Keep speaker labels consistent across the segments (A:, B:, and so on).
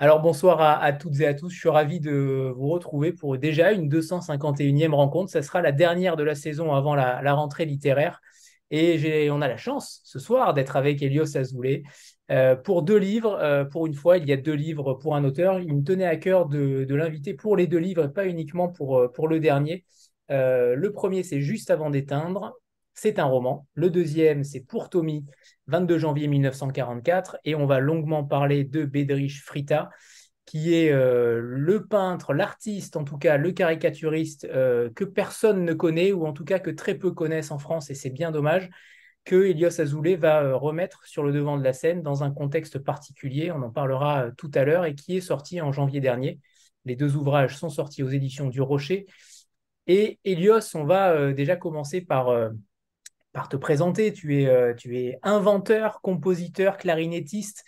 A: Alors bonsoir à, toutes et à tous, je suis ravi de vous retrouver pour déjà une 251e rencontre. Ce sera la dernière de la saison avant la, rentrée littéraire. Et on a la chance ce soir d'être avec Elios Azoulay euh, pour deux livres. Euh, pour une fois, il y a deux livres pour un auteur. Il me tenait à cœur de, l'inviter pour les deux livres, pas uniquement pour, euh, pour le dernier. le premier, c'est Juste avant d'éteindre. C'est un roman. Le deuxième, c'est Pour Tommy, 22 janvier 1944, et on va longuement parler de Bedrich Frita, qui est euh, le peintre, l'artiste, en tout cas le caricaturiste euh, que personne ne connaît, ou en tout cas que très peu connaissent en France, et c'est bien dommage, que Elios Azoulay va euh, remettre sur le devant de la scène dans un contexte particulier, on en parlera tout à l'heure, et qui est sorti en janvier dernier. Les deux ouvrages sont sortis aux éditions du Rocher. Et Elios, on va déjà commencer par par te présenter. Tu es, euh, tu es inventeur, compositeur, clarinettiste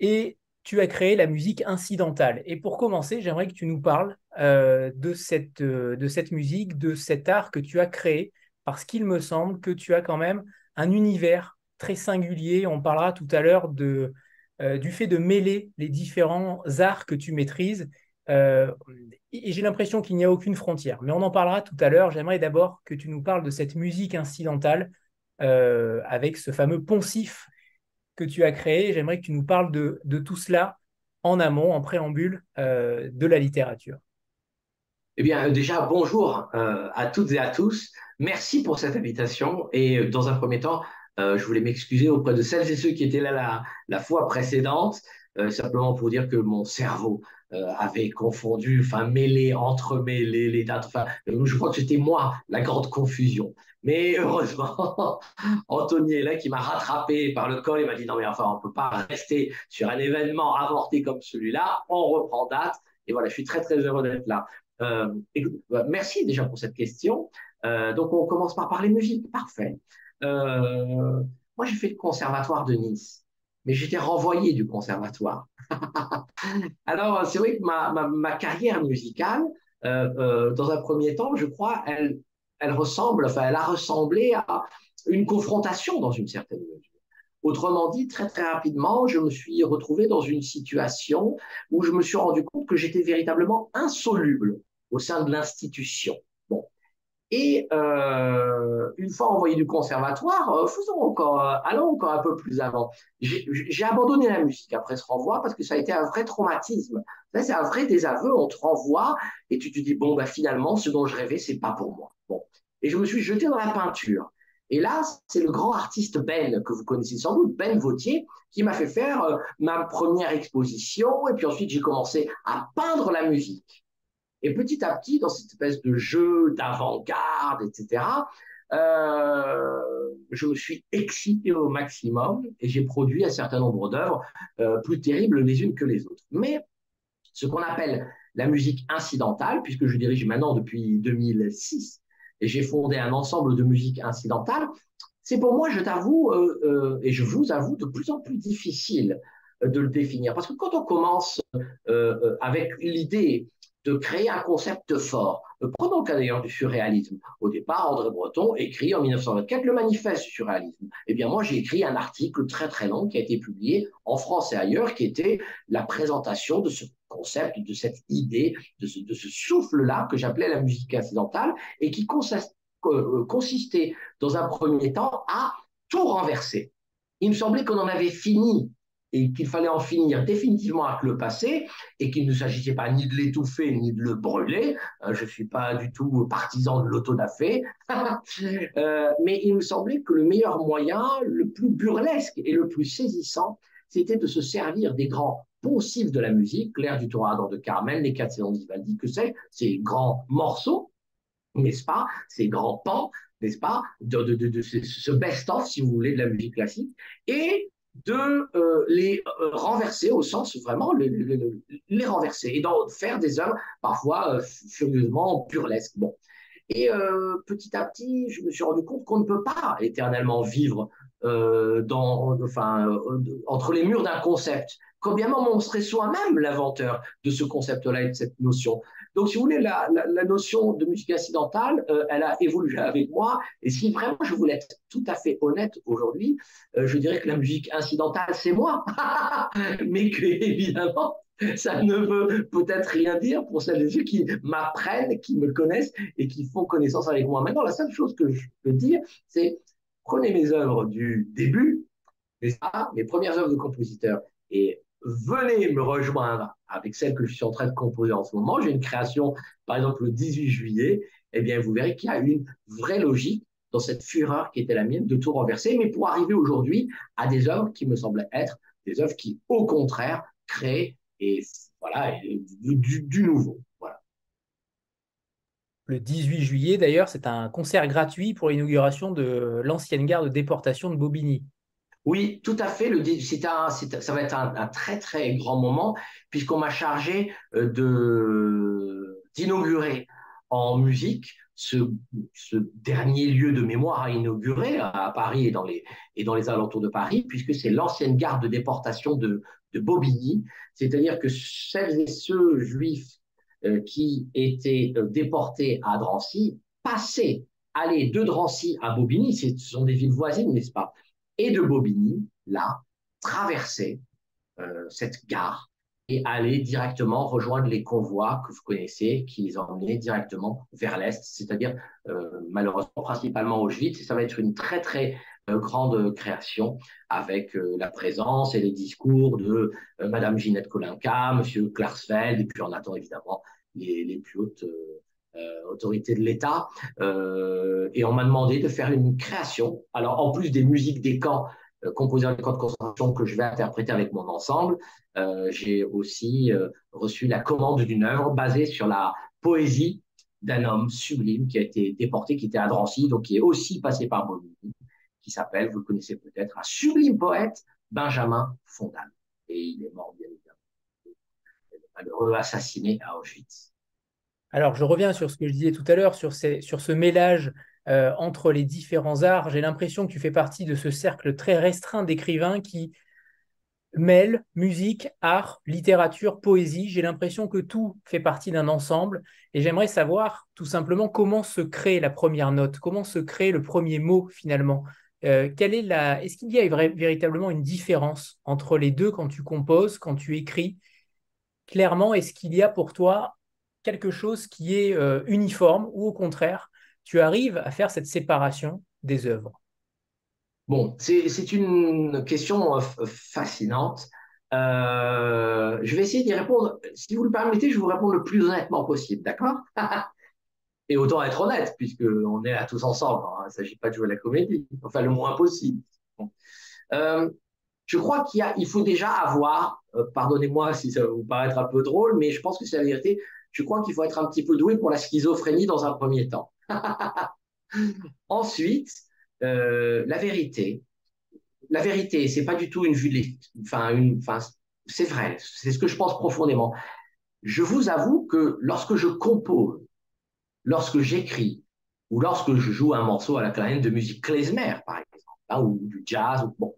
A: et tu as créé la musique incidentale. Et pour commencer, j'aimerais que tu nous parles euh, de, cette, euh, de cette musique, de cet art que tu as créé, parce qu'il me semble que tu as quand même un univers très singulier. On parlera tout à l'heure du fait de mêler les différents arts que tu maîtrises. et j'ai l'impression qu'il n'y a aucune frontière. Mais on en parlera tout à l'heure. J'aimerais d'abord que tu nous parles de cette musique incidentale euh, avec ce fameux poncif que tu as créé. J'aimerais que tu nous parles de, tout cela en amont, en préambule euh, de la littérature.
B: Eh bien, déjà, bonjour euh, à toutes et à tous. Merci pour cette invitation. Et dans un premier temps, je voulais m'excuser auprès de celles et ceux qui étaient là la, la fois précédente, simplement pour dire que mon cerveau avait confondu, enfin mêlé, entremêlé les dates. Enfin, je crois que c'était moi la grande confusion. Mais heureusement, Anthony est là qui m'a rattrapé par le col et m'a dit non mais enfin on peut pas rester sur un événement avorté comme celui-là, on reprend date. Et voilà, je suis très très heureux d'être là. Euh, bah, merci déjà pour cette question. Euh, donc on commence par parler musique, parfait. Euh, moi j'ai fait le conservatoire de Nice, mais j'étais renvoyé du conservatoire. Alors c'est vrai que ma, ma, ma carrière musicale, dans un premier temps, je crois, elle, elle ressemble, enfin, elle a ressemblé à une confrontation dans une certaine mesure. Autrement dit, très très rapidement, je me suis retrouvé dans une situation où je me suis rendu compte que j'étais véritablement insoluble au sein de l'institution. Et euh, une fois envoyé du conservatoire, euh, faisons encore, euh, allons encore un peu plus avant. J'ai abandonné la musique après ce renvoi parce que ça a été un vrai traumatisme. C'est un vrai désaveu. On te renvoie et tu te dis bon bah finalement, ce dont je rêvais, c'est pas pour moi. Bon. Et je me suis jeté dans la peinture. Et là, c'est le grand artiste Ben, que vous connaissez sans doute, Ben Vautier, qui m'a fait faire ma première exposition. Et puis ensuite, j'ai commencé à peindre la musique. Et petit à petit, dans cette espèce de jeu d'avant-garde, etc., euh, je me suis excité au maximum et j'ai produit un certain nombre d'œuvres euh, plus terribles les unes que les autres. Mais ce qu'on appelle la musique incidentale, puisque je dirige maintenant depuis 2006, et j'ai fondé un ensemble de musique incidentale, c'est pour moi, je t'avoue, euh, et je vous avoue, de plus en plus difficile de le définir. Parce que quand on commence avec l'idée de créer un concept fort. Prenons le cas d'ailleurs du surréalisme. Au départ, André Breton écrit en 1924 le manifeste du surréalisme. Eh bien, moi, j'ai écrit un article très très long qui a été publié en France et ailleurs, qui était la présentation de ce concept, de cette idée, de ce, souffle-là que j'appelais la musique incidentale et qui euh, consistait dans un premier temps à tout renverser. Il me semblait qu'on en avait fini et qu'il fallait en finir définitivement avec le passé et qu'il ne s'agissait pas ni de l'étouffer ni de le brûler. Euh, je ne suis pas du tout partisan de l'autodafé, euh, mais il me semblait que le meilleur moyen, le plus burlesque et le plus saisissant, c'était de se servir des grands poncifs de la musique, l'air du Torador de Carmen, les quatre saisons d'Ivaldi, que c'est, ces grands morceaux, n'est-ce pas, ces grands pans, n'est-ce pas, de, de, de ce best-of, si vous voulez, de la musique classique, et de euh, les euh, renverser au sens vraiment les, renverser et d'en faire des œuvres parfois euh, furieusement burlesques. Bon. Et petit à petit, je me suis rendu compte qu'on ne peut pas éternellement vivre dans, entre les murs d'un concept quand bien même on serait soi-même l'inventeur de ce concept-là et de cette notion. Donc, si vous voulez, la, notion de musique incidentale, euh, elle a évolué avec moi. Et si vraiment je voulais être tout à fait honnête aujourd'hui, euh, je dirais que la musique incidentale, c'est moi. Mais que, évidemment, ça ne veut peut-être rien dire pour celles et ceux qui m'apprennent, qui me connaissent et qui font connaissance avec moi. Maintenant, la seule chose que je peux dire, c'est prenez mes œuvres du début, mes premières œuvres de compositeur, et venez me rejoindre avec celle que je suis en train de composer en ce moment. J'ai une création, par exemple, le 18 juillet. Eh bien, vous verrez qu'il y a une vraie logique dans cette fureur qui était la mienne de tout renverser, mais pour arriver aujourd'hui à des œuvres qui me semblent être des œuvres qui, au contraire, créent et voilà du, nouveau.
A: Le 18 juillet, d'ailleurs, c'est un concert gratuit pour l'inauguration de l'ancienne gare de déportation de Bobigny.
B: Oui, tout à fait. Le, un, ça va être un, très très grand moment puisqu'on m'a chargé euh, d'inaugurer en musique ce, dernier lieu de mémoire à inaugurer à Paris et dans les, alentours de Paris, puisque c'est l'ancienne gare de déportation de, Bobigny. C'est-à-dire que celles et ceux juifs euh, qui étaient euh, déportés à Drancy passaient, aller de Drancy à Bobigny, ce sont des villes voisines, n'est-ce pas? Et de Bobigny, là, traverser euh, cette gare et aller directement rejoindre les convois que vous connaissez, qui les emmenaient directement vers l'Est, c'est-à-dire euh, malheureusement principalement Auschwitz. ça va être une très très euh, grande création avec la présence et les discours de Madame Ginette Kolinka, Monsieur Klarsfeld, et puis on attend évidemment les, les plus hautes autorité de l'État, euh, et on m'a demandé de faire une création. Alors, en plus des musiques des camps euh, composées dans les camps de concentration que je vais interpréter avec mon ensemble, j'ai aussi reçu la commande d'une œuvre basée sur la poésie d'un homme sublime qui a été déporté, qui était à Drancy, donc qui est aussi passé par Bobigny, qui s'appelle, vous le connaissez peut-être, un sublime poète, Benjamin Fondal. Et il est mort, bien évidemment, malheureux assassiné à Auschwitz.
A: Alors, je reviens sur ce que je disais tout à l'heure, sur, ce mélange euh, entre les différents arts. J'ai l'impression que tu fais partie de ce cercle très restreint d'écrivains qui mêlent musique, art, littérature, poésie. J'ai l'impression que tout fait partie d'un ensemble. Et j'aimerais savoir tout simplement comment se crée la première note, comment se crée le premier mot finalement? Euh, est la... Est-ce qu'il y a véritablement une différence entre les deux quand tu composes, quand tu écris? Clairement, est-ce qu'il y a pour toi quelque chose qui est euh, uniforme ou au contraire, tu arrives à faire cette séparation des œuvres?
B: Bon, c'est une question euh, fascinante. Euh, je vais essayer d'y répondre. Si vous le permettez, je vous répondre le plus honnêtement possible, d'accord? Et autant être honnête, puisqu'on est là tous ensemble. Hein. Il ne s'agit pas de jouer à la comédie, enfin le moins possible. je crois qu'il il faut déjà avoir, pardonnez-moi si ça vous paraître un peu drôle, mais je pense que c'est la vérité, je crois qu'il faut être un petit peu doué pour la schizophrénie dans un premier temps. Ensuite, euh, la vérité. La vérité, c'est pas du tout une vue de enfin, une, enfin, c'est vrai, c'est ce que je pense profondément. Je vous avoue que lorsque je compose, lorsque j'écris, ou lorsque je joue un morceau à la clarinette de musique klezmer, par exemple, hein, ou du jazz, bon,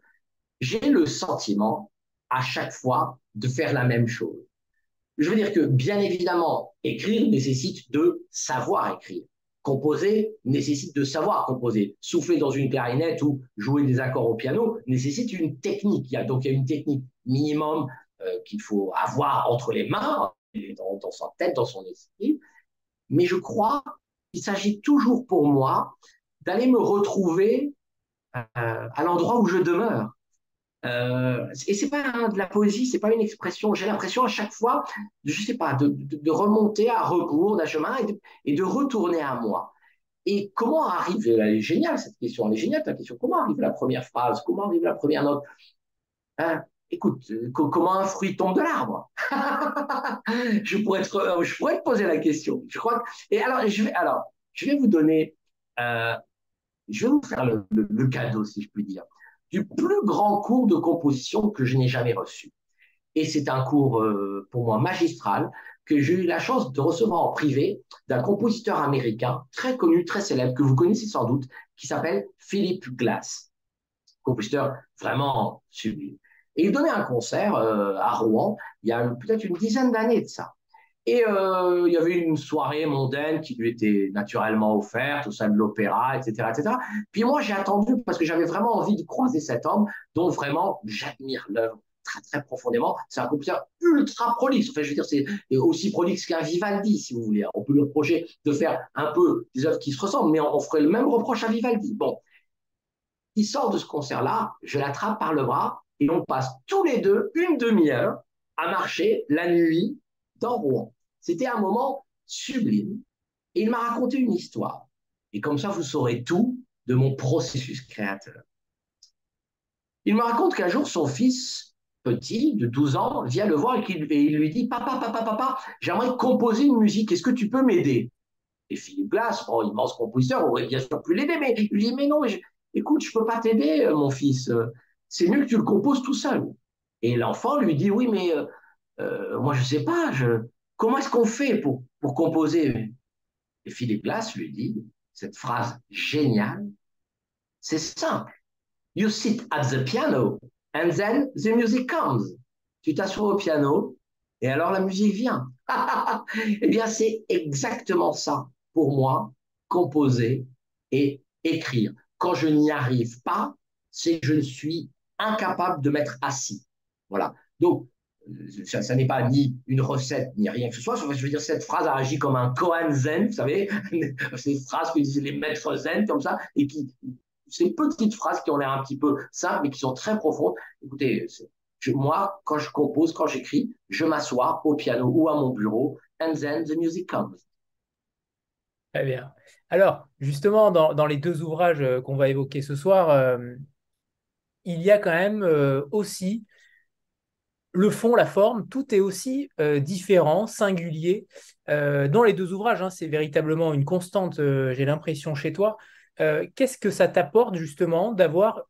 B: j'ai le sentiment à chaque fois de faire la même chose. Je veux dire que, bien évidemment, écrire nécessite de savoir écrire. Composer nécessite de savoir composer. Souffler dans une clarinette ou jouer des accords au piano nécessite une technique. Il y a, donc il y a une technique minimum euh, qu'il faut avoir entre les mains, dans, sa tête, dans son esprit. Mais je crois qu'il s'agit toujours pour moi d'aller me retrouver euh, à l'endroit où je demeure. Euh, et c'est pas de la poésie, c'est pas une expression. J'ai l'impression à chaque fois, je sais pas, de, remonter à rebours d'un chemin et de, retourner à moi. Et comment arrive, elle est géniale cette question, elle est géniale ta question. Comment arrive la première phrase? Comment arrive la première note? Hein, Écoute, comment un fruit tombe de l'arbre? Je, pourrais te, je pourrais te poser la question. Je crois. et alors, je vais, alors, je vais vous donner, euh, je vais vous faire le cadeau, si je puis dire du plus grand cours de composition que je n'ai jamais reçu. Et c'est un cours euh, pour moi magistral que j'ai eu la chance de recevoir en privé d'un compositeur américain très connu, très célèbre, que vous connaissez sans doute, qui s'appelle Philip Glass. Compositeur vraiment sublime. Et il donnait un concert à Rouen, il y a peut-être une dizaine d'années de ça. Et il y avait une soirée mondaine qui lui était naturellement offerte, au sein de l'opéra, etc., etc. Puis moi, j'ai attendu parce que j'avais vraiment envie de croiser cet homme dont vraiment j'admire l'œuvre très, très profondément. C'est un compositeur ultra prolixe. Enfin, je veux dire, c'est aussi prolixe qu'un Vivaldi, si vous voulez. On peut lui reprocher de faire un peu des œuvres qui se ressemblent, mais on, ferait le même reproche à Vivaldi. Bon. Il sort de ce concert-là, je l'attrape par le bras et on passe tous les deux une demi-heure à marcher la nuit dans Rouen. C'était un moment sublime. Et il m'a raconté une histoire. Et comme ça, vous saurez tout de mon processus créateur. Il me raconte qu'un jour, son fils petit, de 12 ans, vient le voir et, il lui dit Papa, papa, papa, j'aimerais composer une musique, est-ce que tu peux m'aider? Et Philippe Glass, oh, immense compositeur, aurait bien sûr pu l'aider, mais il lui dit Mais non, écoute, je ne peux pas t'aider, euh, mon fils, c'est mieux que tu le composes tout seul. Et l'enfant lui dit Oui, mais euh, euh, moi, je ne sais pas. Comment est-ce qu'on fait pour, pour composer Et Philippe Glass lui dit cette phrase géniale C'est simple. You sit at the piano And then the music comes. Tu t'assois au piano et alors la musique vient. eh bien, c'est exactement ça pour moi, composer et écrire. Quand je n'y arrive pas, c'est que je suis incapable de m'être assis. Voilà. Donc, ça, n'est pas ni une recette, ni rien que ce soit. Je veux dire, cette phrase a agi comme un koan zen, vous savez, ces phrases que disaient les maîtres zen, comme ça, et qui ces petites phrases qui ont l'air un petit peu simples, mais qui sont très profondes. Écoutez, moi, quand je compose, quand j'écris, je m'assois au piano ou à mon bureau, and then the music comes.
A: Très bien. Alors, justement, dans, les deux ouvrages euh, qu'on va évoquer ce soir, euh, il y a quand même euh, aussi le fond, la forme, tout est aussi différent, singulier. dans les deux ouvrages, hein, c'est véritablement une constante, j'ai l'impression, chez toi. Euh, qu'est-ce que ça t'apporte justement d'avoir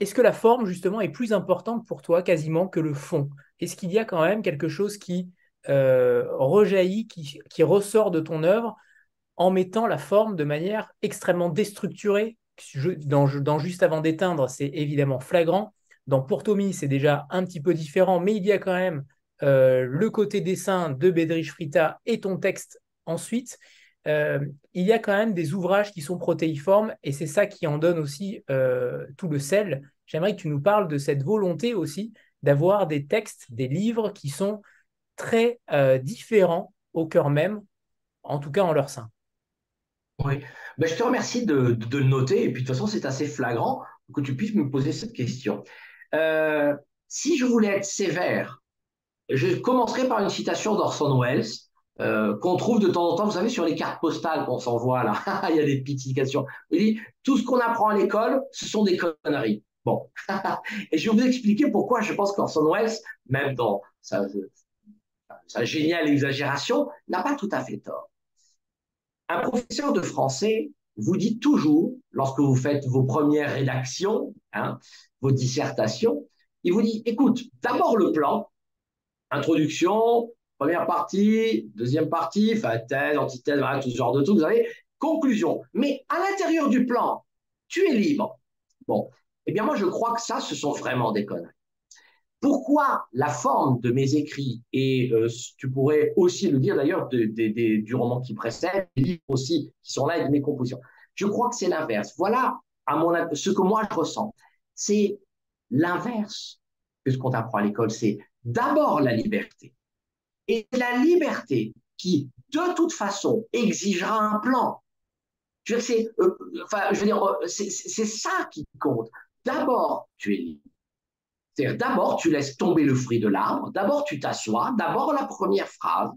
A: est-ce que la forme justement est plus importante pour toi quasiment que le fond? Est-ce qu'il y a quand même quelque chose qui euh, rejaillit, qui, ressort de ton œuvre en mettant la forme de manière extrêmement déstructurée? Dans, Juste avant d'éteindre, c'est évidemment flagrant. Dans Pourtomi, c'est déjà un petit peu différent, mais il y a quand même euh, le côté dessin de Bedrich Frita et ton texte ensuite. Euh, il y a quand même des ouvrages qui sont protéiformes et c'est ça qui en donne aussi euh, tout le sel. J'aimerais que tu nous parles de cette volonté aussi d'avoir des textes, des livres qui sont très différents au cœur même, en tout cas en leur sein.
B: Oui, ben, je te remercie de, de, le noter et puis de toute façon c'est assez flagrant que tu puisses me poser cette question. Si je voulais être sévère, je commencerai par une citation d'Orson Welles euh, qu'on trouve de temps en temps, vous savez, sur les cartes postales qu'on s'envoie là. Il y a des pitications. Il dit tout ce qu'on apprend à l'école, ce sont des conneries. Bon, et je vais vous expliquer pourquoi je pense qu'Orson Welles, même dans sa géniale exagération, n'a pas tout à fait tort. Un professeur de français vous dit toujours, lorsque vous faites vos premières rédactions, hein, vos dissertations, il vous dit, écoute, d'abord le plan, introduction, Première partie, deuxième partie, enfin, thèse, antithèse, voilà, tout ce genre de trucs, vous avez conclusion. Mais à l'intérieur du plan, tu es libre. Bon, eh bien moi je crois que ça, ce sont vraiment des conneries. Pourquoi la forme de mes écrits, et euh, tu pourrais aussi le dire d'ailleurs du roman qui précède, des livres aussi qui sont là et de mes compositions, je crois que c'est l'inverse. Voilà ce que moi je ressens. C'est l'inverse que ce qu'on apprend à l'école, c'est d'abord la liberté. Et la liberté qui, de toute façon, exigera un plan. Je euh, c'est ça qui compte. D'abord, tu es libre. C'est-à-dire, d'abord, tu laisses tomber le fruit de l'arbre, d'abord, tu t'assois, d'abord, la première phrase.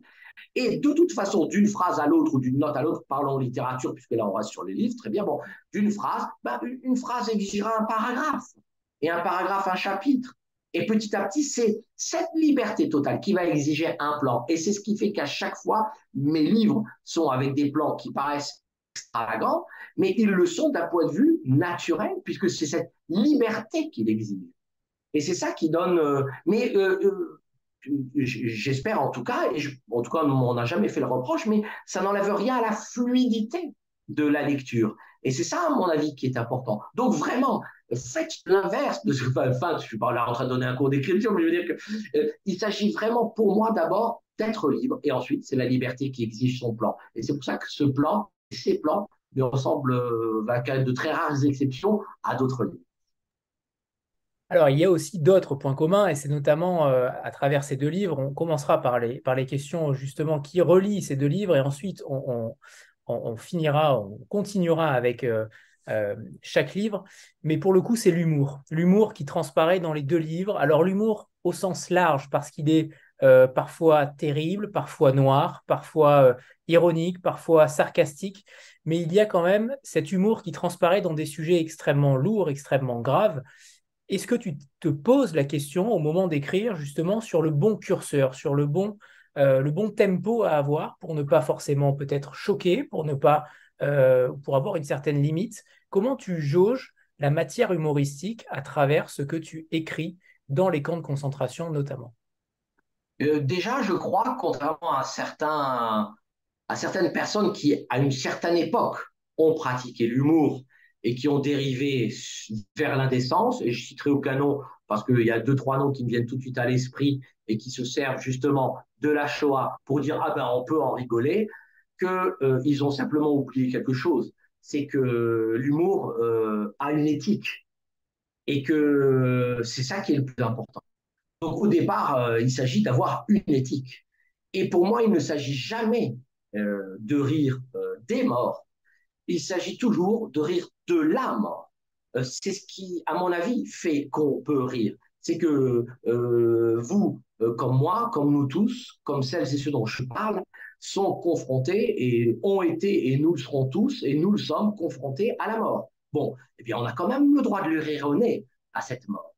B: Et de toute façon, d'une phrase à l'autre ou d'une note à l'autre, parlons littérature, puisque là, on reste sur les livres, très bien, bon, d'une phrase, ben, une phrase exigera un paragraphe. Et un paragraphe, un chapitre. Et petit à petit, c'est cette liberté totale qui va exiger un plan. Et c'est ce qui fait qu'à chaque fois, mes livres sont avec des plans qui paraissent extravagants, mais ils le sont d'un point de vue naturel, puisque c'est cette liberté qu'il exige. Et c'est ça qui donne. Euh, mais euh, euh, j'espère en tout cas, et en tout cas, on n'a jamais fait le reproche, mais ça n'enlève rien à la fluidité de la lecture. Et c'est ça, à mon avis, qui est important. Donc vraiment, faites l'inverse de ce que, enfin, je suis pas là en train de donner un cours d'écriture, mais je veux dire que euh, il s'agit vraiment pour moi d'abord d'être libre, et ensuite c'est la liberté qui exige son plan. Et c'est pour ça que ce plan, ces plans, ne ressemblent, euh, qu'à de très rares exceptions à d'autres livres.
A: Alors, il y a aussi d'autres points communs, et c'est notamment euh, à travers ces deux livres, on commencera par les, questions justement qui relient ces deux livres, et ensuite on, on, finira, on continuera avec euh, euh, chaque livre. Mais pour le coup, c'est l'humour. L'humour qui transparaît dans les deux livres. Alors, l'humour au sens large, parce qu'il est parfois terrible, parfois noir, parfois ironique, parfois sarcastique, mais il y a quand même cet humour qui transparaît dans des sujets extrêmement lourds, extrêmement graves. Est-ce que tu te poses la question au moment d'écrire justement sur le bon curseur, sur le bon, euh, tempo à avoir pour ne pas forcément peut-être choquer, pour ne pas, euh, pour avoir une certaine limite? Comment tu jauges la matière humoristique à travers ce que tu écris dans les camps de concentration notamment?
B: Euh, Déjà, je crois, contrairement à, certains, à certaines personnes qui, à une certaine époque, ont pratiqué l'humour et qui ont dérivé vers l'indécence. Et je citerai aucun nom parce qu'il y a deux, trois noms qui me viennent tout de suite à l'esprit et qui se servent justement de la Shoah pour dire ah ben on peut en rigoler, qu'ils euh, ils ont simplement oublié quelque chose, c'est que l'humour euh, a une éthique et que c'est ça qui est le plus important. Donc au départ, euh, il s'agit d'avoir une éthique. Et pour moi, il ne s'agit jamais de rire des morts, il s'agit toujours de rire de mort. Euh, c'est ce qui, à mon avis, fait qu'on peut rire. C'est que euh, vous, euh, comme moi, comme nous tous, comme celles et ceux dont je parle, sont confrontés et ont été, et nous le serons tous, et nous le sommes confrontés à la mort. Bon, eh bien, on a quand même le droit de lui rire au nez à cette mort.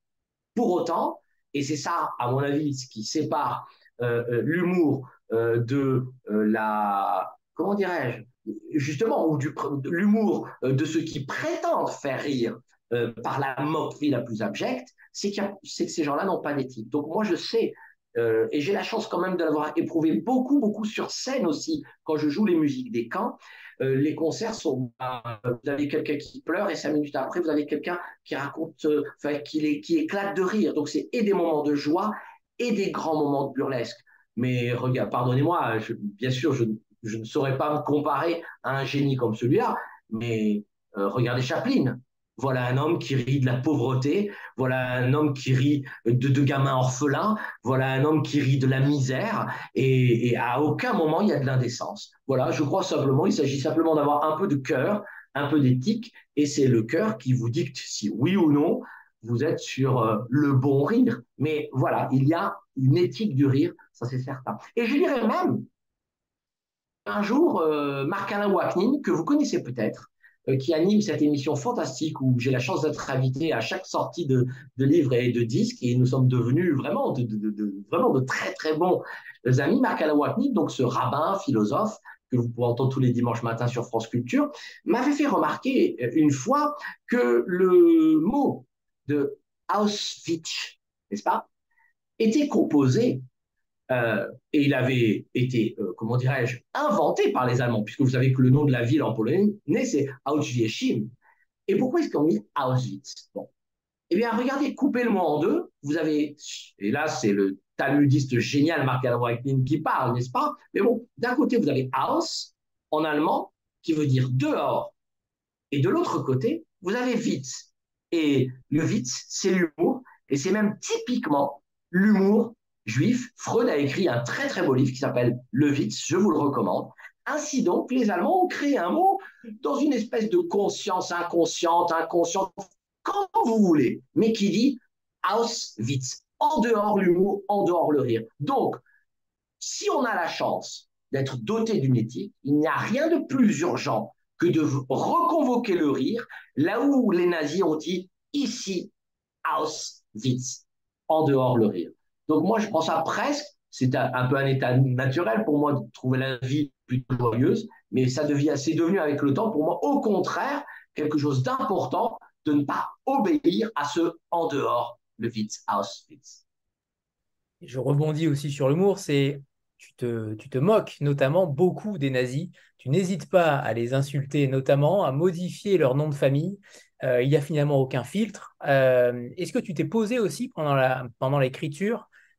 B: Pour autant, et c'est ça, à mon avis, ce qui sépare l'humour de la, comment dirais-je, justement, ou du, l'humour euh, de ceux qui prétendent faire rire euh, par la moquerie la plus abjecte, c'est que ces gens-là n'ont pas d'éthique. Donc moi, je sais, euh, et j'ai la chance quand même de l'avoir éprouvé beaucoup, beaucoup sur scène aussi, quand je joue les musiques des camps. les concerts sont, vous avez quelqu'un qui pleure et cinq minutes après, vous avez quelqu'un qui raconte, enfin, qui, qui éclate de rire. Donc c'est et des moments de joie et des grands moments de burlesque. Mais regarde, pardonnez-moi, bien sûr, je je ne saurais pas me comparer à un génie comme celui-là, mais euh, regardez Chaplin. Voilà un homme qui rit de la pauvreté, voilà un homme qui rit de, gamins orphelins, voilà un homme qui rit de la misère, et, et à aucun moment il y a de l'indécence. Voilà, je crois simplement, il s'agit simplement d'avoir un peu de cœur, un peu d'éthique, et c'est le cœur qui vous dicte si oui ou non vous êtes sur euh, le bon rire. Mais voilà, il y a une éthique du rire, ça c'est certain. Et je dirais même, un jour, euh, Marc-Alain Waknin, que vous connaissez peut-être, euh, qui anime cette émission fantastique où j'ai la chance d'être invité à chaque sortie de, livres et de disques, et nous sommes devenus vraiment de, très très bons amis. Marc-Alain Waknin, donc ce rabbin, philosophe, que vous pouvez entendre tous les dimanches matins sur France Culture, m'avait fait remarquer euh, une fois que le mot de Auschwitz, n'est-ce pas, était composé euh, et il avait été, euh, comment dirais-je, inventé par les Allemands, puisque vous savez que le nom de la ville en polonais, c'est Auschwitz. Et pourquoi est-ce qu'on dit Auschwitz? Bon. Eh bien, regardez, coupez le mot en deux. Vous avez, et là, c'est le talmudiste génial Marc Alweitin qui parle, n'est-ce pas? Mais bon, d'un côté, vous avez Haus, en allemand, qui veut dire dehors. Et de l'autre côté, vous avez Witz. Et le Witz, c'est l'humour. Et c'est même typiquement l'humour juif, Freud a écrit un très très beau livre qui s'appelle Le Witz, je vous le recommande. Ainsi donc, les Allemands ont créé un mot dans une espèce de conscience inconsciente, inconsciente, quand vous voulez, mais qui dit Auschwitz, en dehors l'humour, en dehors le rire. Donc, si on a la chance d'être doté d'une éthique, il n'y a rien de plus urgent que de reconvoquer le rire là où les nazis ont dit ici Auschwitz, en dehors le rire. Donc moi, je prends ça presque, c'est un, peu un état naturel pour moi de trouver la vie plutôt joyeuse, mais ça devient, c'est devenu avec le temps pour moi, au contraire, quelque chose d'important de ne pas obéir à ce en dehors, le Witz, Auschwitz.
A: Je rebondis aussi sur l'humour, c'est tu te, tu te moques notamment beaucoup des nazis, tu n'hésites pas à les insulter, notamment à modifier leur nom de famille, il n'y a finalement aucun filtre. Est-ce que tu t'es posé aussi pendant, la,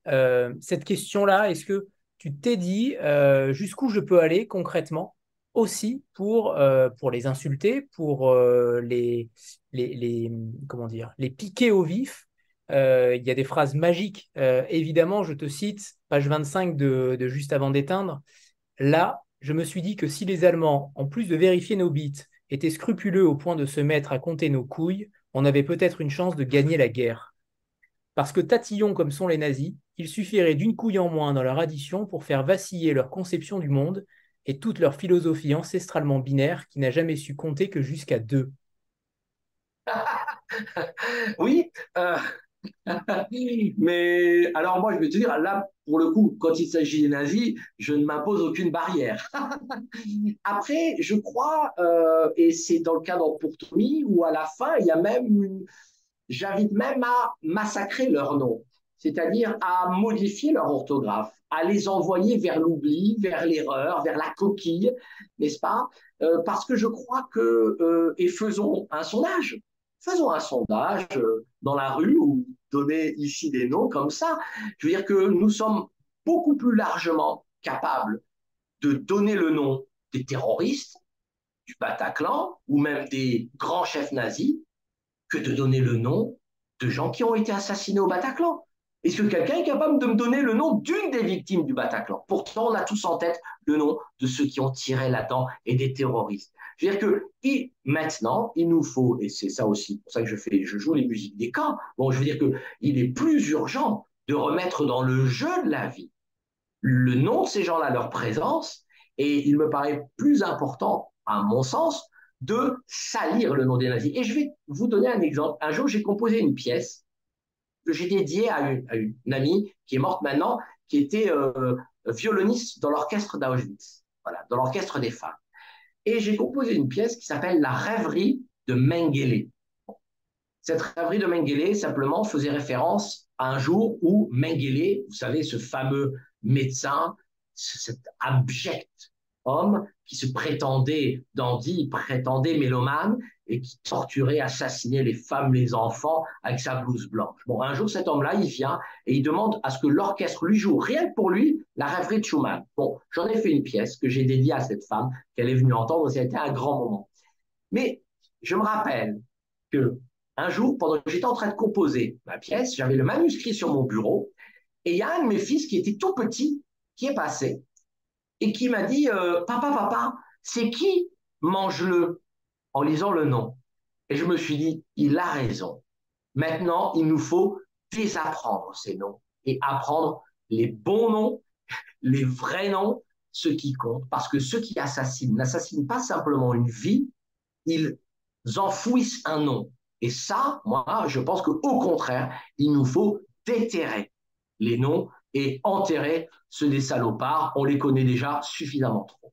A: l'écriture cette question-là Est-ce que tu t'es dit jusqu'où je peux aller concrètement aussi pour, pour les insulter, pour les, les, comment dire, les piquer au vif? Il y a des phrases magiques. évidemment, je te cite, page 25 de, de Juste avant d'éteindre. Là, je me suis dit que si les Allemands, en plus de vérifier nos bits, étaient scrupuleux au point de se mettre à compter nos couilles, on avait peut-être une chance de gagner la guerre. Parce que tatillons comme sont les nazis, il suffirait d'une couille en moins dans leur addition pour faire vaciller leur conception du monde et toute leur philosophie ancestralement binaire qui n'a jamais su compter que jusqu'à deux.
B: oui, euh, Mais alors moi, je vais te dire, là, pour le coup, quand il s'agit des nazis, je ne m'impose aucune barrière. Après, je crois, euh, et c'est dans le cas d'Empourtoumi, où à la fin, il y a même une... J'invite même à massacrer leur nom, c'est-à-dire à modifier leur orthographe, à les envoyer vers l'oubli, vers l'erreur, vers la coquille, n'est-ce pas? Euh, Parce que je crois que, euh, et faisons un sondage, faisons un sondage euh, dans la rue ou donner ici des noms comme ça. Je veux dire que nous sommes beaucoup plus largement capables de donner le nom des terroristes, du Bataclan ou même des grands chefs nazis que de donner le nom de gens qui ont été assassinés au Bataclan. Est-ce que quelqu'un est capable de me donner le nom d'une des victimes du Bataclan? Pourtant, on a tous en tête le nom de ceux qui ont tiré là-dedans et des terroristes. Je veux dire que maintenant, il nous faut, et c'est ça aussi pour ça que je fais, je joue les musiques des camps. Bon, je veux dire que il est plus urgent de remettre dans le jeu de la vie le nom de ces gens-là, leur présence, et il me paraît plus important, à mon sens, de salir le nom des nazis. Et je vais vous donner un exemple. Un jour, j'ai composé une pièce que j'ai dédiée à une, amie qui est morte maintenant, qui était euh, violoniste dans l'orchestre d'Auschwitz, voilà, dans l'orchestre des femmes. Et j'ai composé une pièce qui s'appelle La rêverie de Mengele. Cette rêverie de Mengele, simplement, faisait référence à un jour où Mengele, vous savez, ce fameux médecin, cet abject homme qui se prétendait dandy, prétendait mélomane, et qui torturait, assassinait les femmes, les enfants avec sa blouse blanche. Bon, un jour, cet homme-là, il vient et il demande à ce que l'orchestre lui joue, rien que pour lui, la rêverie de Schumann. Bon, j'en ai fait une pièce que j'ai dédiée à cette femme, qu'elle est venue entendre, ça a été un grand moment. Mais je me rappelle que un jour, pendant que j'étais en train de composer ma pièce, j'avais le manuscrit sur mon bureau, et il y a un de mes fils qui était tout petit, qui est passé, et qui m'a dit, euh, papa, papa, c'est qui mange-le en lisant le nom? Et je me suis dit, il a raison. Maintenant, il nous faut désapprendre ces noms et apprendre les bons noms, les vrais noms, ceux qui comptent. Parce que ceux qui assassinent n'assassinent pas simplement une vie, ils enfouissent un nom. Et ça, moi, je pense qu'au contraire, il nous faut déterrer les noms et enterrer ceux des salopards. On les connaît déjà suffisamment trop.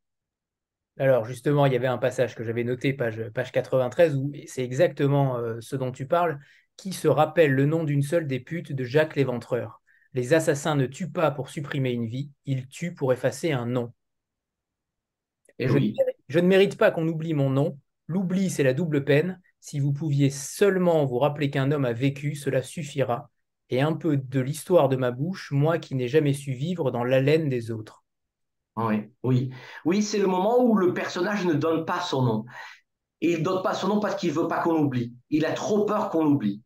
A: Alors justement, il y avait un passage que j'avais noté, page, page 93, où c'est exactement euh, ce dont tu parles, qui se rappelle le nom d'une seule des putes de Jacques l'Éventreur. Les assassins ne tuent pas pour supprimer une vie, ils tuent pour effacer un nom. Et je, je ne mérite pas qu'on oublie mon nom. L'oubli, c'est la double peine. Si vous pouviez seulement vous rappeler qu'un homme a vécu, cela suffira. Et un peu de l'histoire de ma bouche, moi qui n'ai jamais su vivre dans l'haleine des autres.
B: Oui, oui, oui, c'est le moment où le personnage ne donne pas son nom. Il ne donne pas son nom parce qu'il veut pas qu'on oublie. Il a trop peur qu'on oublie.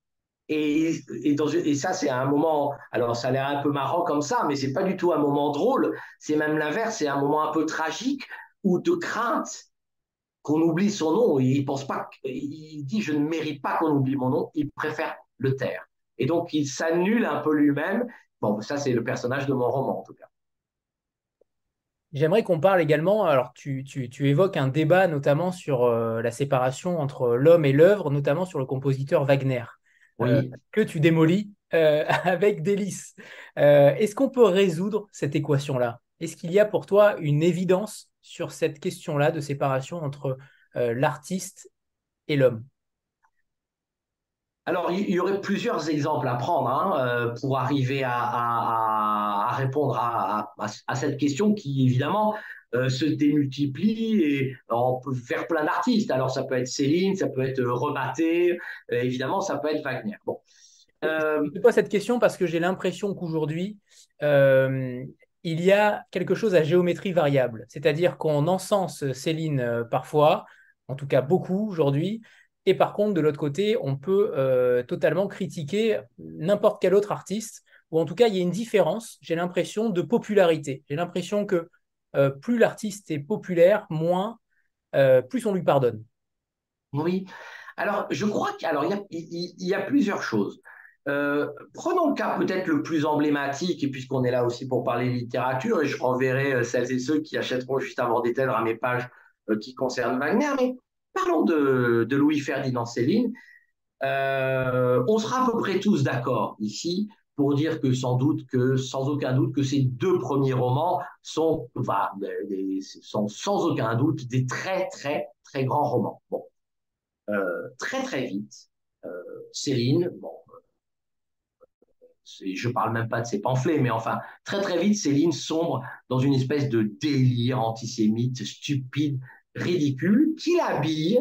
B: Et, et, ça, c'est un moment. Alors, ça a l'air un peu marrant comme ça, mais c'est pas du tout un moment drôle. C'est même l'inverse. C'est un moment un peu tragique ou de crainte qu'on oublie son nom. il pense pas. Il dit je ne mérite pas qu'on oublie mon nom. Il préfère le taire. Et donc, il s'annule un peu lui-même. Bon, ça, c'est le personnage de mon roman, en tout cas.
A: J'aimerais qu'on parle également, alors tu, évoques un débat notamment sur euh, la séparation entre l'homme et l'œuvre, notamment sur le compositeur Wagner, euh, que tu démolis euh, avec délice. Est-ce qu'on peut résoudre cette équation-là? Est-ce qu'il y a pour toi une évidence sur cette question-là de séparation entre l'artiste et l'homme?
B: Alors, il y aurait plusieurs exemples à prendre hein, pour arriver à, répondre à, cette question qui, évidemment, euh, se démultiplie et on peut faire plein d'artistes. Alors, ça peut être Céline, ça peut être Rebatté, évidemment, ça peut être Wagner. Bon.
A: Je te pose cette question parce que j'ai l'impression qu'aujourd'hui, il y a quelque chose à géométrie variable. C'est-à-dire qu'on encense Céline parfois, en tout cas beaucoup aujourd'hui, et par contre, de l'autre côté, on peut euh, totalement critiquer n'importe quel autre artiste, ou en tout cas, il y a une différence, j'ai l'impression, de popularité. J'ai l'impression que euh, plus l'artiste est populaire, moins, euh, plus on lui pardonne.
B: Oui. Alors, je crois qu'il il y, a plusieurs choses. prenons le cas peut-être le plus emblématique, et puisqu'on est là aussi pour parler littérature, et je renverrai celles et ceux qui achèteront juste avant d'éteindre à mes pages qui concernent Wagner, mais Parlons de, Louis-Ferdinand Céline. Euh, on sera à peu près tous d'accord ici pour dire que sans doute que, sans aucun doute, que ces deux premiers romans sont, sont sans aucun doute des très, très, très grands romans. Bon. Euh, très, très vite, euh, Céline, bon, je parle même pas de ses pamphlets, mais enfin, très, très vite, Céline sombre dans une espèce de délire antisémite, stupide, ridicule qu'il habille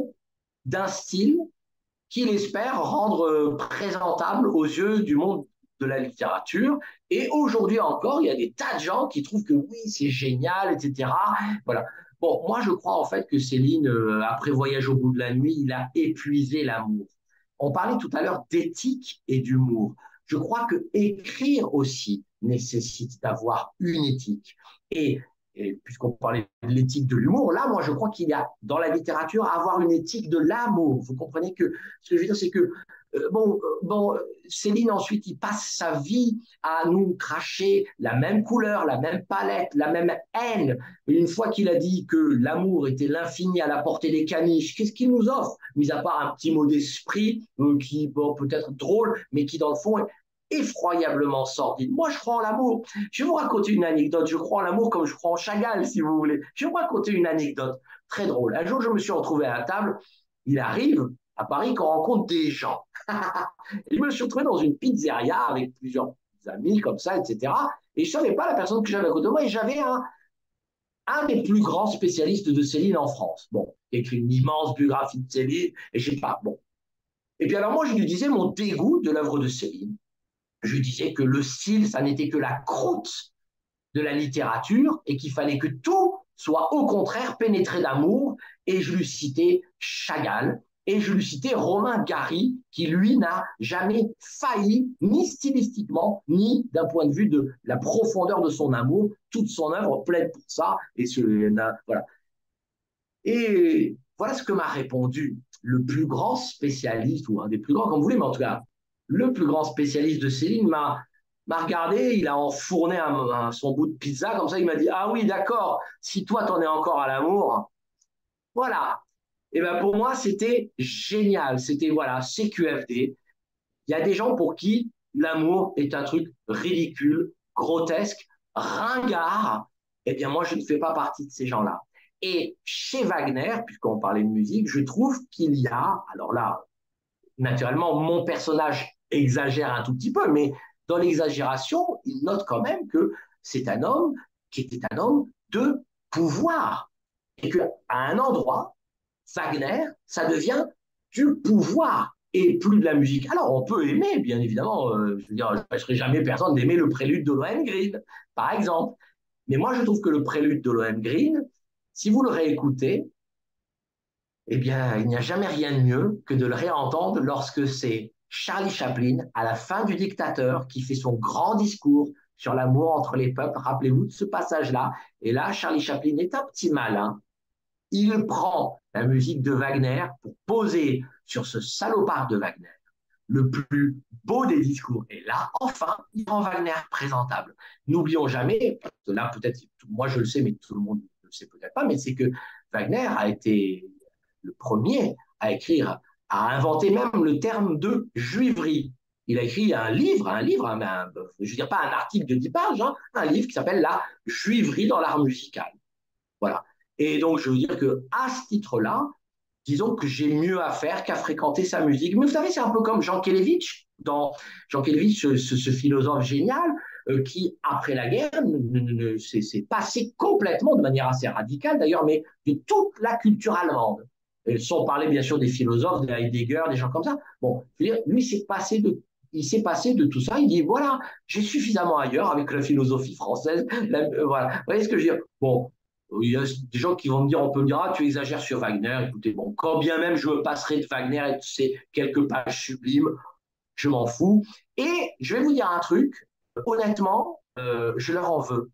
B: d'un style qu'il espère rendre euh, présentable aux yeux du monde de la littérature. Et aujourd'hui encore, il y a des tas de gens qui trouvent que oui, c'est génial, etc. Voilà. Bon, moi, je crois en fait que Céline, euh, après Voyage au bout de la nuit, il a épuisé l'amour. On parlait tout à l'heure d'éthique et d'humour. Je crois que écrire aussi nécessite d'avoir une éthique. Et puisqu'on parlait de l'éthique de l'humour, là, moi, je crois qu'il y a dans la littérature à avoir une éthique de l'amour. Vous comprenez que ce que je veux dire, c'est que euh, bon, euh, bon, Céline ensuite, il passe sa vie à nous cracher la même couleur, la même palette, la même haine. Et une fois qu'il a dit que l'amour était l'infini à la portée des caniches, qu'est-ce qu'il nous offre? Mis à part un petit mot d'esprit euh, qui, bon, peut être drôle, mais qui dans le fond effroyablement sordide. Moi, je crois en l'amour. Je vais vous raconter une anecdote. Je crois en l'amour comme je crois en Chagall, si vous voulez. Je vais vous raconter une anecdote très drôle. Un jour, je me suis retrouvé à la table. Il arrive à Paris qu'on rencontre des gens. je me suis retrouvé dans une pizzeria avec plusieurs amis comme ça, etc. Et je savais pas la personne que j'avais à côté de moi. Et j'avais un, un des plus grands spécialistes de Céline en France. Bon, écrit une immense biographie de Céline, et je sais pas. Bon. Et puis alors moi, je lui disais mon dégoût de l'œuvre de Céline je disais que le style, ça n'était que la croûte de la littérature et qu'il fallait que tout soit au contraire pénétré d'amour. Et je lui citais Chagall et je lui citais Romain Gary, qui lui n'a jamais failli, ni stylistiquement, ni d'un point de vue de la profondeur de son amour. Toute son œuvre plaide pour ça. Et voilà. Et voilà ce que m'a répondu le plus grand spécialiste, ou un des plus grands, comme vous voulez, mais en tout cas, le plus grand spécialiste de Céline m'a regardé, il a enfourné son bout de pizza, comme ça il m'a dit Ah oui, d'accord, si toi t'en es encore à l'amour, voilà. Et ben pour moi, c'était génial. C'était voilà, CQFD. Il y a des gens pour qui l'amour est un truc ridicule, grotesque, ringard. Eh bien, moi, je ne fais pas partie de ces gens-là. Et chez Wagner, puisqu'on parlait de musique, je trouve qu'il y a, alors là, naturellement, mon personnage exagère un tout petit peu, mais dans l'exagération, il note quand même que c'est un homme qui était un homme de pouvoir. Et qu'à un endroit, Wagner, ça devient du pouvoir et plus de la musique. Alors, on peut aimer, bien évidemment, euh, je ne serai jamais personne d'aimer le prélude de Green, par exemple. Mais moi, je trouve que le prélude de Green, si vous le réécoutez, eh bien, il n'y a jamais rien de mieux que de le réentendre lorsque c'est Charlie Chaplin, à la fin du Dictateur, qui fait son grand discours sur l'amour entre les peuples. Rappelez-vous de ce passage-là. Et là, Charlie Chaplin est un petit malin. Il prend la musique de Wagner pour poser sur ce salopard de Wagner le plus beau des discours. Et là, enfin, il rend Wagner présentable. N'oublions jamais, là peut-être, moi je le sais, mais tout le monde ne le sait peut-être pas, mais c'est que Wagner a été le premier à écrire a inventé même le terme de juiverie. Il a écrit un livre, un livre, je veux dire pas un article de 10 pages, hein, un livre qui s'appelle La juiverie dans l'art musical. Voilà. Et donc, je veux dire que à ce titre-là, disons que j'ai mieux à faire qu'à fréquenter sa musique. Mais vous savez, c'est un peu comme Jean Kelevitch, dans Jean ce, philosophe génial. euh, qui, après la guerre, s'est passé complètement, de manière assez radicale d'ailleurs, mais de toute la culture allemande. Sans parler bien sûr des philosophes, des Heidegger, des gens comme ça. Bon, je veux lui s'est passé de il s'est passé de tout ça. Il dit voilà, j'ai suffisamment ailleurs avec la philosophie française. Euh, voilà. Vous voyez ce que je veux dire? Bon, il y a des gens qui vont me dire, on peut me dire, ah, tu exagères sur Wagner. Écoutez, bon, quand bien même je passerai de Wagner et de ces quelques pages sublimes, je m'en fous. Et je vais vous dire un truc, honnêtement, euh, je leur en veux.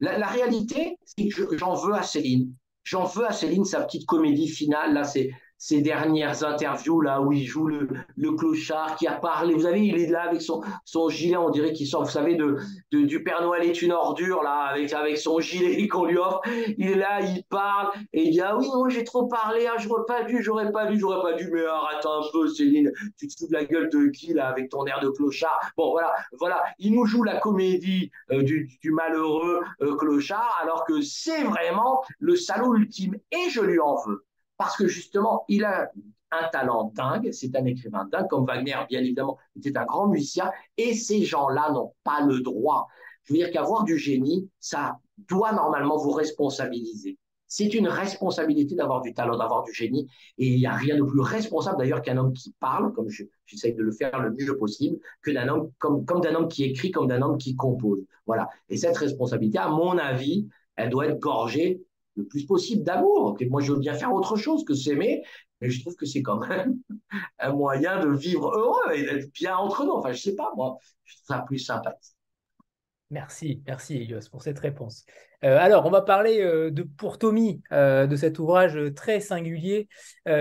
B: La, réalité, c'est que j'en veux à Céline. J'en veux à Céline sa petite comédie finale. Là, c'est ces dernières interviews là où il joue le, clochard qui a parlé. Vous savez, il est là avec son, son gilet, on dirait qu'il sort, vous savez, de, du Père Noël est une ordure là, avec, avec son gilet qu'on lui offre. Il est là, il parle et il dit ah oui, moi j'ai trop parlé, ah, j'aurais pas dû, j'aurais pas dû, j'aurais pas dû, mais arrête un peu, Céline, tu te fous la gueule de qui là avec ton air de clochard? Bon voilà, voilà, il nous joue la comédie euh, du, du, malheureux euh, clochard alors que c'est vraiment le salaud ultime et je lui en veux parce que justement, il a un talent dingue, c'est un écrivain dingue, comme Wagner, bien évidemment, était un grand musicien, et ces gens-là n'ont pas le droit. Je veux dire qu'avoir du génie, ça doit normalement vous responsabiliser. C'est une responsabilité d'avoir du talent, d'avoir du génie, et il n'y a rien de plus responsable d'ailleurs qu'un homme qui parle, comme j'essaye de le faire le mieux possible, que d'un homme, comme, comme d'un homme qui écrit, comme d'un homme qui compose. Voilà. Et cette responsabilité, à mon avis, elle doit être gorgée le plus possible d'amour. Moi, je veux bien faire autre chose que s'aimer, mais je trouve que c'est quand même un moyen de vivre heureux et d'être bien entre nous. Enfin, je sais pas, moi, je trouve ça plus sympathique.
A: Merci, merci Elios pour cette réponse. Euh, alors, on va parler euh, de Pour Tommy, euh, de cet ouvrage très singulier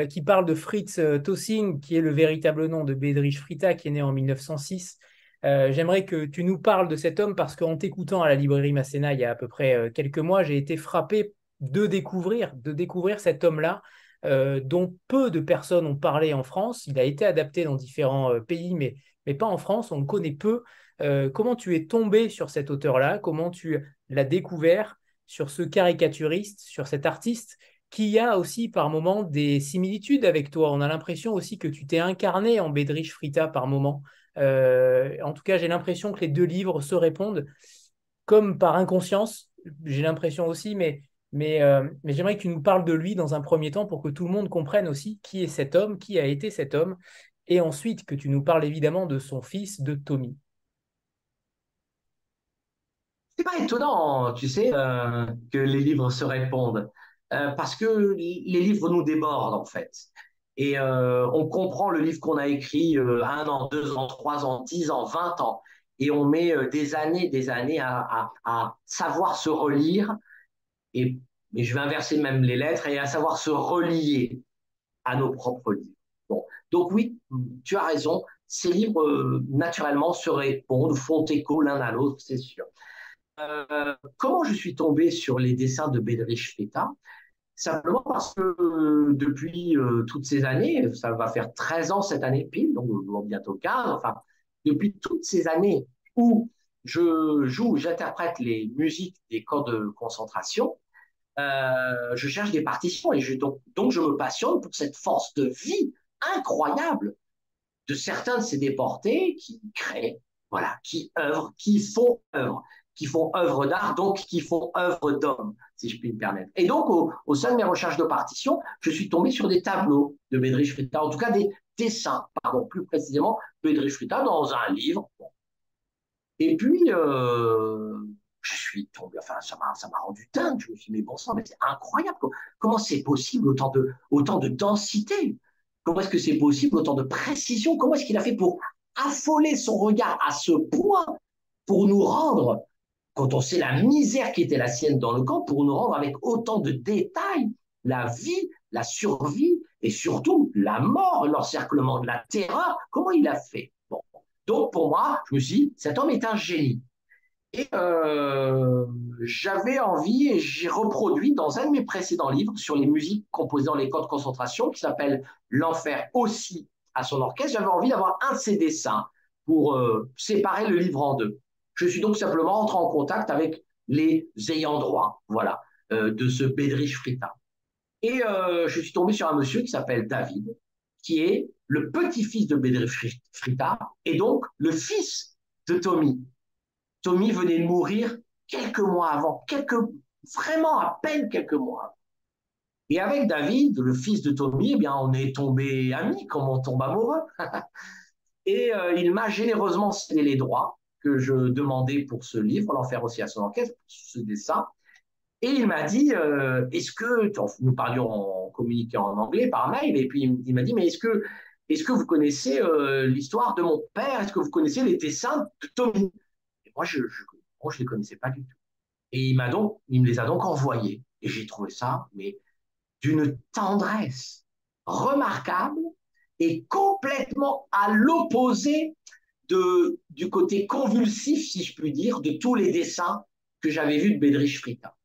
A: qui parle de Fritz Tossing, qui est le véritable nom de Bedrich Frita, qui est né en 1906. J'aimerais que tu nous parles de cet homme parce qu'en t'écoutant à la librairie Masséna il y a à peu près quelques mois, j'ai été frappé de découvrir, de découvrir cet homme-là, euh, dont peu de personnes ont parlé en France. Il a été adapté dans différents euh, pays, mais, mais pas en France, on le connaît peu. Euh, comment tu es tombé sur cet auteur-là? Comment tu l'as découvert sur ce caricaturiste, sur cet artiste qui a aussi par moments des similitudes avec toi? On a l'impression aussi que tu t'es incarné en Bedrich Frita par moment. en tout cas, j'ai l'impression que les deux livres se répondent comme par inconscience. J'ai l'impression aussi, mais euh, mais, j'aimerais que tu nous parles de lui dans un premier temps pour que tout le monde comprenne aussi qui est cet homme, qui a été cet homme, et ensuite que tu nous parles évidemment de son fils, de Tommy.
B: C'est pas étonnant, tu sais, euh, que les livres se répondent, euh, parce que les livres nous débordent en fait. Et on comprend le livre qu'on a écrit un an, deux ans, trois ans, dix ans, vingt ans, et on met des années, des années à savoir se relire et, mais je vais inverser même les lettres et à savoir se relier à nos propres livres. Bon. Donc oui, tu as raison, ces livres, euh, naturellement, se répondent, font écho l'un à l'autre, c'est sûr. Euh, comment je suis tombé sur les dessins de Bedrich Feta Simplement parce que euh, depuis toutes ces années, ça va faire 13 ans cette année pile, donc bientôt 15, enfin, depuis toutes ces années où je joue, j'interprète les musiques des camps de concentration, euh, je cherche des partitions et donc je me passionne pour cette force de vie incroyable de certains de ces déportés qui créent, voilà, qui œuvrent, qui font œuvre, qui font œuvre d'art, donc qui font œuvre d'homme, si je puis me permettre. Et donc, au, sein de mes recherches de partitions, je suis tombé sur des tableaux de Bedrich Frita, en tout cas des dessins, pardon, plus précisément, Bedrich Frita dans un livre. Et puis, euh, je suis tombé, enfin, ça m'a, ça m'a rendu dingue. Je me suis dit, mais bon sang, mais c'est incroyable. Comment c'est possible autant de, autant de densité? Comment est-ce que c'est possible autant de précision? Comment est-ce qu'il a fait pour affoler son regard à ce point pour nous rendre, quand on sait la misère qui était la sienne dans le camp, pour nous rendre avec autant de détails la vie, la survie et surtout la mort, l'encerclement de la terreur? Comment il a fait? Donc, pour moi, je me suis dit, cet homme est un génie. Et euh, j'avais envie, et j'ai reproduit dans un de mes précédents livres sur les musiques composées dans les camps de concentration, qui s'appelle L'enfer aussi à son orchestre, j'avais envie d'avoir un de ces dessins pour euh, séparer le livre en deux. Je suis donc simplement entré en contact avec les ayants droit, voilà, euh, de ce Bedrich Frita. Et je suis tombé sur un monsieur qui s'appelle David, qui est le petit-fils de Bedrich Frita et donc le fils de Tommy. Tommy venait de mourir quelques mois avant, quelques, vraiment à peine quelques mois Et avec David, le fils de Tommy, eh bien, on est tombé amis, comme on tombe amoureux. Et euh, il m'a généreusement cédé les droits que je demandais pour ce livre, l'enfer aussi à son enquête, ce dessin. Et il m'a dit, euh, est-ce que, nous parlions en communiquant en anglais par mail, et puis il m'a dit, mais est-ce que, est-ce que vous connaissez euh, l'histoire de mon père? Est-ce que vous connaissez les dessins de Tommy? Et moi, je ne je, les connaissais pas du tout. Et il m'a donc, il me les a donc envoyés. Et j'ai trouvé ça, mais d'une tendresse remarquable et complètement à l'opposé de, du côté convulsif, si je puis dire, de tous les dessins que j'avais vus de Bedrich Frita.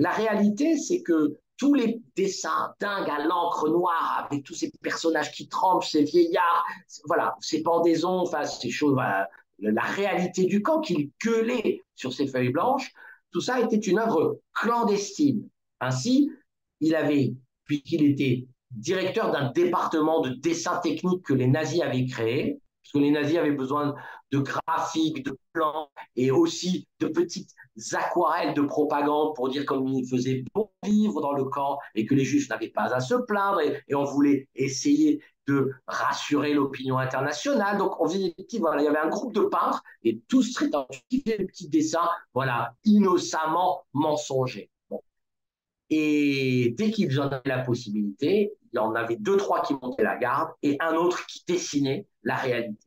B: La réalité, c'est que tous les dessins dingues à l'encre noire, avec tous ces personnages qui tremblent, ces vieillards, voilà, ces pendaisons, enfin, ces choses, la réalité du camp qu'il gueulait sur ces feuilles blanches, tout ça était une œuvre clandestine. Ainsi, il avait, puisqu'il était directeur d'un département de dessin technique que les nazis avaient créé, parce que les nazis avaient besoin de graphiques, de plans et aussi de petites aquarelles de propagande pour dire comme il faisait bon vivre dans le camp et que les juifs n'avaient pas à se plaindre et, on voulait essayer de rassurer l'opinion internationale. Donc on faisait voilà, il y avait un groupe de peintres et tous très des petits dessins, voilà, innocemment mensongers. Et dès qu'ils en avaient la possibilité, il y en avait deux, trois qui montaient la garde et un autre qui dessinait la réalité.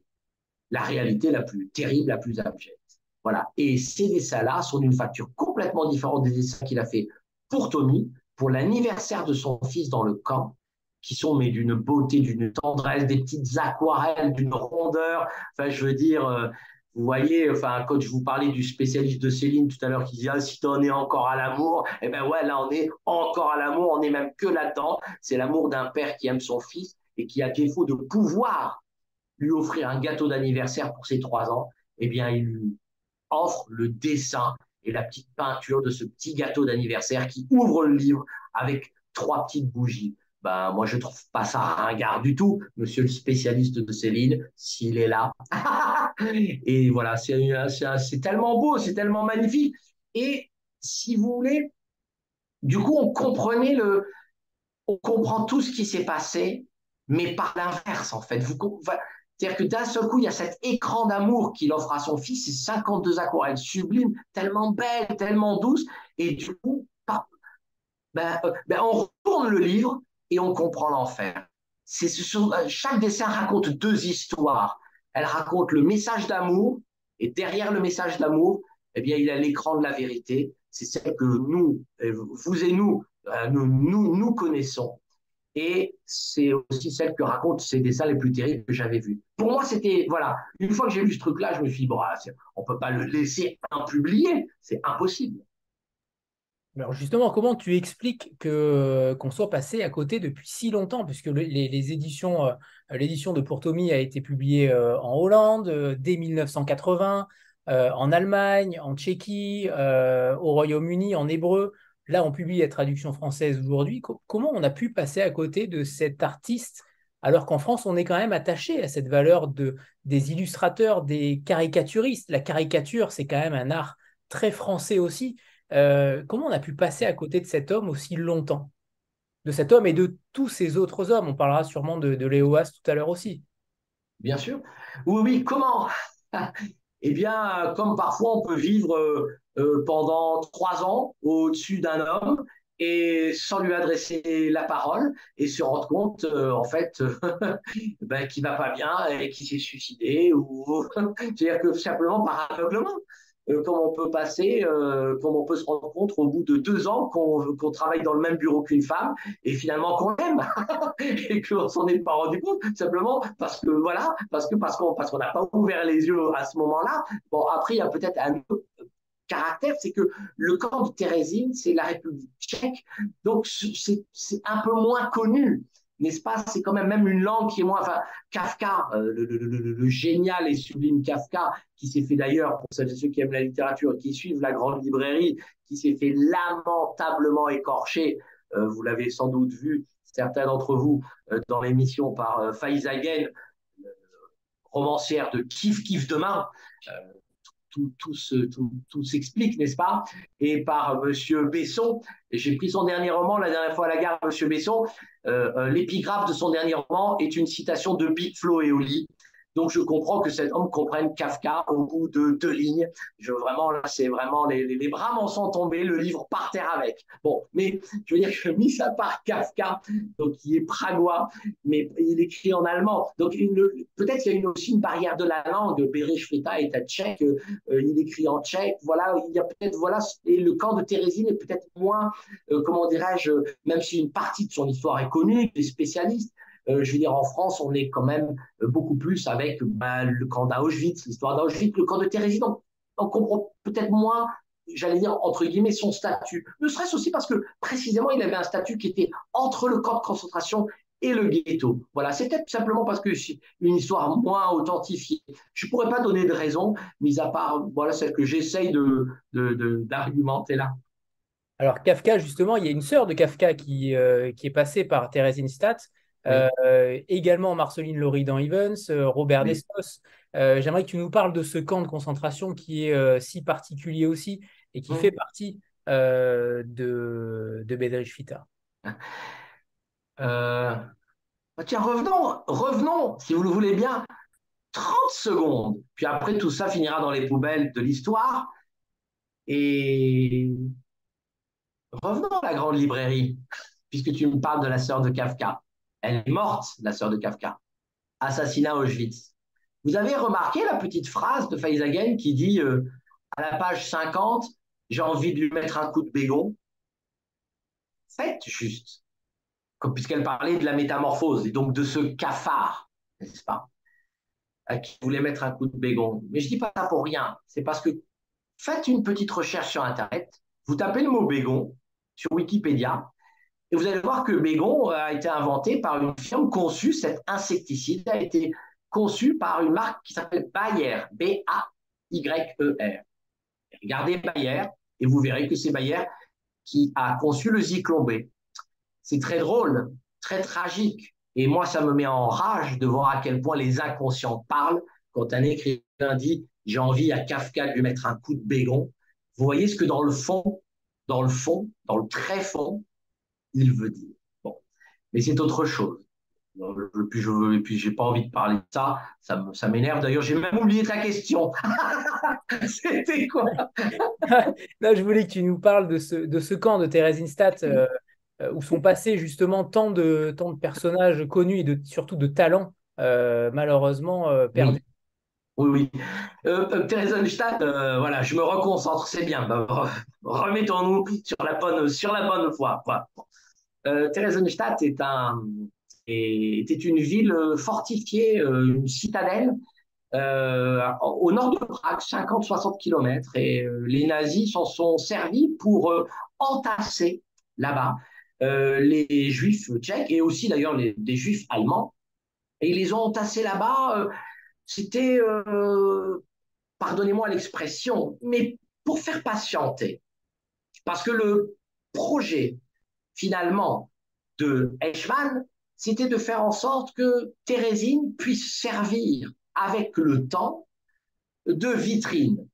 B: La réalité la plus terrible, la plus abjecte. Voilà. Et ces dessins-là sont d'une facture complètement différente des dessins qu'il a fait pour Tommy, pour l'anniversaire de son fils dans le camp, qui sont mais d'une beauté, d'une tendresse, des petites aquarelles, d'une rondeur. Enfin, je veux dire, euh, vous voyez, enfin, quand je vous parlais du spécialiste de Céline tout à l'heure qui dit ah, si on est encore à l'amour, eh ben ouais, là on est encore à l'amour, on est même que là-dedans. C'est l'amour d'un père qui aime son fils et qui, a défaut de pouvoir lui offrir un gâteau d'anniversaire pour ses trois ans, eh bien, il lui offre le dessin et la petite peinture de ce petit gâteau d'anniversaire qui ouvre le livre avec trois petites bougies. Ben, moi, je trouve pas ça ringard du tout, monsieur le spécialiste de Céline, s'il est là. et voilà, c'est tellement beau, c'est tellement magnifique. Et si vous voulez, du coup, on comprenait le, on comprend tout ce qui s'est passé, mais par l'inverse, en fait. C'est-à-dire que d'un seul coup, il y a cet écran d'amour qu'il offre à son fils, ces 52 aquarelles sublimes, tellement belles, tellement douces, et du coup, ben, euh, ben, on retourne le livre et on comprend l'enfer. C'est chaque dessin raconte deux histoires. Elle raconte le message d'amour et derrière le message d'amour, eh bien, il y a l'écran de la vérité. C'est celle que nous, vous et nous, euh, nous, nous, connaissons. Et c'est aussi celle que racontent ces dessins les plus terribles que j'avais vus. Pour moi, c'était, voilà, une fois que j'ai vu ce truc-là, je me suis dit, bon, ah, on peut pas le laisser impublié, c'est impossible.
A: Alors justement, comment tu expliques que qu'on soit passé à côté depuis si longtemps, puisque euh, l'édition de Pourtomi a été publiée euh, en Hollande euh, dès 1980, en Allemagne, en Tchéquie, au Royaume-Uni, en hébreu. Là, on publie la traduction française aujourd'hui. comment on a pu passer à côté de cet artiste, alors qu'en France, on est quand même attaché à cette valeur de, des illustrateurs, des caricaturistes? La caricature, c'est quand même un art très français aussi. Euh, comment on a pu passer à côté de cet homme aussi longtemps? De cet homme et de tous ces autres hommes. On parlera sûrement de, de Léoas tout à l'heure aussi.
B: Bien sûr. Oui, oui, comment? Eh bien, comme parfois on peut vivre euh, euh, pendant trois ans au-dessus d'un homme et sans lui adresser la parole et se rendre compte en fait ben, qu'il va pas bien et qu'il s'est suicidé ou c'est-à-dire que simplement par aveuglement euh, comment on peut passer, euh, on peut se rendre compte au bout de deux ans qu'on travaille dans le même bureau qu'une femme et finalement qu'on l'aime et qu'on s'en est pas rendu compte simplement parce que voilà, parce que parce qu'on parce qu'on n'a pas ouvert les yeux à ce moment-là. Bon, après il y a peut-être un autre caractère, c'est que le camp de Thérésine, c'est la République tchèque, donc c'est un peu moins connu n'est-ce pas C'est quand même même une langue qui est moins. Enfin, Kafka, euh, le, génial et sublime Kafka, qui s'est fait d'ailleurs, pour celles et ceux qui aiment la littérature, qui suivent la grande librairie, qui s'est fait lamentablement écorcher. Euh, vous l'avez sans doute vu, certains d'entre vous, euh, dans l'émission par Faizagen, romancière de Kif Kif Demain. tout, tout, s'explique, n'est-ce pas? Et par Monsieur Besson, j'ai pris son dernier roman la dernière fois à la gare, Monsieur Besson. L'épigraphe de son dernier roman est une citation de Big Flo et Oli, donc je comprends que cet homme comprenne Kafka au bout de deux lignes. Je vraiment là, c'est vraiment les, bras m'en sont tombés, le livre par terre avec. Bon, mais je veux dire que mis à part Kafka, donc qui est pragois, mais il écrit en allemand. Donc peut-être qu'il y a une, aussi une barrière de la langue. Berech Frita est à tchèque, euh, il écrit en tchèque. Voilà, il y a peut-être voilà et le camp de Thérésine est peut-être moins, euh, comment dirais-je, même si une partie de son histoire est connue des spécialistes je veux dire, en France, on est quand même euh, beaucoup plus avec bah, le camp d'Auschwitz, l'histoire d'Auschwitz, le camp de Thérésie. Donc, on comprend peut-être moins, j'allais dire, entre guillemets, son statut. Ne serait-ce aussi parce que, précisément, il avait un statut qui était entre le camp de concentration et le ghetto. Voilà, c'est peut-être simplement parce que c'est une histoire moins authentifiée. Je ne pourrais pas donner de raison, mis à part voilà, celle que j'essaye d'argumenter de, de, là.
A: Alors, Kafka, justement, il y a une sœur de Kafka qui, euh, qui est passée par Theresienstadt euh, également Marceline Laurie dans Evans, euh, Robert Destos. Euh, j'aimerais que tu nous parles de ce camp de concentration qui est si particulier aussi et qui fait partie de, de Bedrich Fita.
B: Bah, tiens, revenons, revenons, si vous le voulez bien, 30 secondes. Puis après, tout ça finira dans les poubelles de l'histoire. Et revenons à la grande librairie, puisque tu me parles de la sœur de Kafka. Elle est morte, la sœur de Kafka. Assassinat Auschwitz. Vous avez remarqué la petite phrase de Faizagen qui dit euh, à la page 50, j'ai envie de lui mettre un coup de bégon. Faites juste. Puisqu'elle parlait de la métamorphose et donc de ce cafard, n'est-ce pas à qui voulait mettre un coup de bégon. Mais je dis pas ça pour rien. C'est parce que faites une petite recherche sur Internet, vous tapez le mot bégon sur Wikipédia, et vous allez voir que Bégon a été inventé par une firme conçue, cet insecticide a été conçu par une marque qui s'appelle Bayer, B-A-Y-E-R. Regardez Bayer et vous verrez que c'est Bayer qui a conçu le Zyklon. C'est très drôle, très tragique. Et moi, ça me met en rage de voir à quel point les inconscients parlent quand un écrivain dit j'ai envie à Kafka de lui mettre un coup de bégon. Vous voyez ce que dans le fond, dans le fond, dans le très fond, il veut dire. Bon, mais c'est autre chose. Et puis, je, puis, j'ai pas envie de parler de ça. Ça, ça m'énerve. D'ailleurs, j'ai même oublié ta question. C'était quoi?
A: Là, je voulais que tu nous parles de ce, de ce camp de Theresienstadt euh, euh, où sont passés justement tant de, tant de personnages connus et de, surtout de talents euh, malheureusement perdus.
B: Oui, oui. Theresienstadt, voilà, je me reconcentre, c'est bien. Bah, remettons-nous sur la bonne, sur la bonne voie. Voilà. Euh, Theresienstadt était une ville fortifiée, euh, une citadelle euh, au nord de Prague, 50-60 km. Et euh, les nazis s'en sont servis pour entasser là-bas les juifs tchèques et aussi d'ailleurs les, juifs allemands. Et ils les ont entassés là-bas. C'était, pardonnez-moi l'expression, mais pour faire patienter. Parce que le projet finalement de Eichmann, c'était de faire en sorte que Thérésine puisse servir avec le temps de vitrine.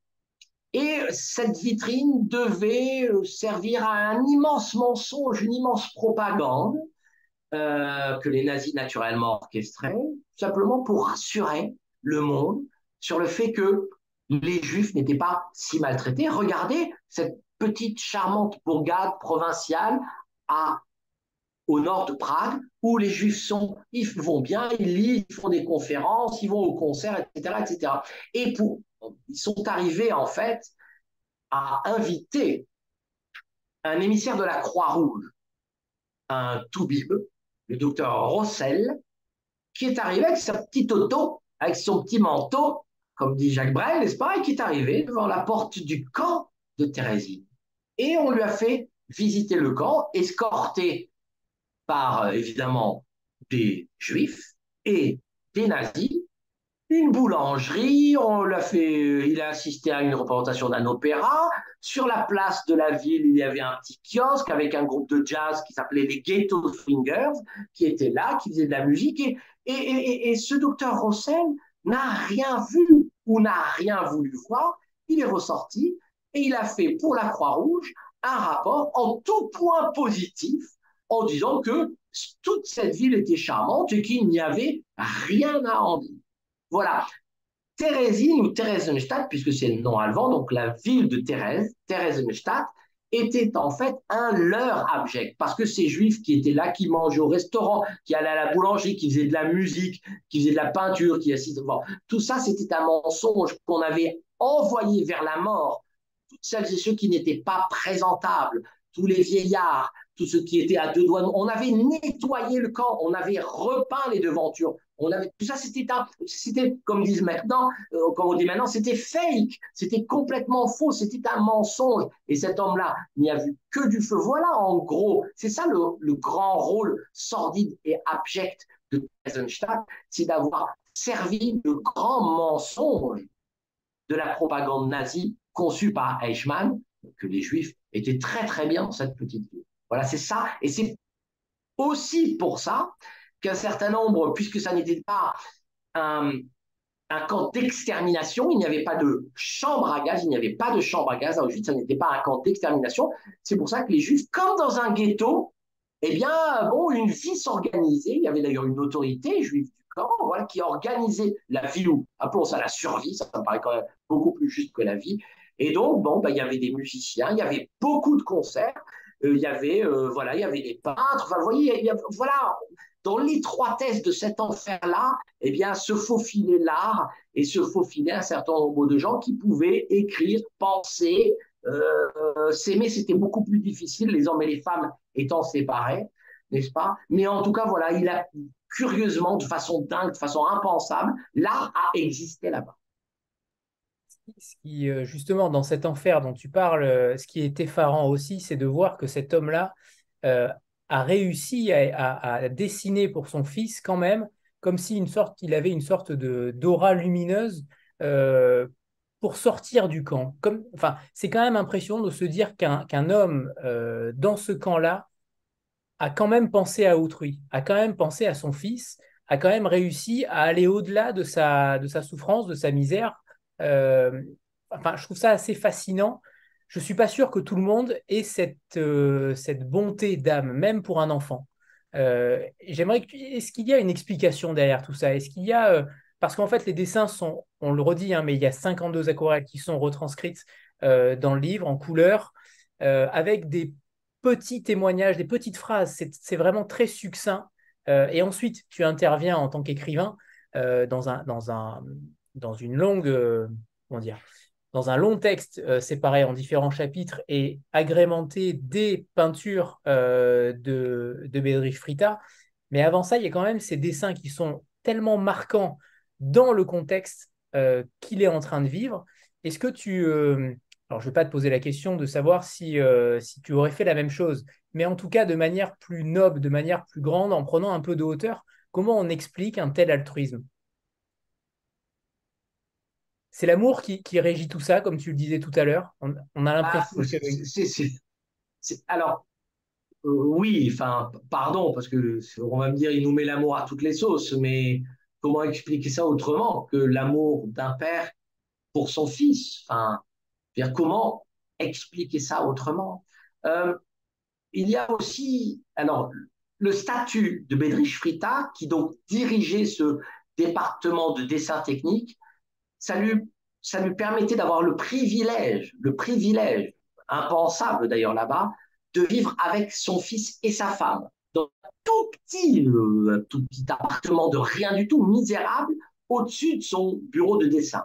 B: Et cette vitrine devait servir à un immense mensonge, une immense propagande euh, que les nazis naturellement orchestraient, simplement pour rassurer le monde sur le fait que les juifs n'étaient pas si maltraités. Regardez cette petite charmante bourgade provinciale au nord de Prague, où les Juifs sont, ils vont bien, ils lisent, ils font des conférences, ils vont au concert, etc., etc. Et ils sont arrivés en fait à inviter un émissaire de la Croix-Rouge, un toubib, le docteur Rossel, qui est arrivé avec sa petite auto, avec son petit manteau, comme dit Jacques Brel, n'est-ce pas, et qui est arrivé devant la porte du camp de Thérèse. Et on lui a fait visiter le camp, escorté par euh, évidemment des juifs et des nazis, une boulangerie, on l'a fait, euh, il a assisté à une représentation d'un opéra. Sur la place de la ville, il y avait un petit kiosque avec un groupe de jazz qui s'appelait les Ghetto Fingers, qui était là, qui faisait de la musique. Et, et, et, ce docteur Rossel n'a rien vu ou n'a rien voulu voir. il est ressorti et il a fait pour la Croix-Rouge un rapport en tout point positif en disant que toute cette ville était charmante et qu'il n'y avait rien à en dire. Voilà. Thérésine ou Theresienstadt, puisque c'est le nom allemand, donc la ville de Thérèse, Theresienstadt, était en fait un leurre abject, parce que ces juifs qui étaient là, qui mangeaient au restaurant, qui allaient à la boulangerie, qui faisaient de la musique, qui faisaient de la peinture, qui assistaient, bon, tout ça c'était un mensonge qu'on avait envoyé vers la mort toutes celles et ceux qui n'étaient pas présentables, tous les vieillards, tous ceux qui étaient à deux doigts. On avait nettoyé le camp, on avait repeint les devantures. On avait, tout ça, c'était, c'était comme disent maintenant, euh, comme on dit maintenant, c'était fake, c'était complètement faux, c'était un mensonge. Et cet homme-là n'y a vu que du feu. Voilà, en gros, c'est ça le, le, grand rôle sordide et abject de Eisenstadt, c'est d'avoir servi le grand mensonge de la propagande nazie conçue par Eichmann, que les Juifs étaient très très bien dans cette petite ville. Voilà, c'est ça. Et c'est aussi pour ça qu'un certain nombre, puisque ça n'était pas un, camp d'extermination, il n'y avait pas de chambre à gaz, il n'y avait pas de chambre à gaz à Auschwitz, ça n'était pas un camp d'extermination. C'est pour ça que les Juifs, comme dans un ghetto, eh bien, bon, une vie s'organisait. Il y avait d'ailleurs une autorité juive du camp, qui organisait la vie ou, appelons ça la survie, ça me paraît quand même beaucoup plus juste que la vie. Et donc, bon, ben, il y avait des musiciens, il y avait beaucoup de concerts, euh, il y avait, euh, voilà, il y avait des peintres. Enfin, vous voyez, y a, voilà, dans l'étroitesse de cet enfer-là, eh bien, se faufilait l'art et se faufilait un certain nombre de gens qui pouvaient écrire, penser, euh, s'aimer. C'était beaucoup plus difficile, les hommes et les femmes étant séparés, n'est-ce pas? Mais en tout cas, voilà, il a curieusement, de façon dingue, de façon impensable, l'art a existé là-bas
A: ce qui, euh, justement, dans cet enfer dont tu parles, euh, ce qui est effarant aussi, c'est de voir que cet homme-là euh, a réussi à, dessiner pour son fils quand même, comme si une sorte, il avait une sorte de d'aura lumineuse pour sortir du camp. Enfin, c'est quand même impressionnant de se dire qu'un homme dans ce camp-là a quand même pensé à autrui, a quand même pensé à son fils, a quand même réussi à aller au-delà de sa, de sa souffrance, de sa misère, euh, enfin, je trouve ça assez fascinant. Je suis pas sûr que tout le monde ait cette, euh, cette bonté d'âme, même pour un enfant. Euh, j'aimerais est-ce qu'il y a une explication derrière tout ça? Est-ce qu'il y a parce qu'en fait les dessins sont, on le redit, hein, mais il y a 52 aquarelles qui sont retranscrites dans le livre en couleur, avec des petits témoignages, des petites phrases. C'est vraiment très succinct. et ensuite, tu interviens en tant qu'écrivain dans, un, dans, un, dans une longue, euh, dans un long texte euh, séparé en différents chapitres et agrémenté des peintures euh, de, de Bedrich Frita. Mais avant ça, il y a quand même ces dessins qui sont tellement marquants dans le contexte qu'il est en train de vivre. Est-ce que tu... alors, je ne vais pas te poser la question de savoir si tu aurais fait la même chose, mais en tout cas de manière plus noble, de manière plus grande, en prenant un peu de hauteur, comment on explique un tel altruisme? C'est l'amour qui, régit tout ça, comme tu le disais tout à l'heure. On, a l'impression
B: ah, Alors, euh, oui, enfin, pardon, parce que on va me dire, il nous met l'amour à toutes les sauces, mais comment expliquer ça autrement que l'amour d'un père pour son fils? Enfin, dire, comment expliquer ça autrement? Euh, Il y a aussi, alors, le statut de Bedrich Frita, qui donc dirigeait ce département de dessin technique, ça lui, permettait d'avoir le privilège, le privilège, impensable d'ailleurs là-bas, de vivre avec son fils et sa femme dans un tout petit, euh, tout petit appartement de rien du tout, misérable, au-dessus de son bureau de dessin.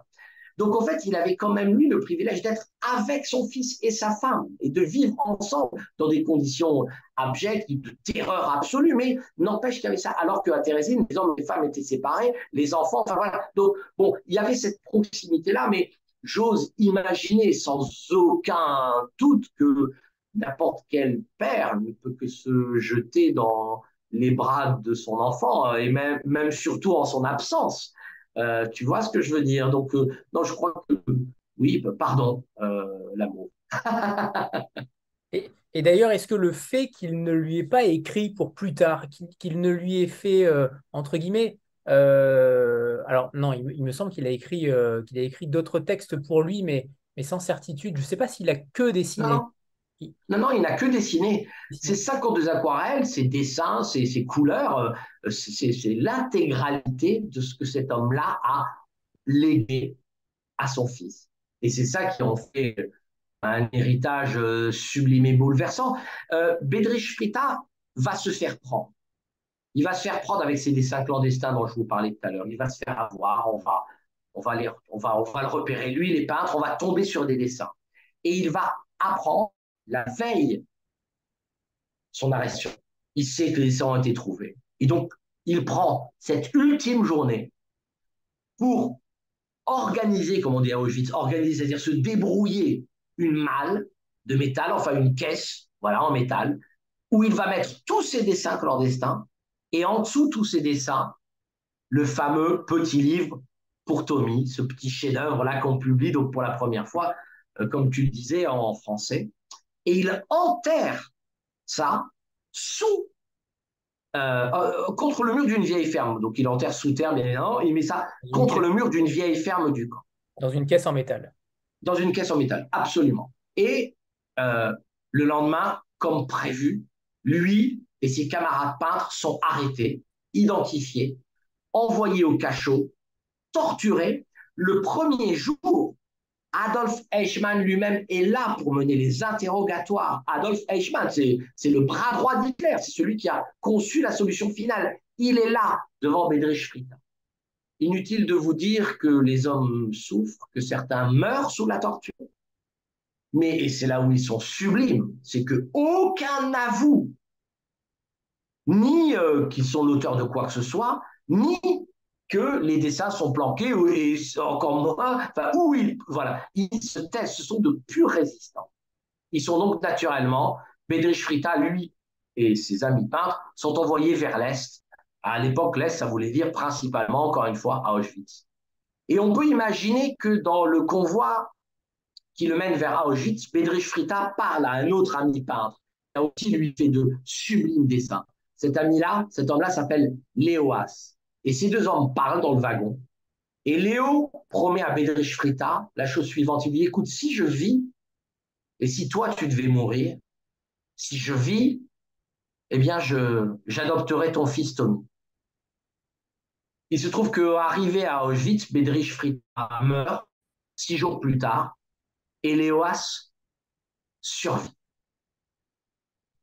B: Donc en fait, il avait quand même lui le privilège d'être avec son fils et sa femme et de vivre ensemble dans des conditions abjectes, de terreur absolue, mais n'empêche qu'il y avait ça. Alors qu'à Thérésine, les hommes et les femmes étaient séparés, les enfants, enfin voilà. Donc bon, il y avait cette proximité-là, mais j'ose imaginer sans aucun doute que n'importe quel père ne peut que se jeter dans les bras de son enfant, et même, même surtout en son absence. Euh, tu vois ce que je veux dire? Donc, euh, non, je crois que oui, bah, pardon, euh, l'amour.
A: et, d'ailleurs, est-ce que le fait qu'il ne lui ait pas écrit pour plus tard, qu'il ne lui ait fait, entre guillemets, alors non, il, me semble qu'il a écrit, qu'il a écrit d'autres textes pour lui, mais mais sans certitude. Je ne sais pas s'il a que dessiné.
B: Non, non, il n'a que dessiné. C'est 52 aquarelles, ses dessins, ses, couleurs, euh, c'est l'intégralité de ce que cet homme-là a légué à son fils. Et c'est ça qui en fait un héritage euh, sublime et bouleversant. Euh, Bedrich Frita va se faire prendre. Il va se faire prendre avec ses dessins clandestins dont je vous parlais tout à l'heure. Il va se faire avoir, on va, on va, les, on va, on va le repérer. Lui, les peintres, on va tomber sur des dessins. Et il va apprendre la veille son arrestation. Il sait que les dessins ont été trouvés. Et donc, il prend cette ultime journée pour organiser, comme on dit à Auschwitz, organiser, c'est-à-dire se débrouiller une malle de métal, enfin une caisse, voilà, en métal, où il va mettre tous ses dessins clandestins et en dessous tous ces dessins, le fameux petit livre pour Tommy, ce petit chef-d'œuvre-là qu'on publie pour la première fois, euh, comme tu le disais, en français. Et il enterre ça sous, euh, euh, contre le mur d'une vieille ferme. Donc il enterre sous terre, mais non, il met ça contre le mur d'une vieille ferme du camp.
A: Dans une caisse en métal.
B: Dans une caisse en métal, absolument. Et le lendemain, comme prévu, lui et ses camarades peintres sont arrêtés, identifiés, envoyés au cachot, torturés. Le premier jour, Adolf Eichmann lui-même est là pour mener les interrogatoires. Adolf Eichmann, c'est le bras droit d'Hitler, c'est celui qui a conçu la solution finale. Il est là devant Bedrich Frita. Inutile de vous dire que les hommes souffrent, que certains meurent sous la torture. Mais c'est là où ils sont sublimes, c'est que aucun n'avoue ni euh, qu'ils sont l'auteur de quoi que ce soit, ni que les dessins sont planqués et encore moins, enfin, où ils, voilà, ils se taisent, ce sont de purs résistants. Ils sont donc naturellement, Bedrich Frita, lui, et ses amis peintres sont envoyés vers l'Est. À l'époque, l'Est, ça voulait dire principalement, encore une fois, à Auschwitz. Et on peut imaginer que dans le convoi qui le mène vers Auschwitz, Bedrich Frita parle à un autre ami peintre, qui a aussi lui fait de sublimes dessins. Cet ami-là, cet homme-là s'appelle Léoas. Et ces deux hommes parlent dans le wagon. Et Léo promet à Bedrich Frita la chose suivante. Il dit, écoute, si je vis, et si toi tu devais mourir, si je vis, eh bien, je, j'adopterai ton fils Tommy. Il se trouve qu'arrivé à Auschwitz, Bedrich Frita meurt six jours plus tard, et Léoas survit.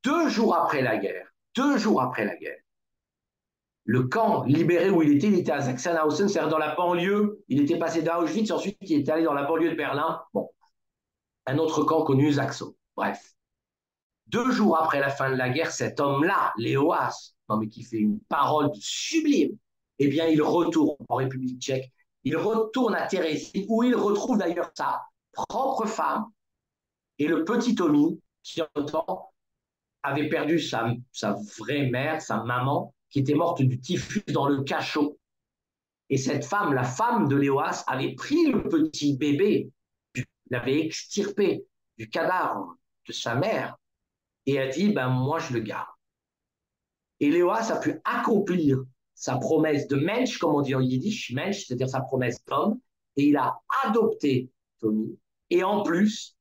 B: Deux jours après la guerre, deux jours après la guerre, le camp libéré où il était, il était à Sachsenhausen, c'est-à-dire dans la banlieue. Il était passé d'Auschwitz, ensuite il est allé dans la banlieue de Berlin. Bon, un autre camp connu, Zaxo. Bref. Deux jours après la fin de la guerre, cet homme-là, Léoas, non mais qui fait une parole sublime, eh bien, il retourne en République tchèque. Il retourne à Thérésie, où il retrouve d'ailleurs sa propre femme et le petit Tommy, qui en temps avait perdu sa vraie mère, sa maman, qui était morte du typhus dans le cachot. Et cette femme, la femme de Léoas, avait pris le petit bébé, l'avait extirpé du cadavre de sa mère et a dit, ben moi je le garde. Et Léoas a pu accomplir sa promesse de mensch, comme on dit en yiddish, mensch, c'est-à-dire sa promesse d'homme, et il a adopté Tommy. Et en plus,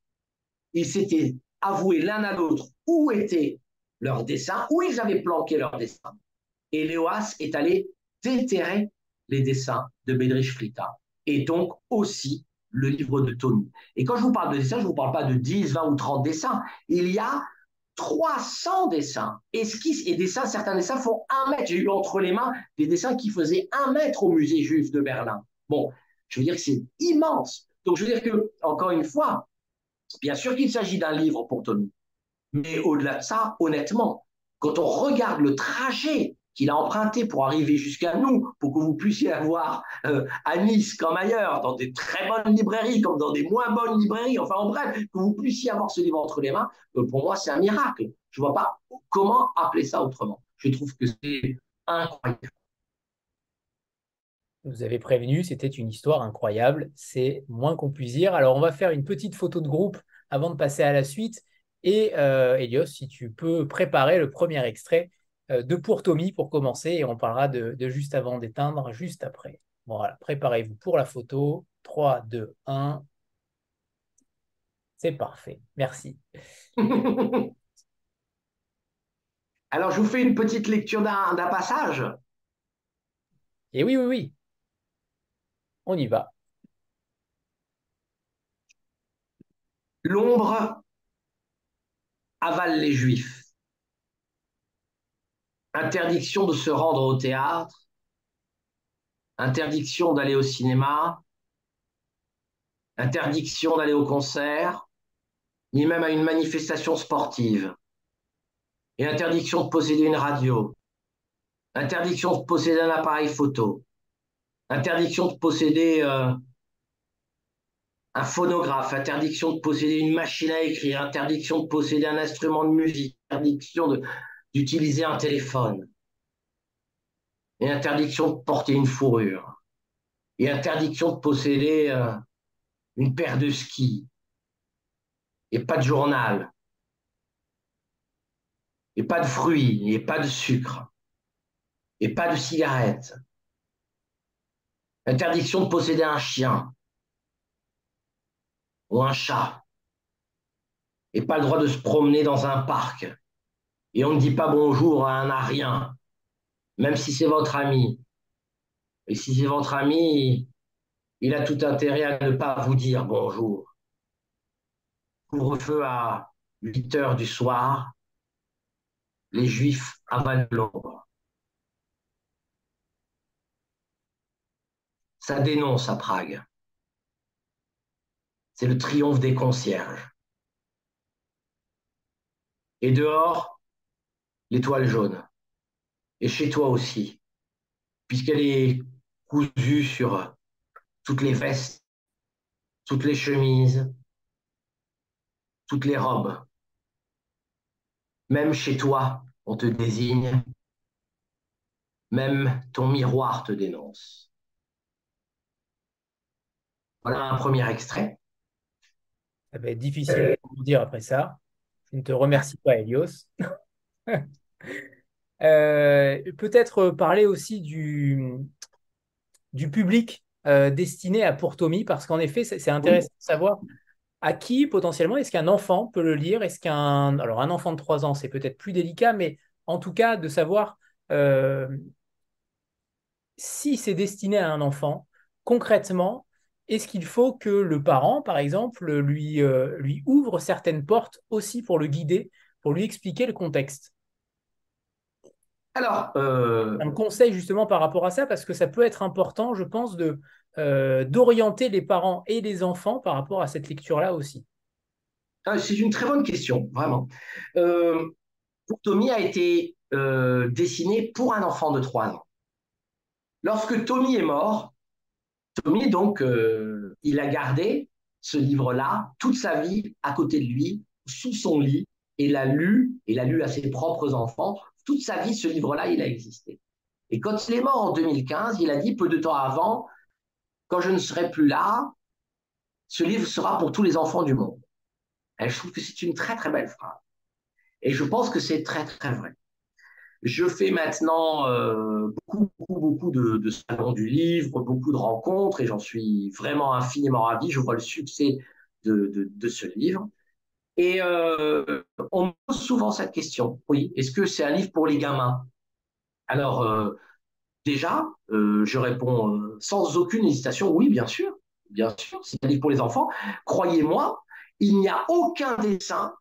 B: il s'était avoué l'un à l'autre où étaient leurs dessins, où ils avaient planqué leurs dessins. Et Léoas est allé déterrer les dessins de Bedrich Frita, et donc aussi le livre de Tommy. Et quand je vous parle de dessins, je ne vous parle pas de 10, 20 ou 30 dessins. Il y a 300 dessins, esquisses et dessins. Certains dessins font un mètre. J'ai eu entre les mains des dessins qui faisaient un mètre au musée juif de Berlin. Bon, je veux dire que c'est immense. Donc je veux dire que, encore une fois, Bien sûr qu'il s'agit d'un livre pour Tommy, mais au-delà de ça, honnêtement, quand on regarde le trajet qu'il a emprunté pour arriver jusqu'à nous, pour que vous puissiez avoir euh, à Nice comme ailleurs, dans des très bonnes librairies comme dans des moins bonnes librairies, enfin en bref, que vous puissiez avoir ce livre entre les mains, euh, pour moi c'est un miracle. Je ne vois pas comment appeler ça autrement. Je trouve que c'est incroyable.
A: Vous avez prévenu, c'était une histoire incroyable, c'est moins qu'on puisse dire. Alors, on va faire une petite photo de groupe avant de passer à la suite. Et euh, Elios, si tu peux préparer le premier extrait de Pour Tommy pour commencer, et on parlera de, de juste avant d'éteindre, juste après. Voilà, préparez-vous pour la photo. 3, 2, 1. C'est parfait. Merci.
B: Alors, je vous fais une petite lecture d'un passage.
A: Et oui, oui, oui. On y va.
B: L'ombre avale les Juifs. Interdiction de se rendre au théâtre, interdiction d'aller au cinéma, interdiction d'aller au concert, ni même à une manifestation sportive, et interdiction de posséder une radio, interdiction de posséder un appareil photo, interdiction de posséder euh, un phonographe, interdiction de posséder une machine à écrire, interdiction de posséder un instrument de musique, interdiction d'utiliser un téléphone, et interdiction de porter une fourrure, et interdiction de posséder euh, une paire de skis, et pas de journal, et pas de fruits, et pas de sucre, et pas de cigarettes. Interdiction de posséder un chien, ou un chat, et pas le droit de se promener dans un parc. Et on ne dit pas bonjour à un arien, même si c'est votre ami. Et si c'est votre ami, il a tout intérêt à ne pas vous dire bonjour. Couvre-feu à 8 heures du soir, les Juifs avalent l'ombre. Ça dénonce à Prague. C'est le triomphe des concierges. Et dehors, l'étoile jaune. Et chez toi aussi, puisqu'elle est cousue sur toutes les vestes, toutes les chemises, toutes les robes. Même chez toi, on te désigne. Même ton miroir te dénonce. Voilà un premier extrait.
A: Ça va être difficile de vous dire après ça. Je ne te remercie pas, Elios. Euh, peut-être parler aussi du, du public euh, destiné à pour Tommy, parce qu'en effet, c'est intéressant de savoir à qui potentiellement est-ce qu'un enfant peut le lire? Est-ce qu'un alors un enfant de 3 ans, c'est peut-être plus délicat, mais en tout cas de savoir euh, si c'est destiné à un enfant, concrètement, est-ce qu'il faut que le parent, par exemple, lui, lui ouvre certaines portes aussi pour le guider, pour lui expliquer le contexte?
B: Alors, euh...
A: un conseil justement par rapport à ça, parce que ça peut être important, je pense, de euh, d'orienter les parents et les enfants par rapport à cette lecture-là aussi.
B: Ah, c'est une très bonne question, vraiment. Euh, Tommy a été dessiné pour un enfant de 3 ans. Lorsque Tommy est mort, Tommy, donc, il a gardé ce livre-là toute sa vie à côté de lui, sous son lit, et l'a lu, et l'a lu à ses propres enfants. Toute sa vie, ce livre-là, il a existé. Et quand il est mort en 2015, il a dit peu de temps avant, quand je ne serai plus là, ce livre sera pour tous les enfants du monde. Et je trouve que c'est une très très belle phrase. Et je pense que c'est très très vrai. Je fais maintenant euh, beaucoup, beaucoup, beaucoup de, salons du livre, beaucoup de rencontres, et j'en suis vraiment infiniment ravi. Je vois le succès de, de ce livre. Et euh, on me pose souvent cette question. Oui, est-ce que c'est un livre pour les gamins? Alors, euh, déjà, euh, je réponds sans aucune hésitation, oui, bien sûr. Bien sûr, c'est un livre pour les enfants. Croyez-moi, il n'y a aucun dessin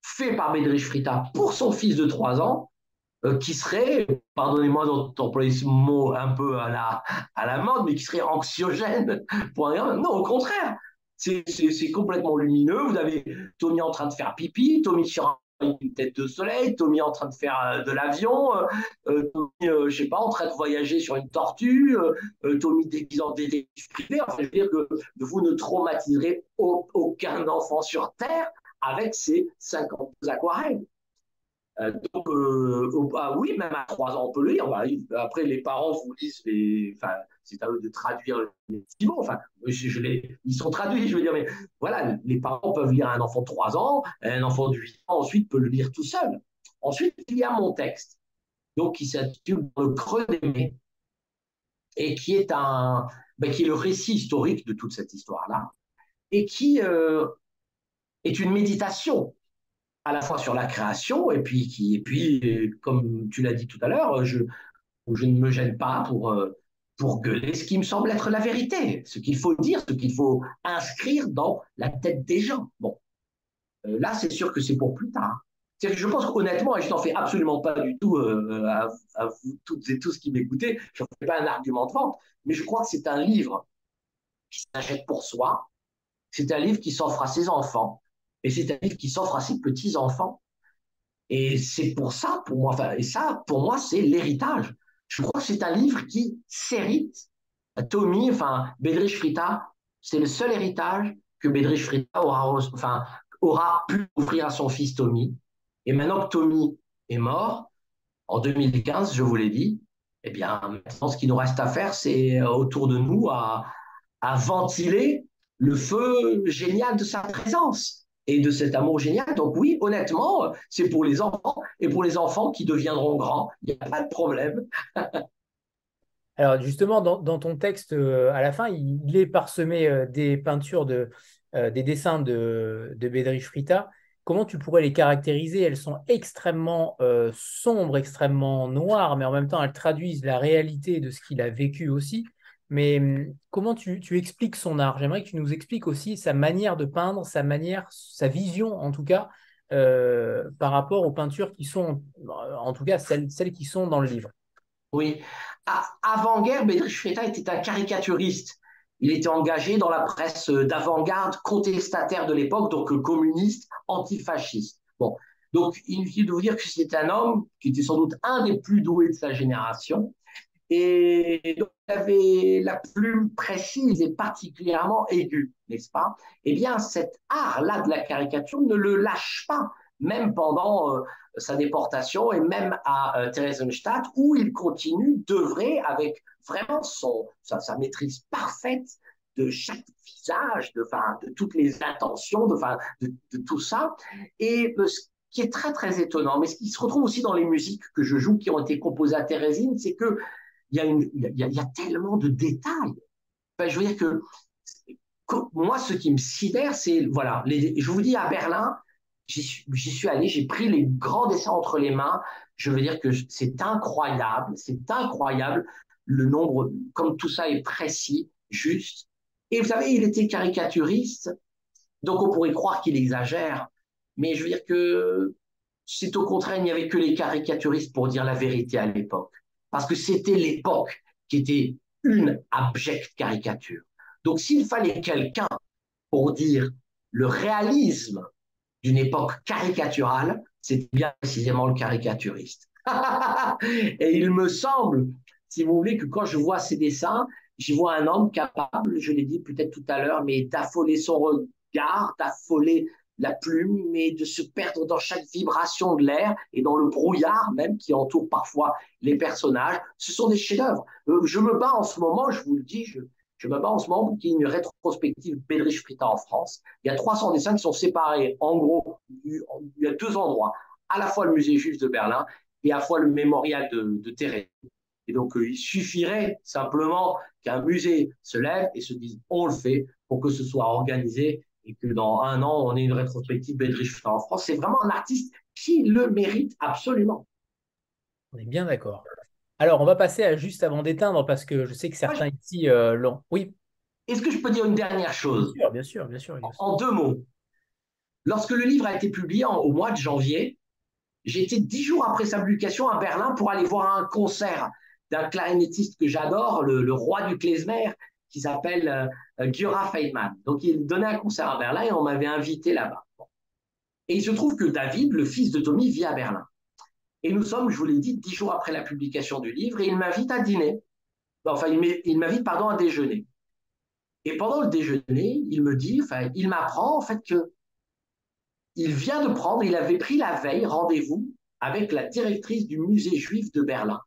B: fait par Bédrich Frita pour son fils de 3 ans qui serait, pardonnez-moi d'employer ce mot un peu à la, à la mode, mais qui serait anxiogène pour un Non, au contraire, c'est complètement lumineux. Vous avez Tommy en train de faire pipi, Tommy sur une tête de soleil, Tommy en train de faire euh, de l'avion, euh, euh, Tommy, euh, sais pas, en train de voyager sur une tortue, euh, Tommy déguisant des détectives privés. Enfin, je veux dire que vous ne traumatiserez aucun enfant sur Terre avec ces 50 aquarelles. Euh, donc, euh, bah, oui, même à 3 ans, on peut le lire. Bah, après, les parents vous lisent, les... enfin, c'est à eux de traduire les mots. Enfin, je, ils sont traduits, je veux dire, mais voilà, les parents peuvent lire un enfant de 3 ans, un enfant de 8 ans, ensuite peut le lire tout seul. Ensuite, il y a mon texte, donc qui s'intitule Le creux d'aimer, et qui est un, ben, qui est le récit historique de toute cette histoire-là, et qui, euh, est une méditation à la fois sur la création et puis qui et puis comme tu l'as dit tout à l'heure, je je ne me gêne pas pour euh, pour gueuler ce qui me semble être la vérité, ce qu'il faut dire, ce qu'il faut inscrire dans la tête des gens. Bon, euh, là c'est sûr que c'est pour plus tard. je pense qu'honnêtement, et je n'en fais absolument pas du tout euh, à, à, vous toutes et tous qui m'écoutez, je n'en fais pas un argument de vente, mais je crois que c'est un livre qui s'achète pour soi, c'est un livre qui s'offre à ses enfants, et c'est un livre qui s'offre à ses petits-enfants. Et c'est pour ça, pour moi, et ça, pour moi, c'est l'héritage. Je crois que c'est un livre qui s'hérite. Tommy, enfin, Bedrich Frita, c'est le seul héritage que Bedrich Frita aura, enfin, aura pu offrir à son fils Tommy. Et maintenant que Tommy est mort, en 2015, je vous l'ai dit, eh bien, maintenant, ce qu'il nous reste à faire, c'est euh, autour de nous à ventiler le feu génial de sa présence et de cet amour génial. Donc oui, honnêtement, c'est pour les enfants et pour les enfants qui deviendront grands. Il n'y a pas de problème.
A: Alors justement, dans, ton texte, euh, à la fin, il, est parsemé euh, des peintures, de, euh, des dessins de, de Bedrich Frita. Comment tu pourrais les caractériser? Elles sont extrêmement sombres, extrêmement noires, mais en même temps, elles traduisent la réalité de ce qu'il a vécu aussi. Mais hum, comment tu, expliques son art? J'aimerais que tu nous expliques aussi sa manière de peindre, sa manière, sa vision en tout cas, euh, par rapport aux peintures qui sont, en tout cas celles, qui sont dans le livre.
B: Oui. Avant-guerre, Bedrich Freta était un caricaturiste. Il était engagé dans la presse d'avant-garde contestataire de l'époque, donc communiste, antifasciste. Bon. Donc, il suffit de vous dire que c'est un homme qui était sans doute un des plus doués de sa génération, et avait la plume précise et particulièrement aiguë, n'est-ce pas? Eh bien, cet art-là de la caricature ne le lâche pas, même pendant euh, sa déportation et même à euh, Theresienstadt, où il continue d'œuvrer avec vraiment son, sa, maîtrise parfaite de chaque visage, de, de toutes les intentions, de, de, tout ça. Et euh, ce qui est très, très étonnant, mais ce qui se retrouve aussi dans les musiques que je joue, qui ont été composées à Thérésine, c'est que il y a, tellement de détails. je veux dire que, moi, ce qui me sidère, c'est, voilà, je vous dis à Berlin, j'y suis, allé, j'ai pris les grands dessins entre les mains. Je veux dire que c'est incroyable, c'est incroyable le nombre, comme tout ça est précis, juste. Et vous savez, il était caricaturiste, donc on pourrait croire qu'il exagère. Mais je veux dire que c'est au contraire, il n'y avait que les caricaturistes pour dire la vérité à l'époque parce que c'était l'époque qui était une abjecte caricature. Donc s'il fallait quelqu'un pour dire le réalisme d'une époque caricaturale, c'était bien précisément le caricaturiste. Et il me semble, si vous voulez, que quand je vois ces dessins, j'y vois un homme capable, je l'ai dit peut-être tout à l'heure, mais d'affoler son regard, d'affoler la plume, mais de se perdre dans chaque vibration de l'air et dans le brouillard même qui entoure parfois les personnages. Ce sont des chefs-d'œuvre. Euh, je me bats en ce moment, je vous le dis, je, me bats en ce moment pour qu'il y ait une rétrospective Bedrich Frita en France. Il y a 300 dessins qui sont séparés. En gros, il y a deux endroits. À la fois le musée juif de Berlin et à la fois le mémorial de, de Thérèse. Et donc, euh, il suffirait simplement qu'un musée se lève et se dise on le fait pour que ce soit organisé et que dans un an, on ait une rétrospective Bedrich en France. C'est vraiment un artiste qui le mérite absolument.
A: On est bien d'accord. Alors, on va passer à juste avant d'éteindre parce que je sais que certains ici euh, l'ont. Oui.
B: Est-ce que je peux dire une dernière chose?
A: Bien sûr, bien sûr,
B: En, deux mots. Lorsque le livre a été publié au mois de janvier, été dix jours après sa publication à Berlin pour aller voir un concert d'un clarinettiste que j'adore, le, le, roi du klezmer, qui s'appelle euh, Feynman. Donc, il donnait un concert à Berlin et on m'avait invité là-bas. Et il se trouve que David, le fils de Tommy, vit à Berlin. Et nous sommes, je vous l'ai dit, dix jours après la publication du livre et il m'invite à dîner. Enfin, il m'invite, pardon, à déjeuner. Et pendant le déjeuner, il me dit, enfin, il m'apprend en fait que il vient de prendre, il avait pris la veille rendez-vous avec la directrice du musée juif de Berlin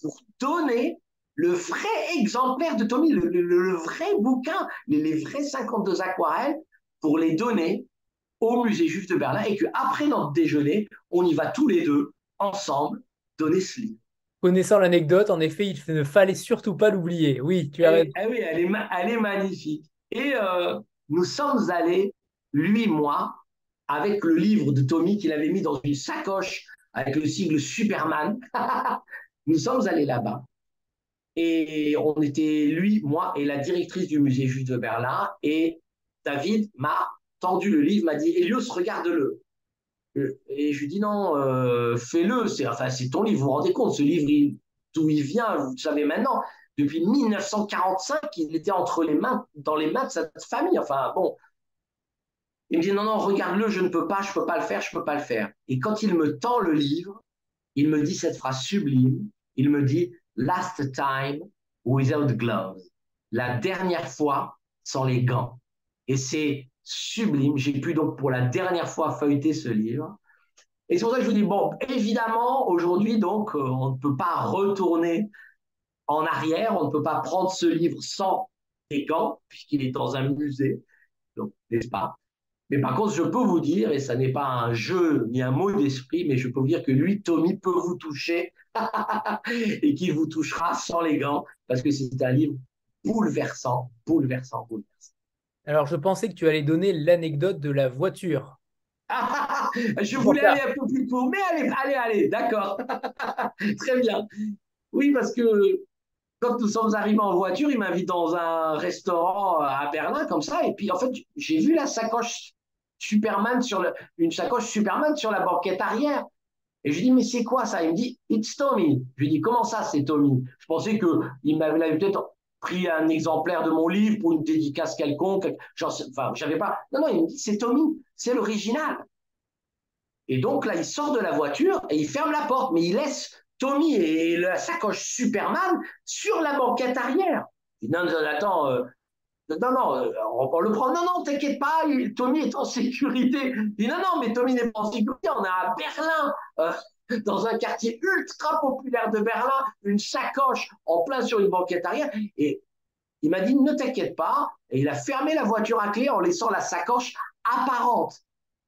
B: pour donner le vrai exemplaire de Tommy, le, vrai bouquin, les, vrais 52 aquarelles, pour les donner au musée juif de Berlin et qu'après notre déjeuner, on y va tous les deux, ensemble, donner ce livre.
A: Connaissant l'anecdote, en effet, il ne fallait surtout pas l'oublier. Oui, tu as
B: raison. Eh oui, elle est, elle est magnifique. Et euh, nous sommes allés, lui et moi, avec le livre de Tommy qu'il avait mis dans une sacoche avec le sigle Superman. Nous sommes allés là-bas. Et on était, lui, moi et la directrice du musée juif de Berlin. Et David m'a tendu le livre, m'a dit Elios, regarde-le. Et je lui dis non, euh, fais-le. C'est enfin, c'est ton livre. Vous vous rendez compte, ce livre, d'où il vient, vous le savez maintenant. Depuis 1945, il était entre les mains, dans les mains de sa famille. Enfin, bon. Il me dit non, non, regarde-le, je ne peux pas, je peux pas le faire, je peux pas le faire. Et quand il me tend le livre, il me dit cette phrase sublime. Il me dit Last time without gloves. La dernière fois sans les gants. Et c'est sublime. J'ai pu donc pour la dernière fois feuilleter ce livre. Et c'est pour ça que je vous dis, bon, évidemment, aujourd'hui, donc, euh, on ne peut pas retourner en arrière, on ne peut pas prendre ce livre sans les gants, puisqu'il est dans un musée, donc, n'est-ce pas? Mais par contre, je peux vous dire, et ça n'est pas un jeu ni un mot d'esprit, mais je peux vous dire que lui, Tommy, peut vous toucher et qu'il vous touchera sans les gants, parce que c'est un livre bouleversant, bouleversant, bouleversant.
A: Alors, je pensais que tu allais donner l'anecdote de la voiture.
B: je voulais aller un peu plus court, mais allez, allez, allez, d'accord. Très bien. Oui, parce que quand nous sommes arrivés en voiture, il m'invite dans un restaurant à Berlin, comme ça, et puis en fait, j'ai vu la sacoche Superman sur le, une sacoche Superman sur la banquette arrière. Et je lui dis, mais c'est quoi ça? Il me dit, it's Tommy. Je lui dis, comment ça, c'est Tommy? Je pensais qu'il m'avait peut-être pris un exemplaire de mon livre pour une dédicace quelconque. Enfin, j'avais pas. Non, non, il me dit c'est Tommy, c'est l'original. Et donc là, il sort de la voiture et il ferme la porte, mais il laisse Tommy et la sacoche Superman sur la banquette arrière. Il dit, non, non, attends, euh, non, non, euh, on le prend. Non, non, t'inquiète pas, Tommy est en sécurité. Il dit, non, non, mais Tommy n'est pas en sécurité, on est à Berlin. Euh, dans un quartier ultra populaire de Berlin, une sacoche en plein sur une banquette arrière. Et il m'a dit, ne t'inquiète pas. Et il a fermé la voiture à clé en laissant la sacoche apparente.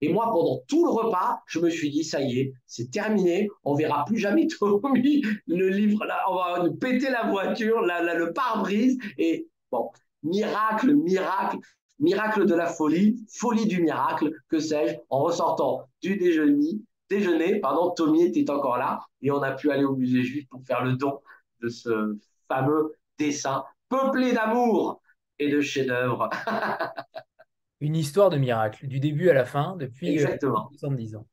B: Et moi, pendant tout le repas, je me suis dit, ça y est, c'est terminé. On verra plus jamais Tommy. Le livre, on va nous péter la voiture, le pare-brise. Et bon, miracle, miracle, miracle de la folie, folie du miracle, que sais-je, en ressortant du déjeuner, déjeuner, pardon, Tommy était encore là et on a pu aller au musée juif pour faire le don de ce fameux dessin peuplé d'amour et de chefs-d'œuvre.
A: Une histoire de miracle, du début à la fin, depuis euh, Exactement. 70 ans.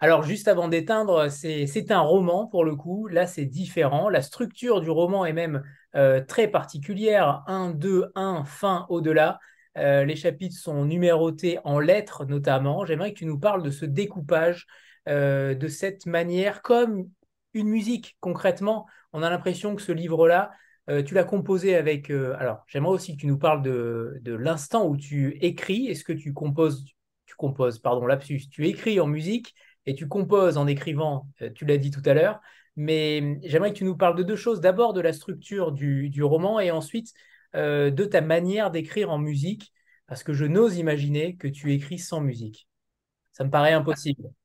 A: Alors, juste avant d'éteindre, c'est un roman pour le coup. Là, c'est différent. La structure du roman est même euh, très particulière. 1, 2, 1, fin, au-delà. Euh, les chapitres sont numérotés en lettres notamment. J'aimerais que tu nous parles de ce découpage euh, de cette manière, comme une musique concrètement. On a l'impression que ce livre-là, euh, tu l'as composé avec. Euh, alors, j'aimerais aussi que tu nous parles de, l'instant où tu écris. Est-ce que tu composes, tu composes, pardon, lapsus, tu écris en musique et tu composes en écrivant, tu l'as dit tout à l'heure. Mais j'aimerais que tu nous parles de deux choses. D'abord de la structure du, du roman et ensuite de ta manière d'écrire en musique, parce que je n'ose imaginer que tu écris sans musique. Ça me paraît impossible.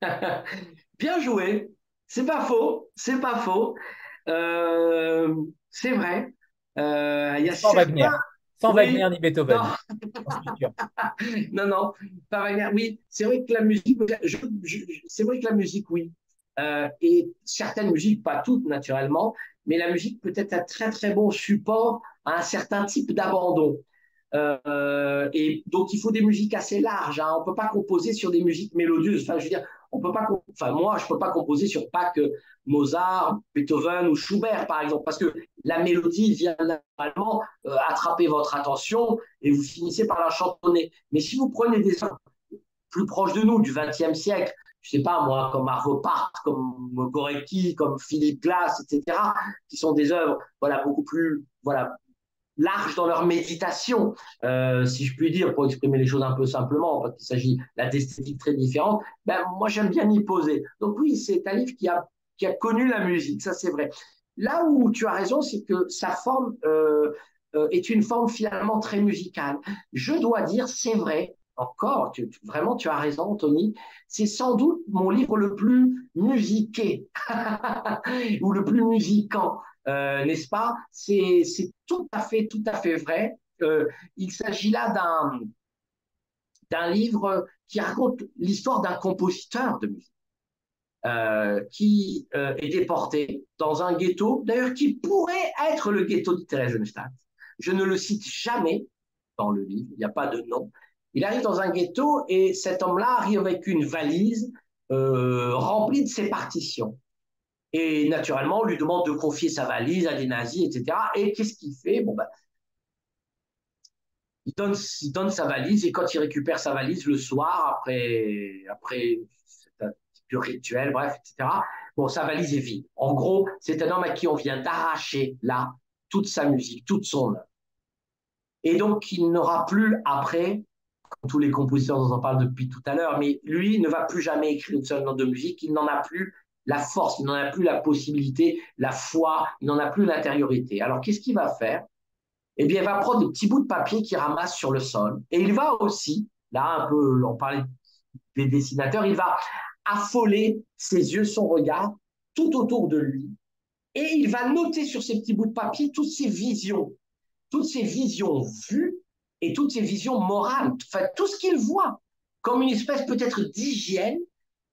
B: Bien joué. C'est pas faux. C'est pas faux. Euh, c'est vrai.
A: Euh, y a Sans Wagner. Sans Wagner ni Beethoven.
B: Non. non, pas Wagner. Oui, c'est vrai que la musique, c'est vrai que la musique, oui. Euh, et certaines musiques, pas toutes naturellement, mais la musique peut être un très très bon support à un certain type d'abandon. Euh, et donc, il faut des musiques assez larges. Hein. On peut pas composer sur des musiques mélodieuses. Enfin, je veux dire, on peut pas, enfin, moi, je peux pas composer sur pas que Mozart, Beethoven ou Schubert, par exemple, parce que la mélodie vient naturellement euh, attraper votre attention et vous finissez par la chantonner. Mais si vous prenez des œuvres plus proches de nous, du XXe siècle, je sais pas moi, comme Arvo Part, comme Gorecki, comme Philippe Glass, etc., qui sont des œuvres, voilà, beaucoup plus, voilà, larges dans leur méditation, euh, si je puis dire, pour exprimer les choses un peu simplement, parce qu'il s'agit d'esthétiques très différentes, ben, moi j'aime bien m'y poser. Donc oui, c'est un livre qui a, qui a connu la musique, ça c'est vrai. Là où tu as raison, c'est que sa forme euh, euh, est une forme finalement très musicale. Je dois dire, c'est vrai, encore, vraiment tu as raison, Tony, c'est sans doute mon livre le plus musiqué ou le plus musiquant. Euh, n'est-ce pas? C'est tout à fait, tout à fait vrai. Euh, il s'agit là d'un livre qui raconte l'histoire d'un compositeur de musique euh, qui euh, est déporté dans un ghetto, d'ailleurs qui pourrait être le ghetto de Theresienstadt. Je ne le cite jamais dans le livre, il n'y a pas de nom. Il arrive dans un ghetto et cet homme-là arrive avec une valise euh, remplie de ses partitions. Et naturellement, on lui demande de confier sa valise à des nazis, etc. Et qu'est-ce qu'il fait? Bon, ben, il donne, il donne sa valise et quand il récupère sa valise le soir, après, après du rituel, bref, etc., bon, sa valise est vide. En gros, c'est un homme à qui on vient d'arracher là toute sa musique, toute son œuvre. Et donc, il n'aura plus après, comme tous les compositeurs dont on parle depuis tout à l'heure, mais lui ne va plus jamais écrire une seule note de musique, il n'en a plus la force, il n'en a plus la possibilité, la foi, il n'en a plus l'intériorité. Alors, qu'est-ce qu'il va faire? Eh bien, il va prendre des petits bouts de papier qu'il ramasse sur le sol. Et il va aussi, là, un peu, on parlait des dessinateurs, il va affoler ses yeux, son regard, tout autour de lui. Et il va noter sur ces petits bouts de papier toutes ses visions, toutes ses visions vues et toutes ses visions morales, enfin, tout ce qu'il voit, comme une espèce peut-être d'hygiène,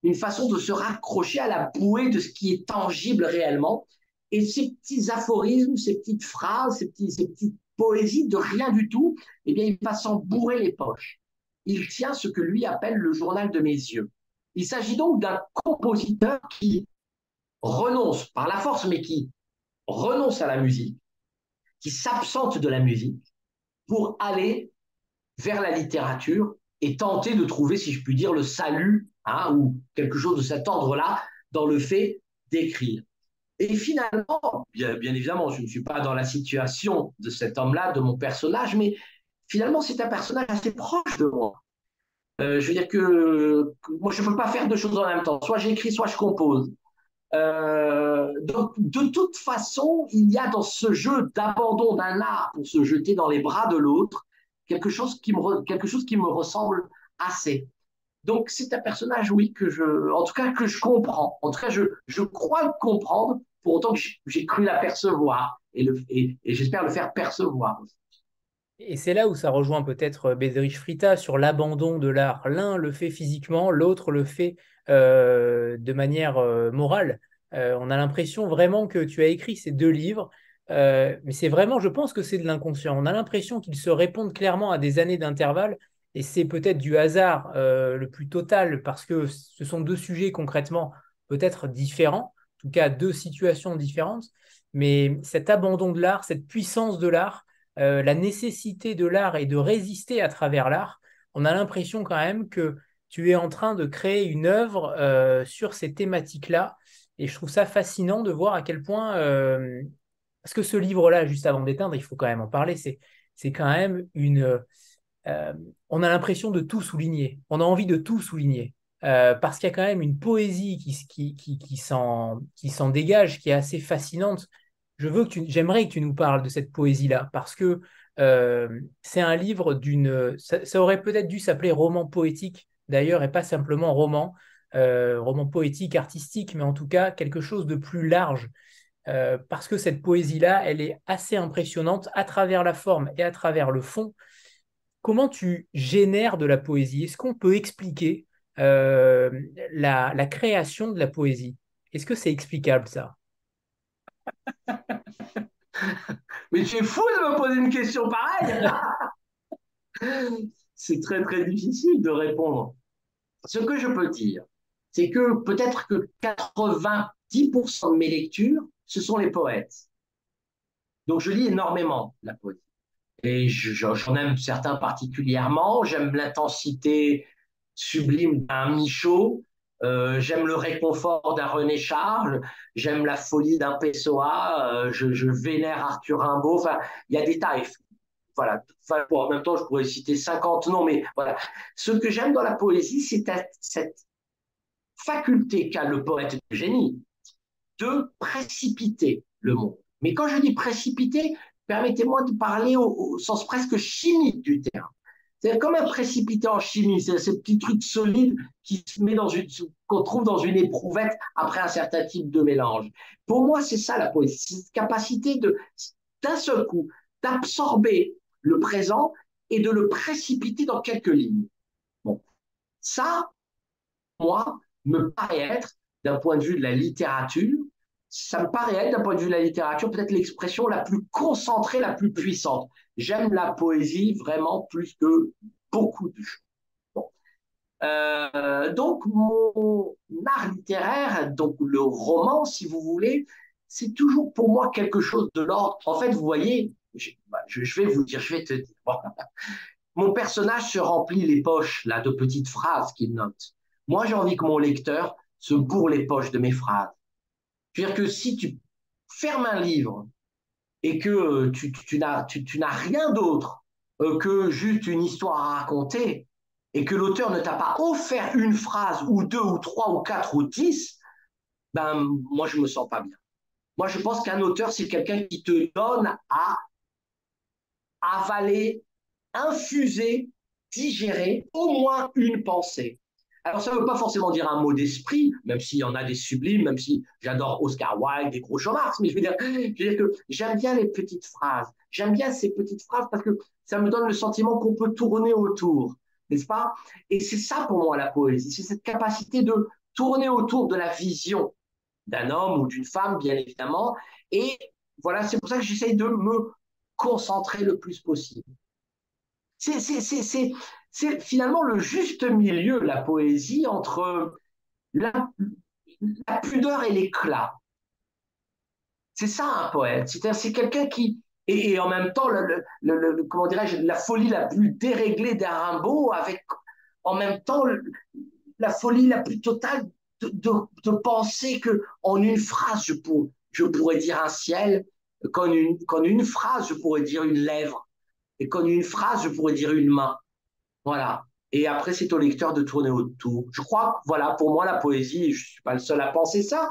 B: une façon de se raccrocher à la bouée de ce qui est tangible réellement. Et ces petits aphorismes, ces petites phrases, ces, petits, ces petites poésie de rien du tout, eh bien, il va s'en bourrer les poches. Il tient ce que lui appelle le journal de mes yeux. Il s'agit donc d'un compositeur qui renonce par la force, mais qui renonce à la musique, qui s'absente de la musique pour aller vers la littérature et tenter de trouver, si je puis dire, le salut hein, ou quelque chose de cet ordre-là dans le fait d'écrire. Et finalement, bien, évidemment, je ne suis pas dans la situation de cet homme-là, de mon personnage, mais finalement, c'est un personnage assez proche de moi. Euh, je veux dire que, moi, je ne peux pas faire deux choses en même temps. Soit j'écris, soit je compose. Euh, donc, de toute façon, il y a dans ce jeu d'abandon d'un art pour se jeter dans les bras de l'autre quelque chose qui me quelque chose qui me ressemble assez. Donc, c'est un personnage, oui, que je, en tout cas, que je comprends. En tout cas, je, je crois le comprendre pour autant que j'ai cru l'apercevoir et, et, et j'espère le faire percevoir.
A: Et c'est là où ça rejoint peut-être euh, Bédrich Frita sur l'abandon de l'art. L'un le fait physiquement, l'autre le fait euh, de manière euh, morale. on a l'impression vraiment que tu as écrit ces deux livres, mais c'est vraiment, je pense que c'est de l'inconscient. On a l'impression qu'ils se répondent clairement à des années d'intervalle, et c'est peut-être du hasard le plus total, parce que ce sont deux sujets concrètement peut-être différents, en tout cas deux situations différentes, mais cet abandon de l'art, cette puissance de l'art, euh, la nécessité de l'art et de résister à travers l'art, on a l'impression quand même que tu es en train de créer une œuvre euh, sur ces thématiques-là. Et je trouve ça fascinant de voir à quel point, euh, parce que ce livre-là, juste avant d'éteindre, il faut quand même en parler, c'est quand même une... on a l'impression de tout souligner, on a envie de tout souligner. Euh, parce qu'il y a quand même une poésie qui, qui, qui, qui s'en dégage, qui est assez fascinante. Je veux que j'aimerais que tu nous parles de cette poésie-là, parce que euh, c'est un livre d'une. Ça, aurait peut-être dû s'appeler roman poétique, d'ailleurs, et pas simplement roman, euh, roman poétique, artistique, mais en tout cas quelque chose de plus large. parce que cette poésie-là, elle est assez impressionnante à travers la forme et à travers le fond. Comment tu génères de la poésie? Est-ce qu'on peut expliquer euh, la, création de la poésie? Est-ce que c'est explicable ça?
B: Mais tu es fou de me poser une question pareille C'est très très difficile de répondre. Ce que je peux dire, c'est que peut-être que 90% de mes lectures, ce sont les poètes. Donc je lis énormément la poésie. Et j'en aime certains particulièrement. J'aime l'intensité sublime d'un Michaud. Euh, j'aime le réconfort d'un René Charles, j'aime la folie d'un Pessoa, euh, je, vénère Arthur Rimbaud. Enfin, il y a des tailles. Voilà. En même temps, je pourrais citer 50 noms, mais voilà. Ce que j'aime dans la poésie, c'est cette faculté qu'a le poète de génie de précipiter le monde. Mais quand je dis précipiter, permettez-moi de parler au sens presque chimique du terme. C'est comme un précipité en chimie, c'est ce petit truc solide qui se met dans une, qu'on trouve dans une éprouvette après un certain type de mélange. Pour moi, c'est ça la poésie, cette capacité de, d'un seul coup, d'absorber le présent et de le précipiter dans quelques lignes. Ça, moi, me paraît être, d'un point de vue de la littérature, ça me paraît être, d'un point de vue de la littérature, peut-être l'expression la plus concentrée, la plus puissante. J'aime la poésie vraiment plus que beaucoup de choses. Euh, donc, mon art littéraire, donc le roman, si vous voulez, c'est toujours pour moi quelque chose de l'ordre. En fait, vous voyez, je, bah, je, vais vous dire, je vais te dire. Mon personnage se remplit les poches là de petites phrases qu'il note. Moi, j'ai envie que mon lecteur se bourre les poches de mes phrases. Je veux dire que si tu fermes un livre et que tu, tu, n'as rien d'autre euh, que juste une histoire à raconter et que l'auteur ne t'a pas offert une phrase ou deux ou trois ou quatre ou dix, ben moi je me sens pas bien. Moi je pense qu'un auteur c'est quelqu'un qui te donne à avaler, infuser, digérer au moins une pensée. Alors, ça ne veut pas forcément dire un mot d'esprit, même s'il y en a des sublimes, même si j'adore Oscar Wilde et Groucho Marx, mais je veux dire, que j'aime bien les petites phrases. J'aime bien ces petites phrases parce que ça me donne le sentiment qu'on peut tourner autour, n'est-ce pas? Et c'est ça pour moi la poésie, c'est cette capacité de tourner autour de la vision d'un homme ou d'une femme, bien évidemment. Et voilà, c'est pour ça que j'essaye de me concentrer le plus possible. C'est c'est finalement le juste milieu, la poésie, entre la, pudeur et l'éclat. C'est ça un poète. C'est quelqu'un qui, et, en même temps, comment dirais-je, la folie la plus déréglée d'un Rimbaud, avec en même temps la folie la plus totale de, penser que en une phrase, je, je pourrais dire un ciel, qu'en une, une phrase, je pourrais dire une lèvre, et qu'en une phrase, je pourrais dire une main. Voilà. Et après, c'est au lecteur de tourner autour. Je crois, voilà, pour moi, la poésie, je ne suis pas le seul à penser ça,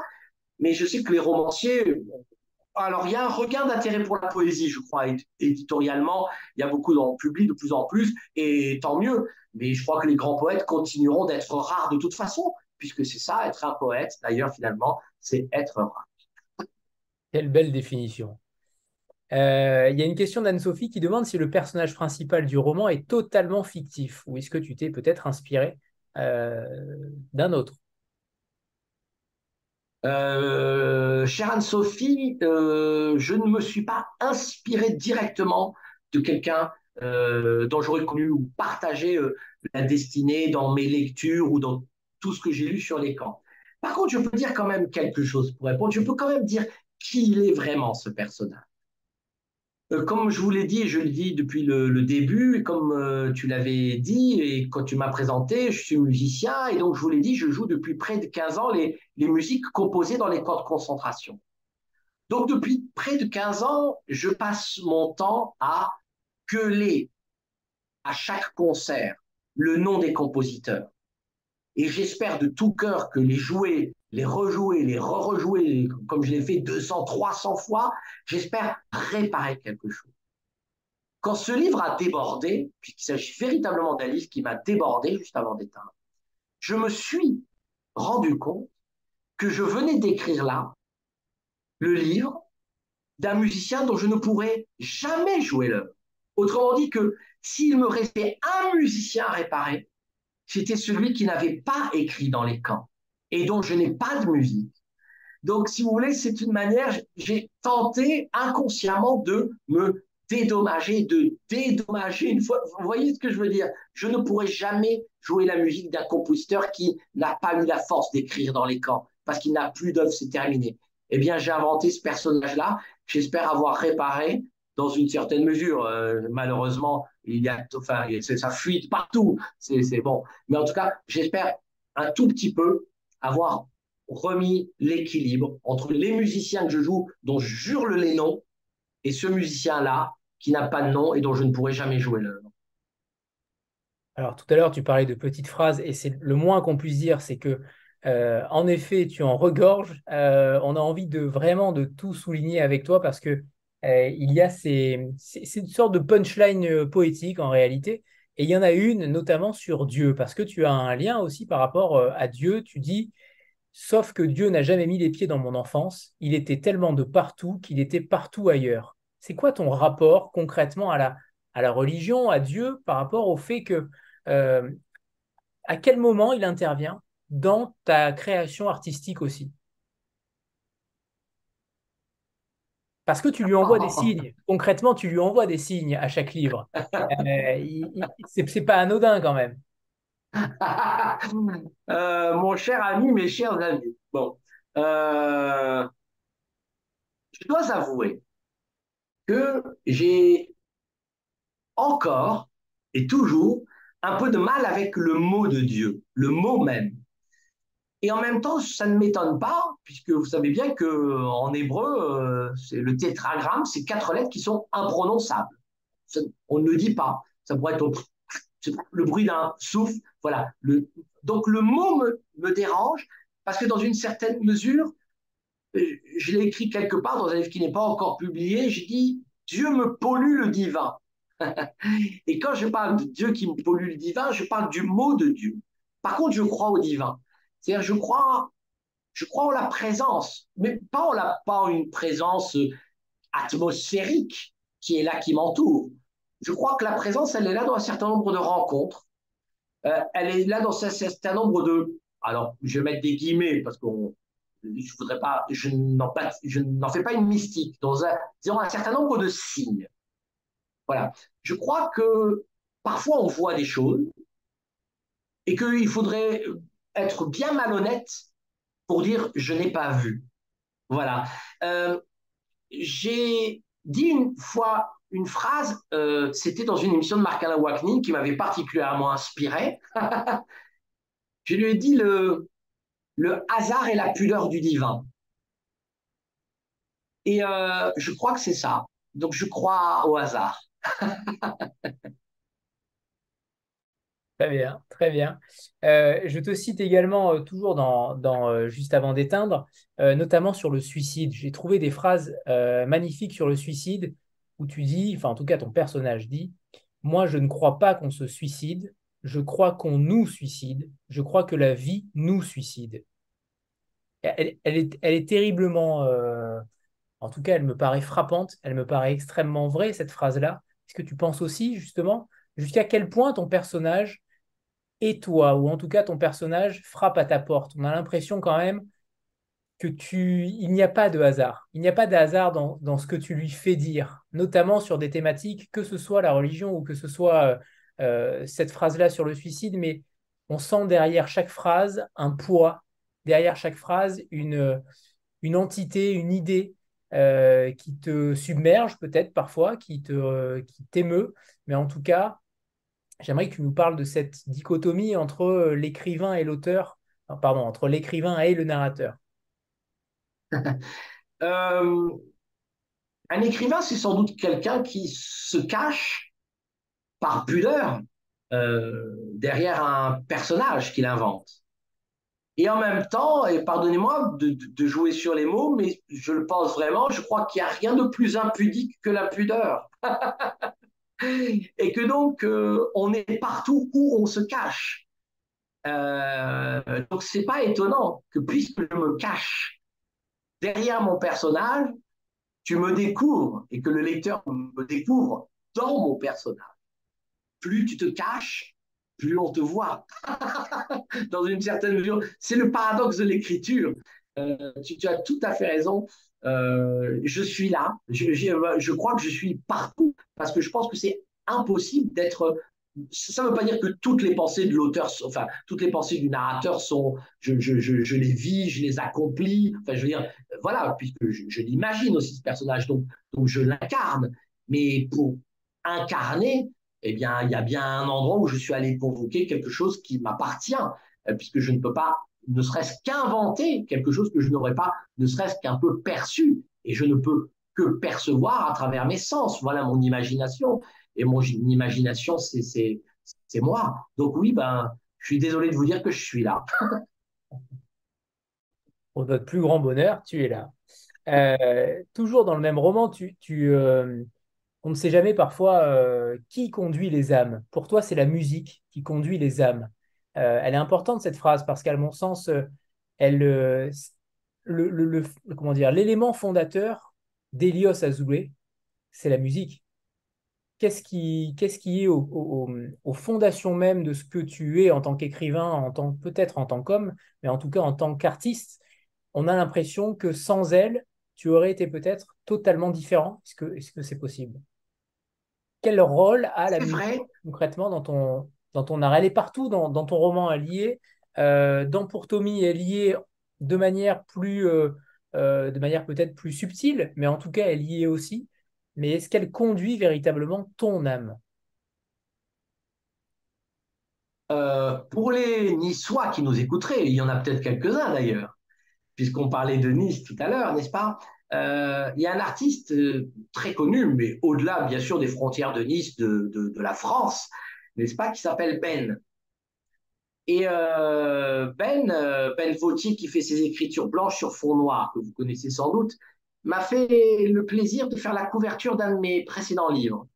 B: mais je sais que les romanciers, alors il y a un regain d'intérêt pour la poésie, je crois, éditorialement, il y a beaucoup dans le public de plus en plus, et tant mieux. Mais je crois que les grands poètes continueront d'être rares de toute façon, puisque c'est ça, être un poète, d'ailleurs, finalement, c'est être rare.
A: Quelle belle définition. Euh, il y a une question d'Anne-Sophie qui demande si le personnage principal du roman est totalement fictif ou est-ce que tu t'es peut-être inspiré euh, d'un autre?
B: Euh, Chère Anne-Sophie, je ne me suis pas inspiré directement de quelqu'un dont j'aurais connu ou partagé la destinée dans mes lectures ou dans tout ce que j'ai lu sur les camps. Par contre, je peux dire quand même quelque chose pour répondre. Je peux quand même dire qui il est vraiment, ce personnage. Euh, comme je vous l'ai dit, je le dis depuis le, début, et comme euh, tu l'avais dit, et quand tu m'as présenté, je suis musicien, et donc je vous l'ai dit, je joue depuis près de 15 ans les, musiques composées dans les camps de concentration. Donc depuis près de 15 ans, je passe mon temps à gueuler à chaque concert le nom des compositeurs. Et j'espère de tout cœur que les jouer les rejouer, les re-rejouer, comme je l'ai fait 200, 300 fois, j'espère réparer quelque chose. Quand ce livre a débordé, puisqu'il s'agit véritablement d'un livre qui m'a débordé juste avant d'éteindre, je me suis rendu compte que je venais d'écrire là le livre d'un musicien dont je ne pourrais jamais jouer l'œuvre. Autrement dit que s'il me restait un musicien à réparer, c'était celui qui n'avait pas écrit dans les camps et dont je n'ai pas de musique. Donc, si vous voulez, c'est une manière, j'ai tenté inconsciemment de me dédommager, de dédommager une fois. Vous voyez ce que je veux dire? Je ne pourrais jamais jouer la musique d'un compositeur qui n'a pas eu la force d'écrire dans les camps, parce qu'il n'a plus d'œuvre, c'est terminé. Eh bien, j'ai inventé ce personnage-là. J'espère avoir réparé dans une certaine mesure. Euh, malheureusement, il y a, enfin, ça fuite partout. C'est bon. Mais en tout cas, j'espère un tout petit peu avoir remis l'équilibre entre les musiciens que je joue, dont je jure les noms, et ce musicien-là qui n'a pas de nom et dont je ne pourrai jamais jouer l'œuvre.
A: Alors tout à l'heure, tu parlais de petites phrases, et c'est le moins qu'on puisse dire, c'est que euh, en effet, tu en regorges. Euh, on a envie de vraiment de tout souligner avec toi parce que euh, il y a ces, c'est une sorte de punchline poétique en réalité et il y en a une notamment sur Dieu, parce que tu as un lien aussi par rapport euh, à Dieu. Tu dis, sauf que Dieu n'a jamais mis les pieds dans mon enfance, il était tellement de partout qu'il était partout ailleurs. C'est quoi ton rapport concrètement à la, religion, à Dieu, par rapport au fait que, euh, à quel moment il intervient dans ta création artistique aussi? Parce que tu lui envoies des signes. Concrètement, tu lui envoies des signes à chaque livre. Euh, c'est pas anodin quand même.
B: Euh, mon cher ami, mes chers amis. Bon, euh, je dois avouer que j'ai encore et toujours un peu de mal avec le mot de Dieu, le mot même. Et en même temps, ça ne m'étonne pas, puisque vous savez bien que en hébreu, euh, c'est le tétragramme, c'est quatre lettres qui sont imprononçables. on ne le dit pas. Ça pourrait être le bruit d'un souffle. Voilà. Donc le mot me, me, dérange parce que dans une certaine mesure, euh, je l'ai écrit quelque part dans un livre qui n'est pas encore publié. J'ai dit Dieu me pollue le divin. Et quand je parle de Dieu qui me pollue le divin, je parle du mot de Dieu. Par contre, je crois au divin. C'est-à-dire, je crois, je crois en la présence, mais pas en, la, pas une présence euh, atmosphérique qui est là, qui m'entoure. Je crois que la présence, elle est là dans un certain nombre de rencontres. Euh, elle est là dans un certain nombre de. Alors, je vais mettre des guillemets parce qu'on je voudrais pas, je n'en, fais pas une mystique, dans un, un certain nombre de signes. Voilà. Je crois que parfois on voit des choses et qu'il faudrait être bien malhonnête pour dire je n'ai pas vu. Voilà. Euh, j'ai dit une fois une phrase, euh, c'était dans une émission de Marc-Alain Waknin qui m'avait particulièrement inspiré. je lui ai dit le, le hasard et la pudeur du divin. Et euh, je crois que c'est ça. Donc je crois au hasard.
A: Très bien, très bien. Euh, je te cite également, euh, toujours dans, dans juste avant d'éteindre, notamment sur le suicide. J'ai trouvé des phrases magnifiques sur le suicide où tu dis, enfin en tout cas ton personnage dit, moi je ne crois pas qu'on se suicide, je crois qu'on nous suicide, je crois que la vie nous suicide. Elle, est, elle est, terriblement, en tout cas elle me paraît frappante, elle me paraît extrêmement vraie cette phrase-là. Est-ce que tu penses aussi justement jusqu'à quel point ton personnage et toi, ou en tout cas ton personnage, frappe à ta porte. On a l'impression quand même que tu, il n'y a pas de hasard. Il n'y a pas de hasard dans, ce que tu lui fais dire, notamment sur des thématiques, que ce soit la religion ou que ce soit euh, euh, cette phrase-là sur le suicide, mais on sent derrière chaque phrase un poids, derrière chaque phrase une, une entité, une idée euh, qui te submerge peut-être parfois, qui te, qui t'émeut, mais en tout cas, j'aimerais que tu nous parles de cette dichotomie entre euh, l'écrivain et l'auteur, pardon, entre l'écrivain et le narrateur.
B: Euh, un écrivain, c'est sans doute quelqu'un qui se cache par pudeur euh, derrière un personnage qu'il invente. Et en même temps, et pardonnez-moi de, de, jouer sur les mots, mais je le pense vraiment, je crois qu'il n'y a rien de plus impudique que la pudeur. et que donc euh, on est partout où on se cache. Euh, donc c'est pas étonnant que puisque je me cache derrière mon personnage, tu me découvres et que le lecteur me découvre dans mon personnage. Plus tu te caches, plus on te voit. dans une certaine mesure, c'est le paradoxe de l'écriture. Euh, tu, tu, as tout à fait raison. Euh, je suis là. Je, crois que je suis partout parce que je pense que c'est impossible d'être. Ça ne veut pas dire que toutes les pensées de l'auteur, enfin, toutes les pensées du narrateur sont. Je, les vis, je les accomplis. Enfin, je veux dire, voilà, puisque je, l'imagine aussi ce personnage, donc, donc je l'incarne. Mais pour incarner, eh bien, il y a bien un endroit où je suis allé convoquer quelque chose qui m'appartient, euh, puisque je ne peux pas ne serait-ce qu'inventer quelque chose que je n'aurais pas, ne serait-ce qu'un peu perçu. Et je ne peux que percevoir à travers mes sens. Voilà mon imagination. Et mon imagination, c'est moi. Donc oui, ben, je suis désolé de vous dire que je suis là.
A: Pour notre plus grand bonheur, tu es là. Euh, toujours dans le même roman, tu, euh, on ne sait jamais parfois euh, qui conduit les âmes. Pour toi, c'est la musique qui conduit les âmes. Euh, elle est importante cette phrase parce qu'à mon sens, euh, elle, euh, le, comment dire, l'élément fondateur d'Elios Azoulay, c'est la musique. qu'est-ce qui, qu'est-ce qui est aux fondations même de ce que tu es en tant qu'écrivain, en tant peut-être en tant qu'homme, mais en tout cas en tant qu'artiste. On a l'impression que sans elle, tu aurais été peut-être totalement différent. Est-ce que, est-ce que c'est possible? Quel rôle a la musique concrètement dans ton, dans ton art Elle partout dans, ton roman, elle y est. Euh, dans Pour Tommy, elle y est de manière plus, euh, euh, de manière peut-être plus subtile, mais en tout cas, elle y est aussi. Mais est-ce qu'elle conduit véritablement ton âme?
B: Euh, Pour les Niçois qui nous écouteraient, il y en a peut-être quelques-uns d'ailleurs, puisqu'on parlait de Nice tout à l'heure, n'est-ce pas? Il y a un artiste très connu, mais au-delà bien sûr des frontières de Nice, de, de, la France, n'est-ce pas, qui s'appelle Ben. Et Ben, Ben Vautier, qui fait ses écritures blanches sur fond noir, que vous connaissez sans doute, m'a fait le plaisir de faire la couverture d'un de mes précédents livres.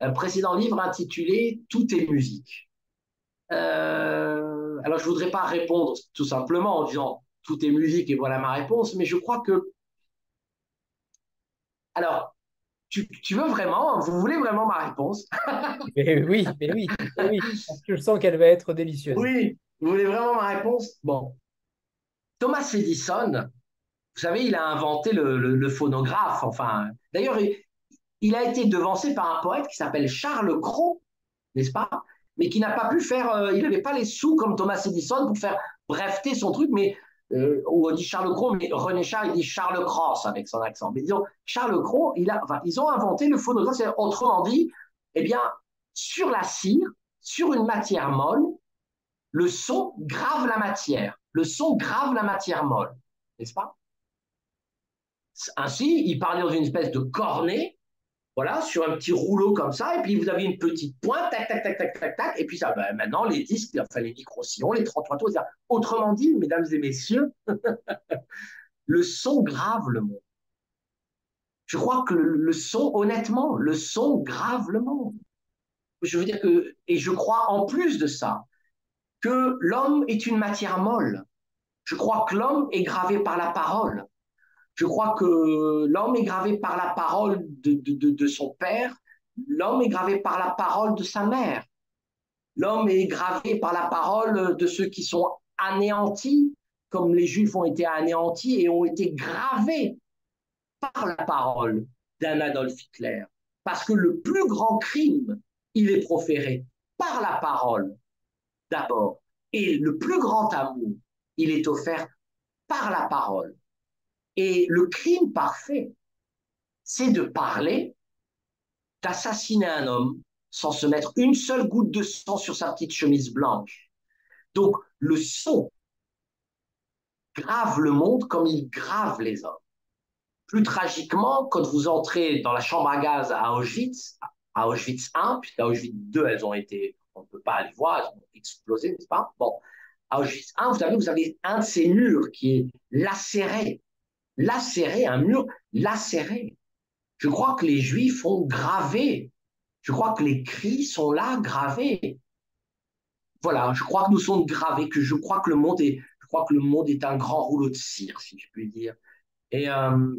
B: Un précédent livre intitulé Tout est musique. Euh, alors, je voudrais pas répondre tout simplement en disant tout est musique et voilà ma réponse, mais je crois que. Alors, tu, veux vraiment, vous voulez vraiment ma réponse?
A: Oui, mais oui, oui, je sens qu'elle va être délicieuse.
B: Oui, vous voulez vraiment ma réponse? Bon. Thomas Edison, vous savez, il a inventé le, phonographe. Enfin, d'ailleurs, il, a été devancé par un poète qui s'appelle Charles Cros, n'est-ce pas? Mais qui n'a pas pu faire. Euh, il n'avait pas les sous comme Thomas Edison pour faire breveter son truc. Mais euh, on dit Charles Cros, mais René il dit Charles Cross avec son accent. Mais disons, Charles Cros, ils ont inventé le phonographe. Autrement dit, eh bien, sur la cire, sur une matière molle, le son grave la matière. Le son grave la matière molle, n'est-ce pas? Ainsi, il parlait dans une espèce de cornet, voilà, sur un petit rouleau comme ça, et puis vous avez une petite pointe, tac, tac, tac, tac, tac, tac, et puis ça, ben, maintenant, les disques, enfin les micro-sillons, les 33 tours, autrement dit, mesdames et messieurs, le son grave le monde. Je crois que le, son, honnêtement, le son grave le monde. Je veux dire que, et je crois en plus de ça, que l'homme est une matière molle. Je crois que l'homme est gravé par la parole. Je crois que l'homme est gravé par la parole de, son père, l'homme est gravé par la parole de sa mère, l'homme est gravé par la parole de ceux qui sont anéantis, comme les Juifs ont été anéantis et ont été gravés par la parole d'un Adolf Hitler. Parce que le plus grand crime, il est proféré par la parole d'abord. Et le plus grand amour, il est offert par la parole. Et le crime parfait, c'est de parler, d'assassiner un homme sans se mettre une seule goutte de sang sur sa petite chemise blanche. Donc le son grave le monde comme il grave les hommes. Plus tragiquement, quand vous entrez dans la chambre à gaz à Auschwitz, à Auschwitz 1, puisqu'à Auschwitz 2, elles ont été, on ne peut pas les voir, elles ont explosé, n'est-ce pas? Bon, à Auschwitz 1, vous avez, vous avez un de ces murs qui est lacéré lacéré, un mur lacéré. Je crois que les Juifs ont gravé. Je crois que les cris sont là gravés. Voilà, je crois que nous sommes gravés, que je crois que le monde est, je crois que le monde est un grand rouleau de cire, si je puis dire. Et euh,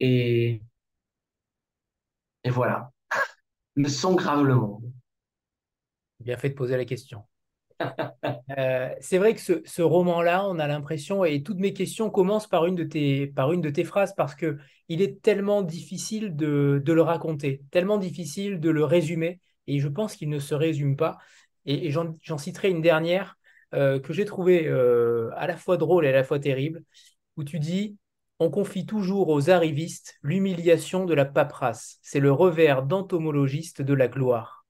B: et et voilà, le son grave le monde.
A: Bien fait de poser la question. Euh, c'est vrai que ce, roman-là, on a l'impression, et toutes mes questions commencent par une de tes, phrases, parce que il est tellement difficile de, le raconter, tellement difficile de le résumer, et je pense qu'il ne se résume pas. Et, j'en citerai une dernière euh, que j'ai trouvée euh, à la fois drôle et à la fois terrible, où tu dis On confie toujours aux arrivistes l'humiliation de la paperasse. C'est le revers d'entomologiste de la gloire.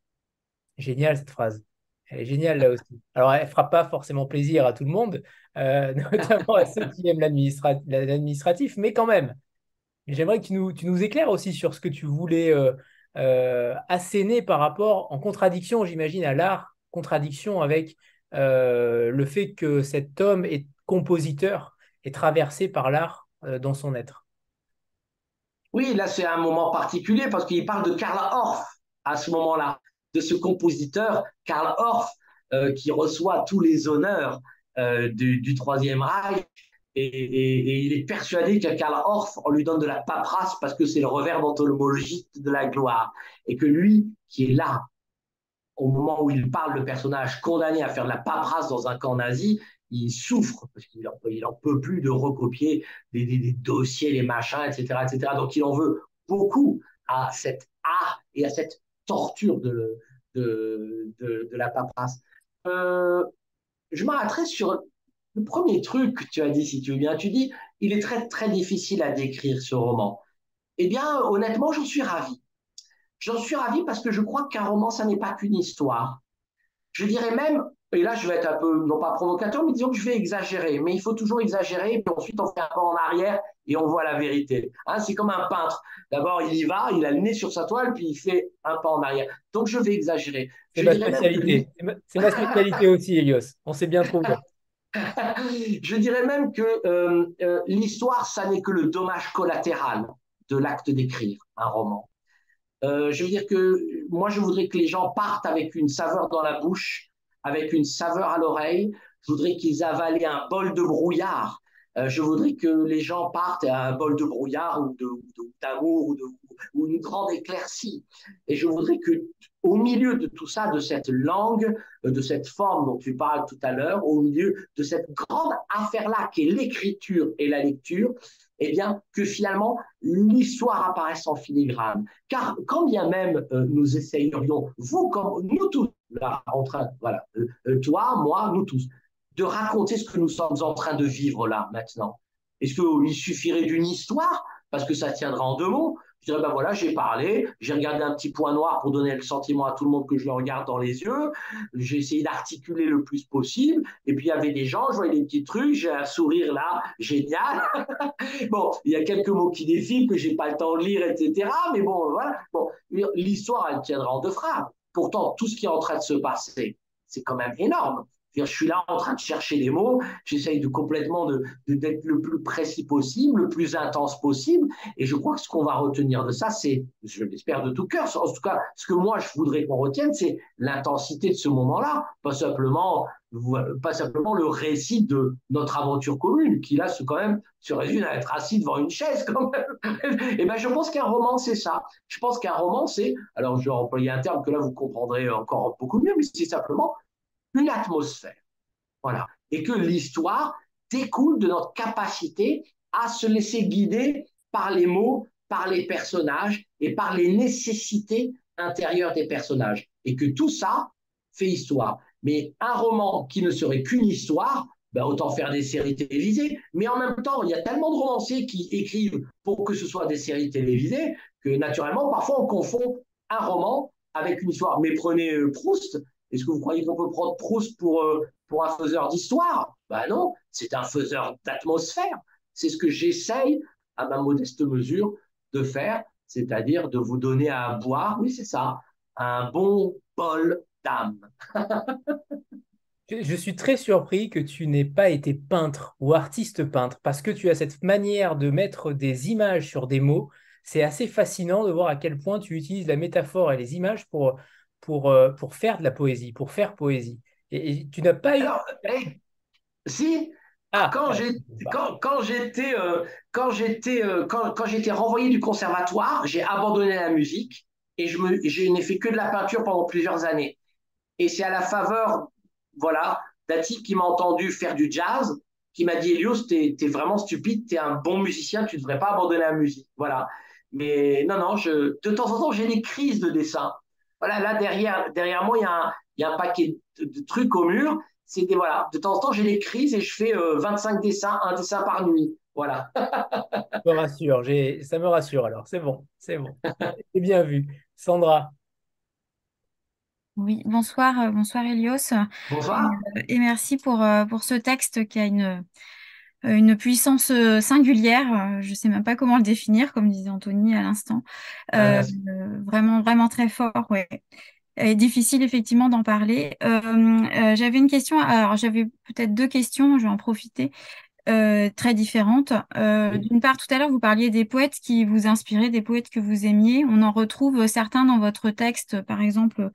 A: Génial cette phrase. Elle est géniale là aussi. Alors, elle ne fera pas forcément plaisir à tout le monde, euh, notamment à ceux qui aiment l'administratif, mais quand même. J'aimerais que tu nous, éclaires aussi sur ce que tu voulais euh, euh, asséner par rapport, en contradiction, j'imagine, à l'art, contradiction avec le fait que cet homme est compositeur et traversé par l'art dans son être.
B: Oui, là c'est un moment particulier parce qu'il parle de Karl Orff à ce moment-là de ce compositeur, Karl Orff, euh, qui reçoit tous les honneurs euh, du, Troisième Reich Et, il est persuadé que Karl Orff, on lui donne de la paperasse parce que c'est le revers d'entomologiste de la gloire. Et que lui, qui est là, au moment où il parle de personnage condamné à faire de la paperasse dans un camp nazi, il souffre parce qu'il en, il en peut plus de recopier des, dossiers, les machins, etc., etc. Donc il en veut beaucoup à cet art et à cette torture de, la paperasse. Euh, je m'arrêterai sur le premier truc que tu as dit, si tu veux bien. Tu dis, il est très, très difficile à décrire ce roman. Eh bien, honnêtement, j'en suis ravi. J'en suis ravi parce que je crois qu'un roman, ça n'est pas qu'une histoire. Je dirais même, et là je vais être un peu, non pas provocateur, mais disons que je vais exagérer. Mais il faut toujours exagérer, puis ensuite on fait un pas en arrière et on voit la vérité. Hein, c'est comme un peintre. D'abord, il y va, il a le nez sur sa toile, puis il fait un pas en arrière. Donc je vais exagérer.
A: C'est ma spécialité. C'est ma spécialité aussi, Elios. On s'est bien trouvé.
B: je dirais même que euh, euh, l'histoire, ça n'est que le dommage collatéral de l'acte d'écrire un roman. Euh, je veux dire que moi, je voudrais que les gens partent avec une saveur dans la bouche, avec une saveur à l'oreille. Je voudrais qu'ils avalaient un bol de brouillard. Euh, je voudrais que les gens partent à un bol de brouillard ou d'amour ou, ou, une grande éclaircie. Et je voudrais que, au milieu de tout ça, de cette langue, euh, de cette forme dont tu parles tout à l'heure, au milieu de cette grande affaire-là qui est l'écriture et la lecture, eh bien, que finalement, l'histoire apparaisse en filigrane. Car quand bien même euh, nous essayerions, vous comme nous tous, voilà, toi, moi, nous tous, de raconter ce que nous sommes en train de vivre là, maintenant, est-ce qu'il suffirait d'une histoire, parce que ça tiendra en deux mots, je dirais, ben voilà, j'ai parlé, j'ai regardé un petit point noir pour donner le sentiment à tout le monde que je le regarde dans les yeux, j'ai essayé d'articuler le plus possible, et puis il y avait des gens, je voyais des petits trucs, j'ai un sourire là, génial. bon, il y a quelques mots qui défilent que j'ai pas le temps de lire, etc. Mais bon, voilà. Bon, l'histoire, elle tiendra en deux phrases. Pourtant, tout ce qui est en train de se passer, c'est quand même énorme. Je suis là en train de chercher les mots, j'essaye de complètement de, d'être le plus précis possible, le plus intense possible, et je crois que ce qu'on va retenir de ça, c'est, je l'espère de tout cœur, en tout cas, ce que moi je voudrais qu'on retienne, c'est l'intensité de ce moment-là, pas simplement, pas simplement le récit de notre aventure commune, qui là, se, quand même, se résume à être assis devant une chaise, quand même. et ben, je pense qu'un roman, c'est ça. Je pense qu'un roman, c'est, alors je vais employer un terme que là vous comprendrez encore beaucoup mieux, mais c'est simplement une atmosphère. Voilà. Et que l'histoire découle de notre capacité à se laisser guider par les mots, par les personnages et par les nécessités intérieures des personnages. Et que tout ça fait histoire. Mais un roman qui ne serait qu'une histoire, ben autant faire des séries télévisées. Mais en même temps, il y a tellement de romanciers qui écrivent pour que ce soit des séries télévisées que naturellement, parfois, on confond un roman avec une histoire. Mais prenez euh, Proust, est-ce que vous croyez qu'on peut prendre Proust pour, euh, pour un faiseur d'histoire? Ben non, c'est un faiseur d'atmosphère. C'est ce que j'essaye, à ma modeste mesure, de faire, c'est-à-dire de vous donner à boire, oui c'est ça, un bon bol d'âme.
A: Je suis très surpris que tu n'aies pas été peintre ou artiste peintre parce que tu as cette manière de mettre des images sur des mots. C'est assez fascinant de voir à quel point tu utilises la métaphore et les images pour, pour, euh, pour faire de la poésie, pour faire poésie. Et, tu n'as pas eu.
B: si, ah, quand j'étais euh, quand, j'étais euh, quand, quand j'étais renvoyé du conservatoire, j'ai abandonné la musique et je me je n'ai fait que de la peinture pendant plusieurs années. Et c'est à la faveur voilà d'un type qui m'a entendu faire du jazz, qui m'a dit Elios, t'es es vraiment stupide, t'es un bon musicien, tu devrais pas abandonner la musique. Voilà. Mais non non, je de temps en temps j'ai des crises de dessin voilà, là derrière, derrière moi, il y, a un, il y a un paquet de, trucs au mur. C'est des, voilà, de temps en temps, j'ai des crises et je fais 25 euh, dessins, un dessin par nuit. Voilà.
A: ça me rassure, ça me rassure alors, c'est bon, c'est bon. C'est bien vu. Sandra.
C: Oui, bonsoir, euh, bonsoir Elios.
B: Bonsoir.
C: Euh, et merci pour, pour ce texte qui a une, une puissance singulière. Je ne sais même pas comment le définir, comme disait Anthony à l'instant. Vraiment, vraiment très fort, ouais. Et difficile effectivement d'en parler. j'avais une question, alors j'avais peut-être deux questions, je vais en profiter. très différentes. D'une part, tout à l'heure, vous parliez des poètes qui vous inspiraient, des poètes que vous aimiez. On en retrouve certains dans votre texte, par exemple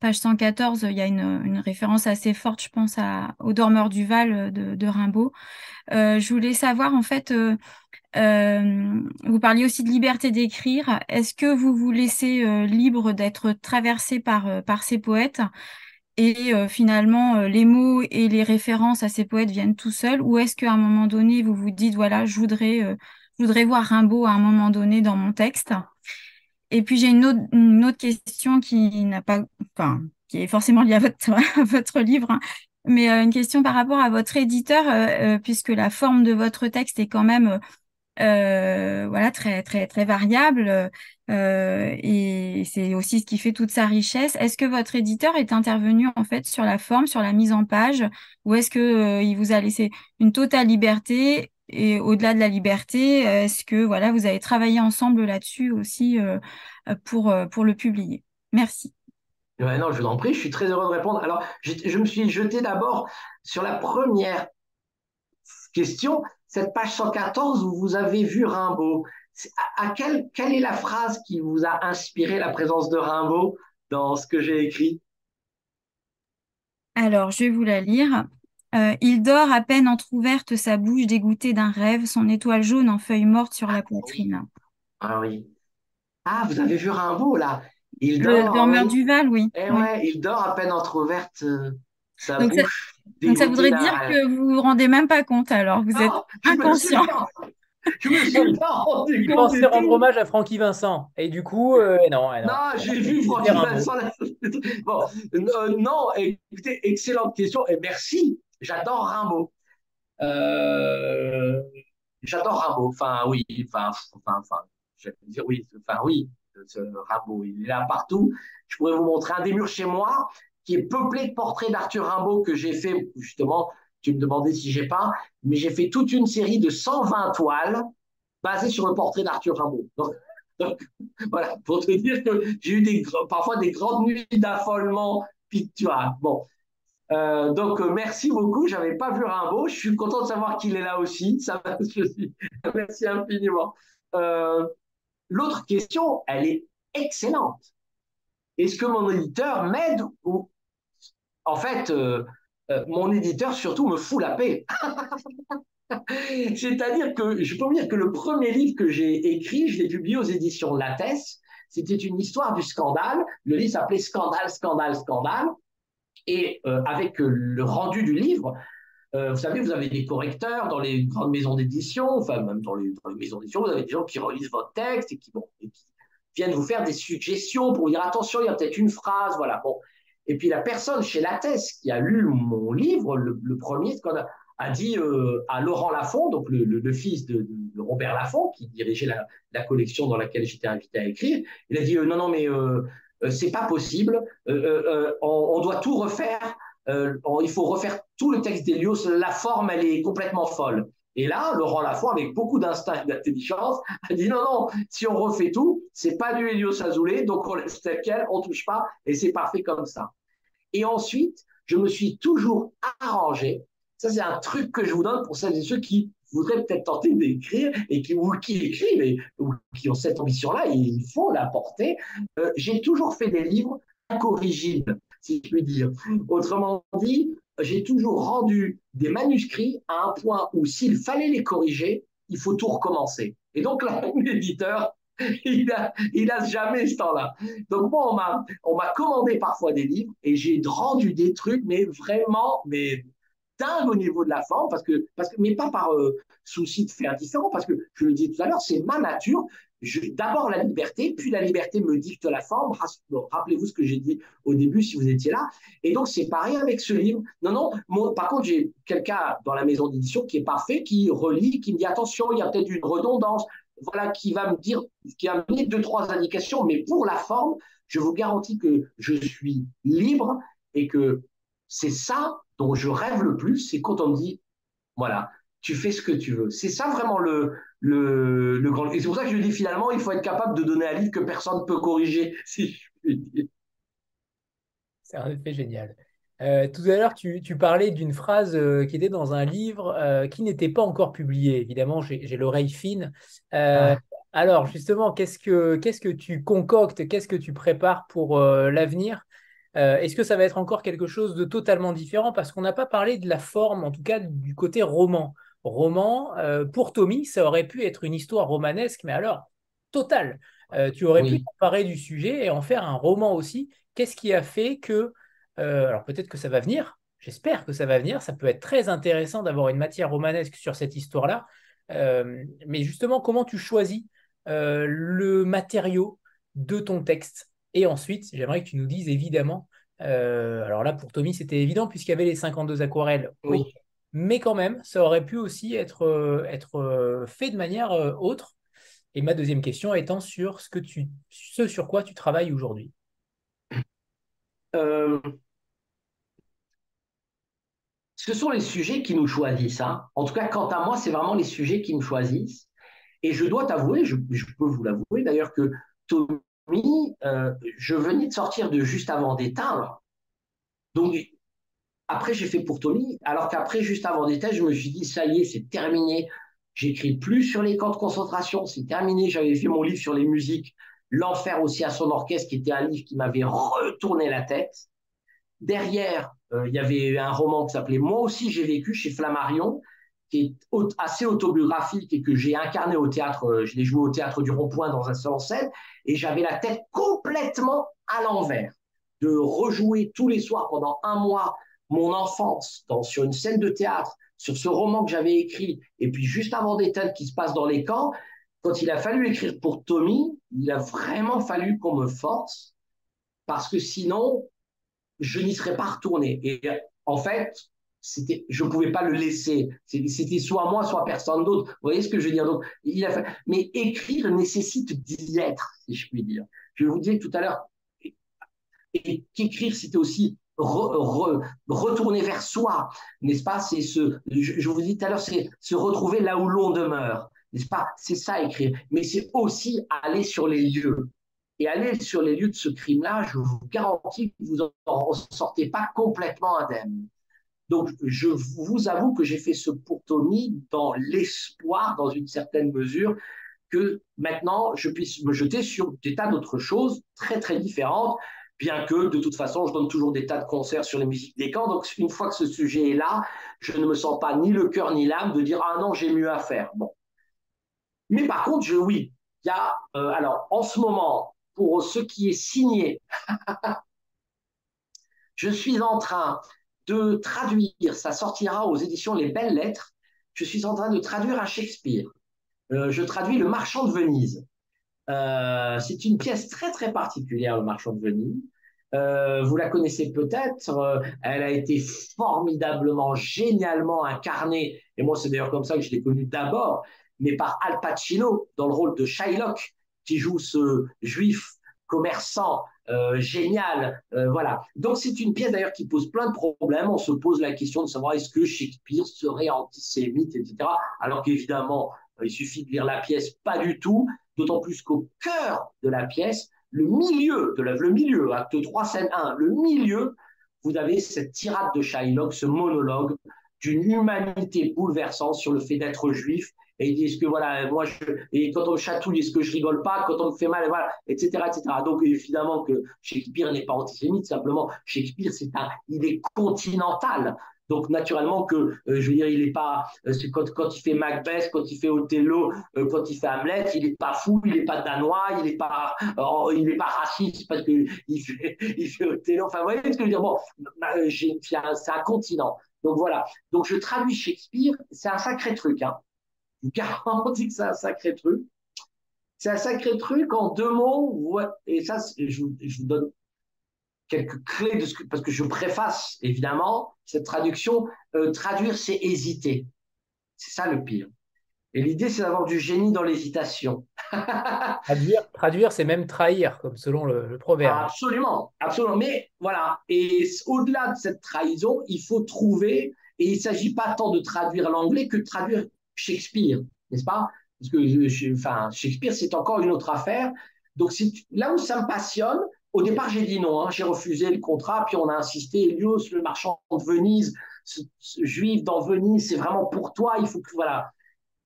C: page 114, il y a une, référence assez forte, je pense, au Dormeur du Val de, Rimbaud. je voulais savoir, en fait, vous parliez aussi de liberté d'écrire. Est-ce que vous vous laissez libre d'être traversé par, ces poètes? Et finalement les mots et les références à ces poètes viennent tout seuls? Ou est-ce qu'à un moment donné vous vous dites voilà je voudrais voir Rimbaud à un moment donné dans mon texte? Et puis j'ai une autre, une autre question qui n'a pas, enfin, qui est forcément liée à votre, votre livre, hein. mais euh, une question par rapport à votre éditeur, euh, euh, puisque la forme de votre texte est quand même voilà, très, très, très variable et c'est aussi ce qui fait toute sa richesse. Est-ce que votre éditeur est intervenu en fait sur la forme, sur la mise en page, ou est-ce que il vous a laissé une totale liberté et au-delà de la liberté, euh, est-ce que voilà, vous avez travaillé ensemble là-dessus aussi euh, pour, euh, pour le publier? Merci.
B: non, je vous en prie, je suis très heureux de répondre. Alors, je, me suis jeté d'abord sur la première question, cette page 114 où vous avez vu Rimbaud. À, quelle, quelle est la phrase qui vous a inspiré la présence de Rimbaud dans ce que j'ai écrit?
C: Alors, je vais vous la lire. Euh, il dort à peine entr'ouverte sa bouche dégoûtée d'un rêve, son étoile jaune en feuilles mortes sur la poitrine.
B: Ah oui. Ah, vous avez vu Rimbaud là?
C: Il dort. Le dormeur du Val, oui.
B: Eh ouais, il dort à peine entrouverte euh, sa bouche.
C: donc ça voudrait dire que vous vous rendez même pas compte alors, vous êtes inconscient.
B: Je me suis pas rendu
A: Il pensait rendre hommage à Francky Vincent. Et du coup, euh, non,
B: non. j'ai vu Francky Vincent. Bon, non, écoutez, excellente question et merci J'adore Rimbaud. Euh, j'adore Rimbaud. Enfin, oui, enfin, enfin, enfin, dire oui, enfin, oui, ce Rimbaud, il est là partout. Je pourrais vous montrer un des murs chez moi qui est peuplé de portraits d'Arthur Rimbaud que j'ai fait, justement, tu me demandais si j'ai pas, mais j'ai fait toute une série de 120 toiles basées sur le portrait d'Arthur Rimbaud. Donc, voilà, pour te dire que j'ai eu des, parfois des grandes nuits d'affolement pictural. Bon, euh, donc, euh, merci beaucoup. J'avais pas vu Rimbaud. Je suis content de savoir qu'il est là aussi. Ça Merci infiniment. Euh, l'autre question, elle est excellente. Est-ce que mon éditeur m'aide ou en fait, mon éditeur surtout me fout la paix? C'est-à-dire que je peux vous dire que le premier livre que j'ai écrit, je l'ai publié aux éditions Lattès. C'était une histoire du scandale. Le livre s'appelait Scandale, scandale, scandale. Et euh, avec euh, le rendu du livre, euh, vous savez, vous avez des correcteurs dans les grandes maisons d'édition, enfin même dans les, maisons d'édition, vous avez des gens qui relisent votre texte et qui, viennent vous faire des suggestions pour vous dire attention, il y a peut-être une phrase, voilà. Bon. Et puis la personne chez Lattès qui a lu mon livre, le, premier, a, dit à Laurent Lafont, donc le, fils de, Robert Lafont, qui dirigeait la, collection dans laquelle j'étais invité à écrire, il a dit non, non, mais c'est pas possible. Euh, euh, on, doit tout refaire. il faut refaire tout le texte d'Elios. La forme, elle est complètement folle. Et là, Laurent Lafont, avec beaucoup d'instinct et d'intelligence, a dit non, non, si on refait tout, c'est pas du Helios Azoulay, donc on laisse tel quel, on touche pas, et c'est parfait comme ça. Et ensuite, je me suis toujours arrangé. Ça, c'est un truc que je vous donne pour celles et ceux qui voudraient peut-être tenter d'écrire et qui, ou qui écrivent ou qui ont cette ambition-là, il faut la porter. Euh, j'ai toujours fait des livres incorrigibles, si je puis dire. Autrement dit, j'ai toujours rendu des manuscrits à un point où s'il fallait les corriger, il faut tout recommencer. Et donc l'éditeur, il a, il a jamais ce temps-là. Donc moi, on m'a commandé parfois des livres et j'ai rendu des trucs, mais vraiment, mais dingue au niveau de la forme, parce que, parce que, mais pas par euh, souci de faire différent, parce que je le dis tout à l'heure, c'est ma nature. D'abord la liberté, puis la liberté me dicte la forme. Rappelez-vous ce que j'ai dit au début si vous étiez là. Et donc c'est pareil avec ce livre. Non, non. par contre, j'ai quelqu'un dans la maison d'édition qui est parfait, qui relit, qui me dit attention, il y a peut-être une redondance. Voilà, qui va me dire, qui a mis deux trois indications, mais pour la forme, je vous garantis que je suis libre et que c'est ça dont je rêve le plus, c'est quand on me dit, voilà, tu fais ce que tu veux. C'est ça vraiment le, le, le grand. Et c'est pour ça que je dis finalement, il faut être capable de donner un livre que personne ne peut corriger, si je puis dire.
A: C'est un effet génial. Euh, tout à l'heure, tu, tu parlais d'une phrase euh, qui était dans un livre euh, qui n'était pas encore publié. Évidemment, j'ai l'oreille fine. Ah. Alors, justement, qu'est-ce que qu'est-ce que tu concoctes, qu'est-ce que tu prépares pour l'avenir? Est-ce que ça va être encore quelque chose de totalement différent? Parce qu'on n'a pas parlé de la forme, en tout cas du côté roman. Roman, pour Tommy, ça aurait pu être une histoire romanesque, mais alors, totale. tu aurais pu parler du sujet et en faire un roman aussi. Qu'est-ce qui a fait que, alors peut-être que ça va venir, j'espère que ça va venir, ça peut être très intéressant d'avoir une matière romanesque sur cette histoire-là, mais justement, comment tu choisis le matériau de ton texte? Et ensuite, j'aimerais que tu nous dises évidemment, euh, alors là pour Tommy c'était évident puisqu'il y avait les 52 aquarelles, oui. mais quand même ça aurait pu aussi être, euh, être euh, fait de manière autre. Et ma deuxième question étant sur ce, que tu, ce sur quoi tu travailles aujourd'hui.
B: ce sont les sujets qui nous choisissent. Hein. En tout cas, quant à moi, c'est vraiment les sujets qui me choisissent. Et je dois t'avouer, je, je, peux vous l'avouer d'ailleurs, que Tommy euh, je venais de sortir de juste avant d'éteindre. Donc, après, j'ai fait pour Tommy, alors qu'après, juste avant d'éteindre, je me suis dit, ça y est, c'est terminé. J'écris plus sur les camps de concentration, c'est terminé. J'avais fait mon livre sur les musiques, L'enfer aussi à son orchestre, qui était un livre qui m'avait retourné la tête. Derrière, euh, il y avait un roman qui s'appelait Moi aussi j'ai vécu chez Flammarion, qui est assez autobiographique et que j'ai incarné au théâtre, euh, je l'ai joué au théâtre du Rond-Point dans un seul en scène, et j'avais la tête complètement à l'envers. De rejouer tous les soirs pendant un mois mon enfance dans, sur une scène de théâtre, sur ce roman que j'avais écrit, et puis juste avant des têtes qui se passent dans les camps, quand il a fallu écrire pour Tommy, il a vraiment fallu qu'on me force, parce que sinon, je n'y serais pas retourné. Et en fait, c'était, je ne pouvais pas le laisser. C'était soit moi, soit personne d'autre. Vous voyez ce que je veux dire? Donc. Mais écrire nécessite d'y être, si je puis dire. Je vous disais tout à l'heure, et qu'écrire, c'était aussi retourner vers soi, n'est-ce pas? C'est ce, je, vous dis tout à l'heure, c'est se retrouver là où l'on demeure, n'est-ce pas? C'est ça écrire. Mais c'est aussi aller sur les lieux. Et aller sur les lieux de ce crime-là, je vous garantis que vous n'en sortez pas complètement indemne. Donc, je vous avoue que j'ai fait ce pour Tommy dans l'espoir, dans une certaine mesure, que maintenant je puisse me jeter sur des tas d'autres choses très très différentes, bien que de toute façon je donne toujours des tas de concerts sur les musiques des camps. Donc une fois que ce sujet est là, je ne me sens pas ni le cœur ni l'âme de dire ah non j'ai mieux à faire. Bon, mais par contre je oui, il y a euh, alors en ce moment pour ce qui est signé, je suis en train de traduire, ça sortira aux éditions Les Belles Lettres, je suis en train de traduire un Shakespeare. Euh, je traduis Le Marchand de Venise. Euh, c'est une pièce très très particulière, Le Marchand de Venise. Euh, vous la connaissez peut-être, elle a été formidablement, génialement incarnée, et moi c'est d'ailleurs comme ça que je l'ai connue d'abord, mais par Al Pacino dans le rôle de Shylock, qui joue ce juif commerçant génial. Euh, voilà. Donc c'est une pièce d'ailleurs qui pose plein de problèmes. On se pose la question de savoir est-ce que Shakespeare serait antisémite, etc. Alors qu'évidemment, euh, il suffit de lire la pièce, pas du tout. D'autant plus qu'au cœur de la pièce, le milieu de la, le milieu, acte 3, scène 1, le milieu, vous avez cette tirade de Shylock, ce monologue d'une humanité bouleversante sur le fait d'être juif et ils disent que voilà, moi, je, et quand on me chatouille, est-ce que je rigole pas Quand on me fait mal, voilà, etc., etc. Donc évidemment que Shakespeare n'est pas antisémite, simplement Shakespeare, c'est un, il est continental. Donc naturellement que, euh, je veux dire, il est pas, euh, quand, quand il fait Macbeth, quand il fait Othello, euh, quand il fait Hamlet, il est pas fou, il est pas danois, il est pas, oh, il est pas raciste parce que il fait, il fait Othello. Enfin, vous voyez ce que je veux dire? Bon, bah, c'est un continent. Donc voilà. Donc je traduis Shakespeare, c'est un sacré truc. Hein vous garantis que c'est un sacré truc. C'est un sacré truc en deux mots. Et ça, je, vous donne quelques clés de ce que, parce que je préface évidemment cette traduction. Euh, traduire, c'est hésiter. C'est ça le pire. Et l'idée, c'est d'avoir du génie dans l'hésitation.
A: traduire, traduire c'est même trahir, comme selon le, proverbe.
B: absolument, absolument. Mais voilà. Et au-delà de cette trahison, il faut trouver. Et il ne s'agit pas tant de traduire l'anglais que de traduire Shakespeare, n'est-ce pas? Parce que enfin, Shakespeare, c'est encore une autre affaire. Donc, là où ça me passionne, au départ, j'ai dit non, hein, j'ai refusé le contrat, puis on a insisté, Elios, le marchand de Venise, ce, juif dans Venise, c'est vraiment pour toi, il faut que, voilà.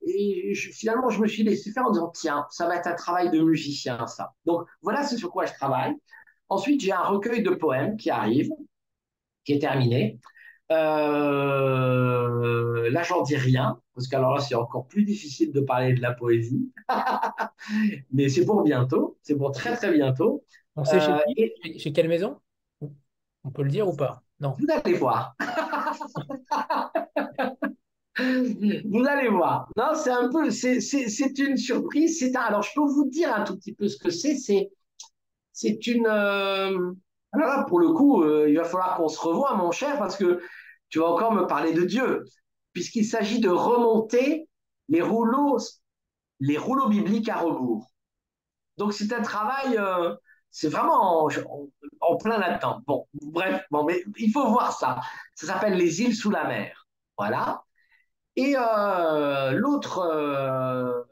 B: Et finalement, je me suis laissé faire en disant, tiens, ça va être un travail de musicien, ça. Donc, voilà ce sur quoi je travaille. Ensuite, j'ai un recueil de poèmes qui arrive, qui est terminé. Euh, là, j'en dis rien, parce qu'alors là, c'est encore plus difficile de parler de la poésie. Mais c'est pour bientôt, c'est pour très très bientôt.
A: On sait chez, euh, chez quelle maison? On peut le dire ou pas?
B: Non. Vous allez voir. vous allez voir. Non, c'est un peu, c'est une surprise. C'est alors, je peux vous dire un tout petit peu ce que c'est. C'est, c'est une. Euh, alors là, pour le coup, euh, il va falloir qu'on se revoie, mon cher, parce que tu vas encore me parler de Dieu, puisqu'il s'agit de remonter les rouleaux, les rouleaux bibliques à rebours. Donc, c'est un travail. Euh, c'est vraiment en, plein là-dedans. Bon, bref, bon, mais il faut voir ça. Ça s'appelle Les îles sous la mer. Voilà. Et euh, l'autre, euh,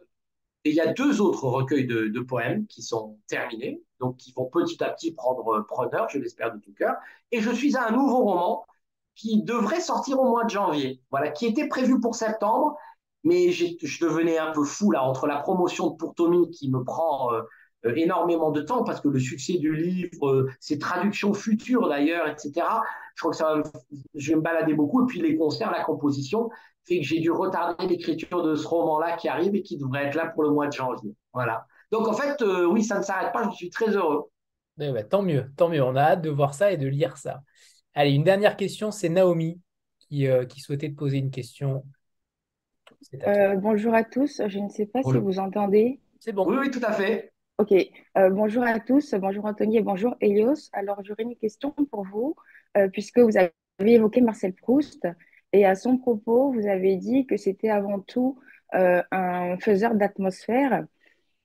B: il y a deux autres recueils de, poèmes qui sont terminés, donc qui vont petit à petit prendre preneur, je l'espère de tout cœur. Et je suis à un nouveau roman qui devrait sortir au mois de janvier, voilà, qui était prévu pour septembre, mais je devenais un peu fou là entre la promotion de Pour Tommy qui me prend euh, euh, énormément de temps parce que le succès du livre, euh, ses traductions futures d'ailleurs, etc. Je crois que ça va je vais me balader beaucoup. Et puis les concerts, la composition, fait que j'ai dû retarder l'écriture de ce roman-là qui arrive et qui devrait être là pour le mois de janvier. Voilà. Donc en fait, euh, oui, ça ne s'arrête pas. Je suis très heureux.
A: Eh ben, tant mieux, tant mieux. On a hâte de voir ça et de lire ça. Allez, une dernière question, c'est Naomi qui, qui souhaitait te poser une question.
D: bonjour à tous. Je ne sais pas si vous entendez.
B: C'est bon. Oui, oui, tout à fait.
D: Ok, euh, bonjour à tous, bonjour Anthony et bonjour Elios. Alors j'aurais une question pour vous, euh, puisque vous avez évoqué Marcel Proust, et à son propos, vous avez dit que c'était avant tout euh, un faiseur d'atmosphère.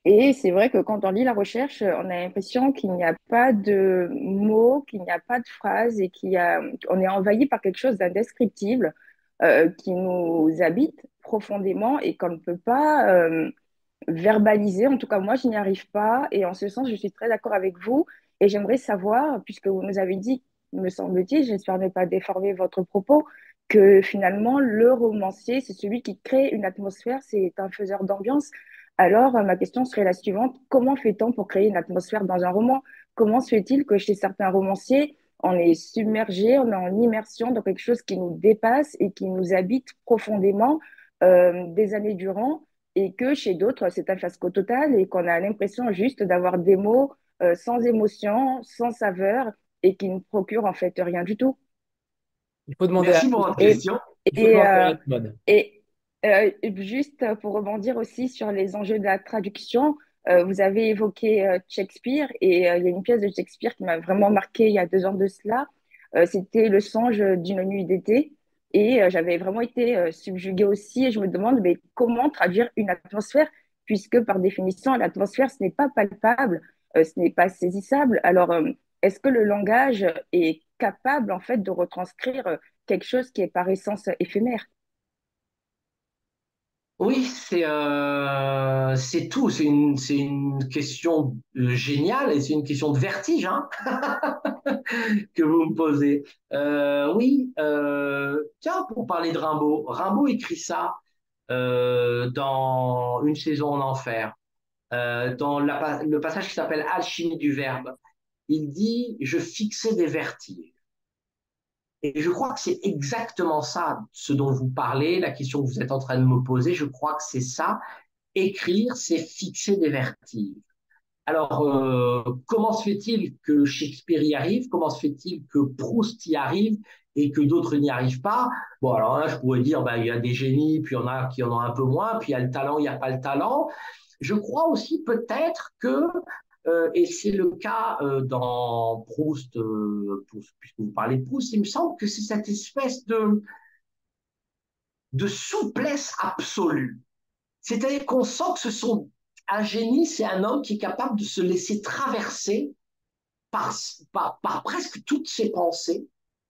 D: Et c'est vrai que quand on lit la recherche, on a l'impression qu'il n'y a pas de mots, qu'il n'y a pas de phrases, et qu'on est envahi par quelque chose d'indescriptible qui nous habite profondément et qu'on ne peut pas verbaliser. En tout cas, moi, je n'y arrive pas. Et en ce sens, je suis très d'accord avec vous. Et j'aimerais savoir, puisque vous nous avez dit, me semble-t-il, j'espère ne pas déformer votre propos, que finalement, le romancier, c'est celui qui crée une atmosphère, c'est un faiseur d'ambiance. Alors, ma question serait la suivante. Comment fait-on pour créer une atmosphère dans un roman? Comment se fait-il que chez certains romanciers, on est submergé, on est en immersion dans quelque chose qui nous dépasse et qui nous habite profondément euh, des années durant et que chez d'autres, c'est un fiasco total et qu'on a l'impression juste d'avoir des mots euh, sans émotion, sans saveur et qui ne procurent en fait rien du tout.
B: Il faut demander Merci pour votre question.
D: Et, euh, et euh, juste pour rebondir aussi sur les enjeux de la traduction, vous avez évoqué Shakespeare et il y a une pièce de Shakespeare qui m'a vraiment marqué il y a deux ans de cela. C'était Le songe d'une nuit d'été. Et euh, j'avais vraiment été euh, subjuguée aussi. Et je me demande, mais comment traduire une atmosphère, puisque par définition, l'atmosphère, ce n'est pas palpable, euh, ce n'est pas saisissable. Alors, est-ce que le langage est capable, en fait, de retranscrire quelque chose qui est par essence éphémère?
B: Oui, c'est euh, tout. C'est une, une question euh, géniale et c'est une question de vertige hein que vous me posez. Euh, oui, euh, tiens, pour parler de Rimbaud, Rimbaud écrit ça euh, dans Une saison en enfer, euh, dans le passage qui s'appelle Alchimie du verbe. Il dit Je fixais des vertiges. Et je crois que c'est exactement ça, ce dont vous parlez, la question que vous êtes en train de me poser. Je crois que c'est ça. Écrire, c'est fixer des vertiges. Alors, euh, comment se fait-il que Shakespeare y arrive? Comment se fait-il que Proust y arrive et que d'autres n'y arrivent pas? Bon, alors là, je pourrais dire, bah, il y a des génies, puis il y en a qui en ont un peu moins, puis il y a le talent, il n'y a pas le talent. Je crois aussi peut-être que euh, et c'est le cas euh, dans Proust, euh, puisque vous parlez de Proust, il me semble que c'est cette espèce de, de souplesse absolue. C'est-à-dire qu'on sent que ce sont un génie, c'est un homme qui est capable de se laisser traverser par, par, par, presque toutes ses pensées.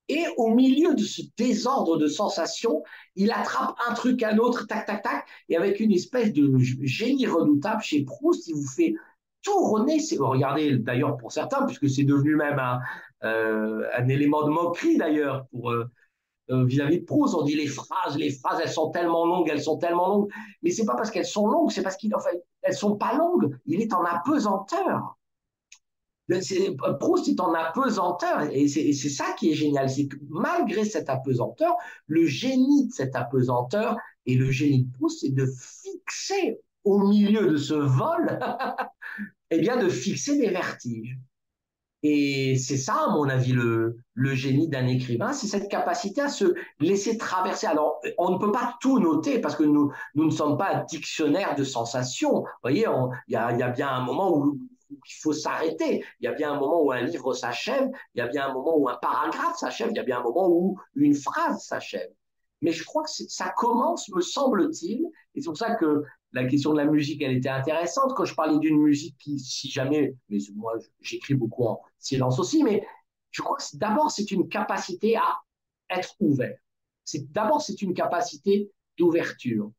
B: Et au milieu de ce désordre de sensations, il attrape un truc, un autre, tac, tac, tac, et avec une espèce de génie redoutable chez Proust, il vous fait tout René, c'est regardez d'ailleurs pour certains, puisque c'est devenu même un, euh, élément de moquerie d'ailleurs pour euh, euh, vis-à-vis de Proust. On dit les phrases, les phrases, elles sont tellement longues, elles sont tellement longues, mais c'est pas parce qu'elles sont longues, c'est parce qu'elles enfin, elles sont pas longues. Il est en apesanteur. Proust est en apesanteur et c'est ça qui est génial, c'est que malgré cette apesanteur, le génie de cette apesanteur et le génie de Proust, c'est de fixer au milieu de ce vol, eh bien de fixer des vertiges. Et c'est ça, à mon avis, le, génie d'un écrivain, c'est cette capacité à se laisser traverser. Alors, on ne peut pas tout noter parce que nous, nous ne sommes pas un dictionnaire de sensations. Vous voyez, il y a, y a bien un moment où il faut s'arrêter. Il y a bien un moment où un livre s'achève, il y a bien un moment où un paragraphe s'achève, il y a bien un moment où une phrase s'achève. Mais je crois que ça commence, me semble-t-il, et c'est pour ça que la question de la musique, elle était intéressante quand je parlais d'une musique qui, si jamais, mais moi j'écris beaucoup en silence aussi, mais je crois que d'abord c'est une capacité à être ouvert. C'est d'abord c'est une capacité d'ouverture.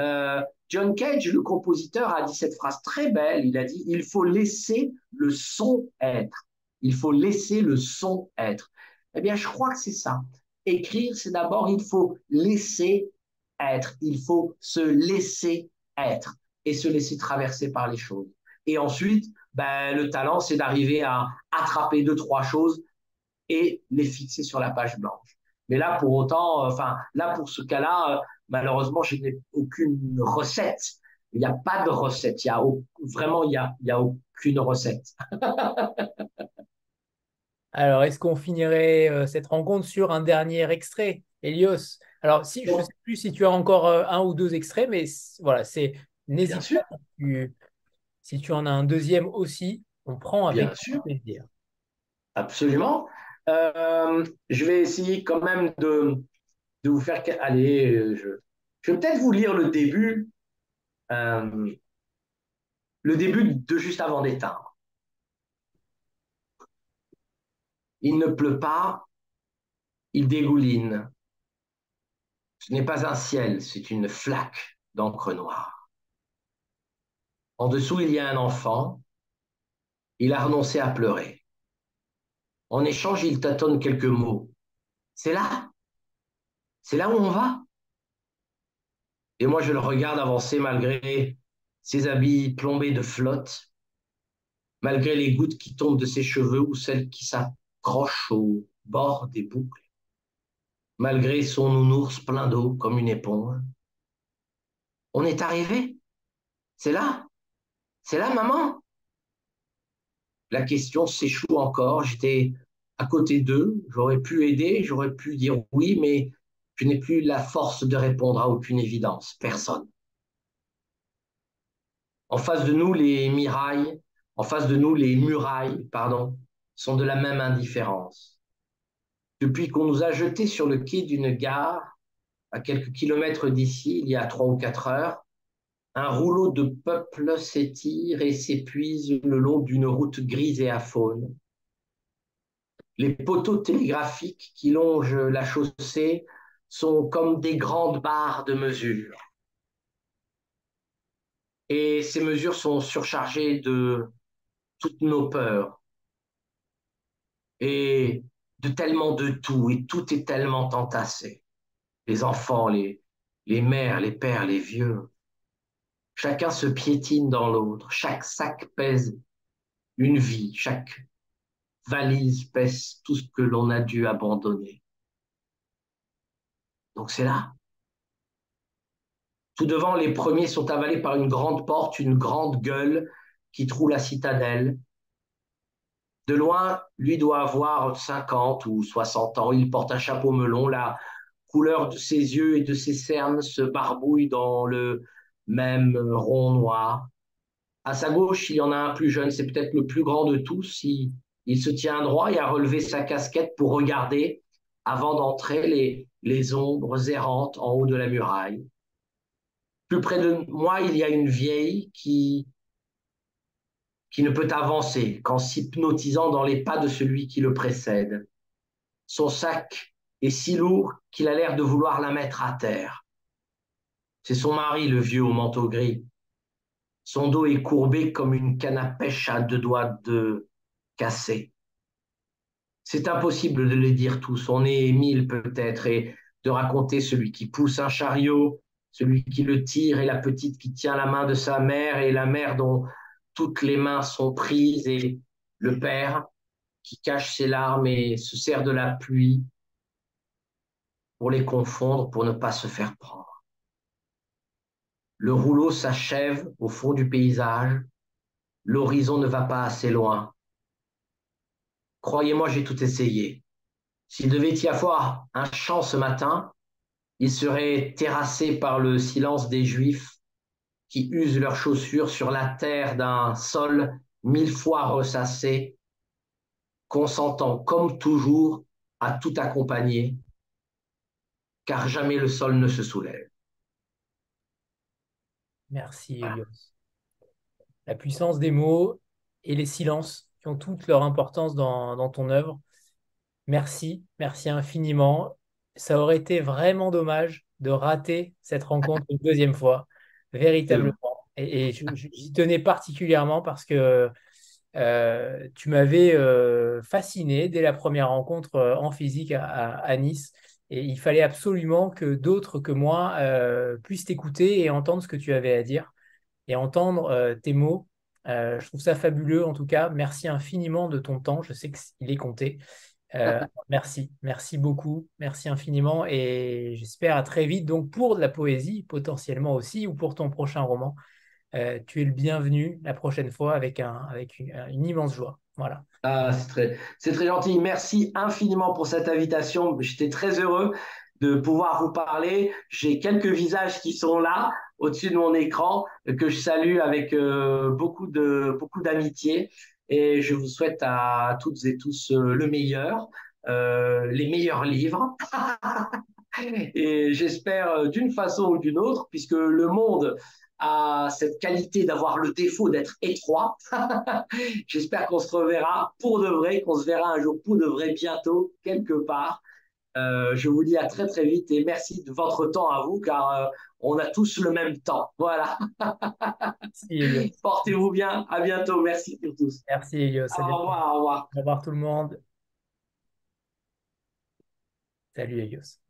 B: Euh, John Cage, le compositeur, a dit cette phrase très belle. Il a dit il faut laisser le son être. Il faut laisser le son être. Eh bien, je crois que c'est ça. Écrire, c'est d'abord il faut laisser être. Il faut se laisser être et se laisser traverser par les choses. Et ensuite, ben, le talent, c'est d'arriver à attraper deux, trois choses et les fixer sur la page blanche. Mais là, pour autant, enfin, là, pour ce cas-là, malheureusement, je n'ai aucune recette. Il n'y a pas de recette. Il y a vraiment, il y a, y a aucune recette.
A: Alors, est-ce qu'on finirait euh, cette rencontre sur un dernier extrait, Elios alors, si, je ne sais plus si tu as encore euh, un ou deux extraits, mais voilà, c'est n'hésite pas. Si tu, en as un deuxième aussi, on prend avec
B: plaisir. Absolument. Euh, je vais essayer quand même de, de vous faire. Allez, je, je vais peut-être vous lire le début. Euh, le début de juste avant d'éteindre. Il ne pleut pas, il dégouline. Ce n'est pas un ciel, c'est une flaque d'encre noire. En dessous, il y a un enfant. Il a renoncé à pleurer. En échange, il tâtonne quelques mots. C'est là? C'est là où on va? Et moi, je le regarde avancer malgré ses habits plombés de flotte, malgré les gouttes qui tombent de ses cheveux ou celles qui s'accrochent au bord des boucles malgré son nounours plein d'eau comme une éponge. On est arrivé. C'est là. C'est là, maman. La question s'échoue encore. J'étais à côté d'eux. J'aurais pu aider, j'aurais pu dire oui, mais je n'ai plus la force de répondre à aucune évidence. Personne. En face de nous, les murailles, en face de nous, les murailles, pardon, sont de la même indifférence depuis qu'on nous a jetés sur le quai d'une gare, à quelques kilomètres d'ici, il y a trois ou quatre heures, un rouleau de peuple s'étire et s'épuise le long d'une route grise et aphone. Les poteaux télégraphiques qui longent la chaussée sont comme des grandes barres de mesure. Et ces mesures sont surchargées de toutes nos peurs. Et tellement de tout et tout est tellement entassé. Les enfants, les, les mères, les pères, les vieux. Chacun se piétine dans l'autre. Chaque sac pèse une vie. Chaque valise pèse tout ce que l'on a dû abandonner. Donc c'est là. Tout devant, les premiers sont avalés par une grande porte, une grande gueule qui troue la citadelle. De loin, lui doit avoir 50 ou 60 ans. Il porte un chapeau melon. La couleur de ses yeux et de ses cernes se barbouille dans le même rond noir. À sa gauche, il y en a un plus jeune. C'est peut-être le plus grand de tous. Il, se tient droit et a relevé sa casquette pour regarder avant d'entrer les, les ombres errantes en haut de la muraille. Plus près de moi, il y a une vieille qui qui ne peut avancer qu'en s'hypnotisant dans les pas de celui qui le précède. Son sac est si lourd qu'il a l'air de vouloir la mettre à terre. C'est son mari, le vieux au manteau gris. Son dos est courbé comme une canne à pêche à deux doigts de casser. C'est impossible de les dire tous. On est mille peut-être et de raconter celui qui pousse un chariot, celui qui le tire et la petite qui tient la main de sa mère et la mère dont toutes les mains sont prises et le père qui cache ses larmes et se sert de la pluie pour les confondre, pour ne pas se faire prendre. Le rouleau s'achève au fond du paysage, l'horizon ne va pas assez loin. Croyez-moi, j'ai tout essayé. S'il devait y avoir un chant ce matin, il serait terrassé par le silence des Juifs qui usent leurs chaussures sur la terre d'un sol mille fois ressassé, consentant comme toujours à tout accompagner, car jamais le sol ne se soulève.
A: Merci, Elios. La puissance des mots et les silences qui ont toute leur importance dans, dans ton œuvre. Merci, merci infiniment. Ça aurait été vraiment dommage de rater cette rencontre une deuxième fois, véritablement. Et, j'y tenais particulièrement parce que euh, tu m'avais euh, fasciné dès la première rencontre euh, en physique à, Nice. Et il fallait absolument que d'autres que moi puissent t'écouter et entendre ce que tu avais à dire et entendre tes mots. je trouve ça fabuleux en tout cas. Merci infiniment de ton temps. Je sais qu'il est compté. Merci, merci beaucoup, merci infiniment et j'espère à très vite donc pour de la poésie potentiellement aussi ou pour ton prochain roman. Euh, tu es le bienvenu la prochaine fois avec, un, avec une, immense joie. Voilà.
B: Ah, c'est très, gentil. Merci infiniment pour cette invitation. J'étais très heureux de pouvoir vous parler. J'ai quelques visages qui sont là au-dessus de mon écran que je salue avec euh, beaucoup d'amitié et je vous souhaite à toutes et tous euh, le meilleur, les meilleurs livres. et j'espère d'une façon ou d'une autre, puisque le monde a cette qualité d'avoir le défaut d'être étroit. J'espère qu'on se reverra pour de vrai, qu'on se verra un jour pour de vrai bientôt, quelque part. Euh, je vous dis à très très vite et merci de votre temps à vous car euh, on a tous le même temps. Voilà. Portez-vous bien. À bientôt. Merci pour tous.
A: Merci Elios.
B: Au revoir. Au revoir.
A: Au revoir tout le monde. Salut Elios.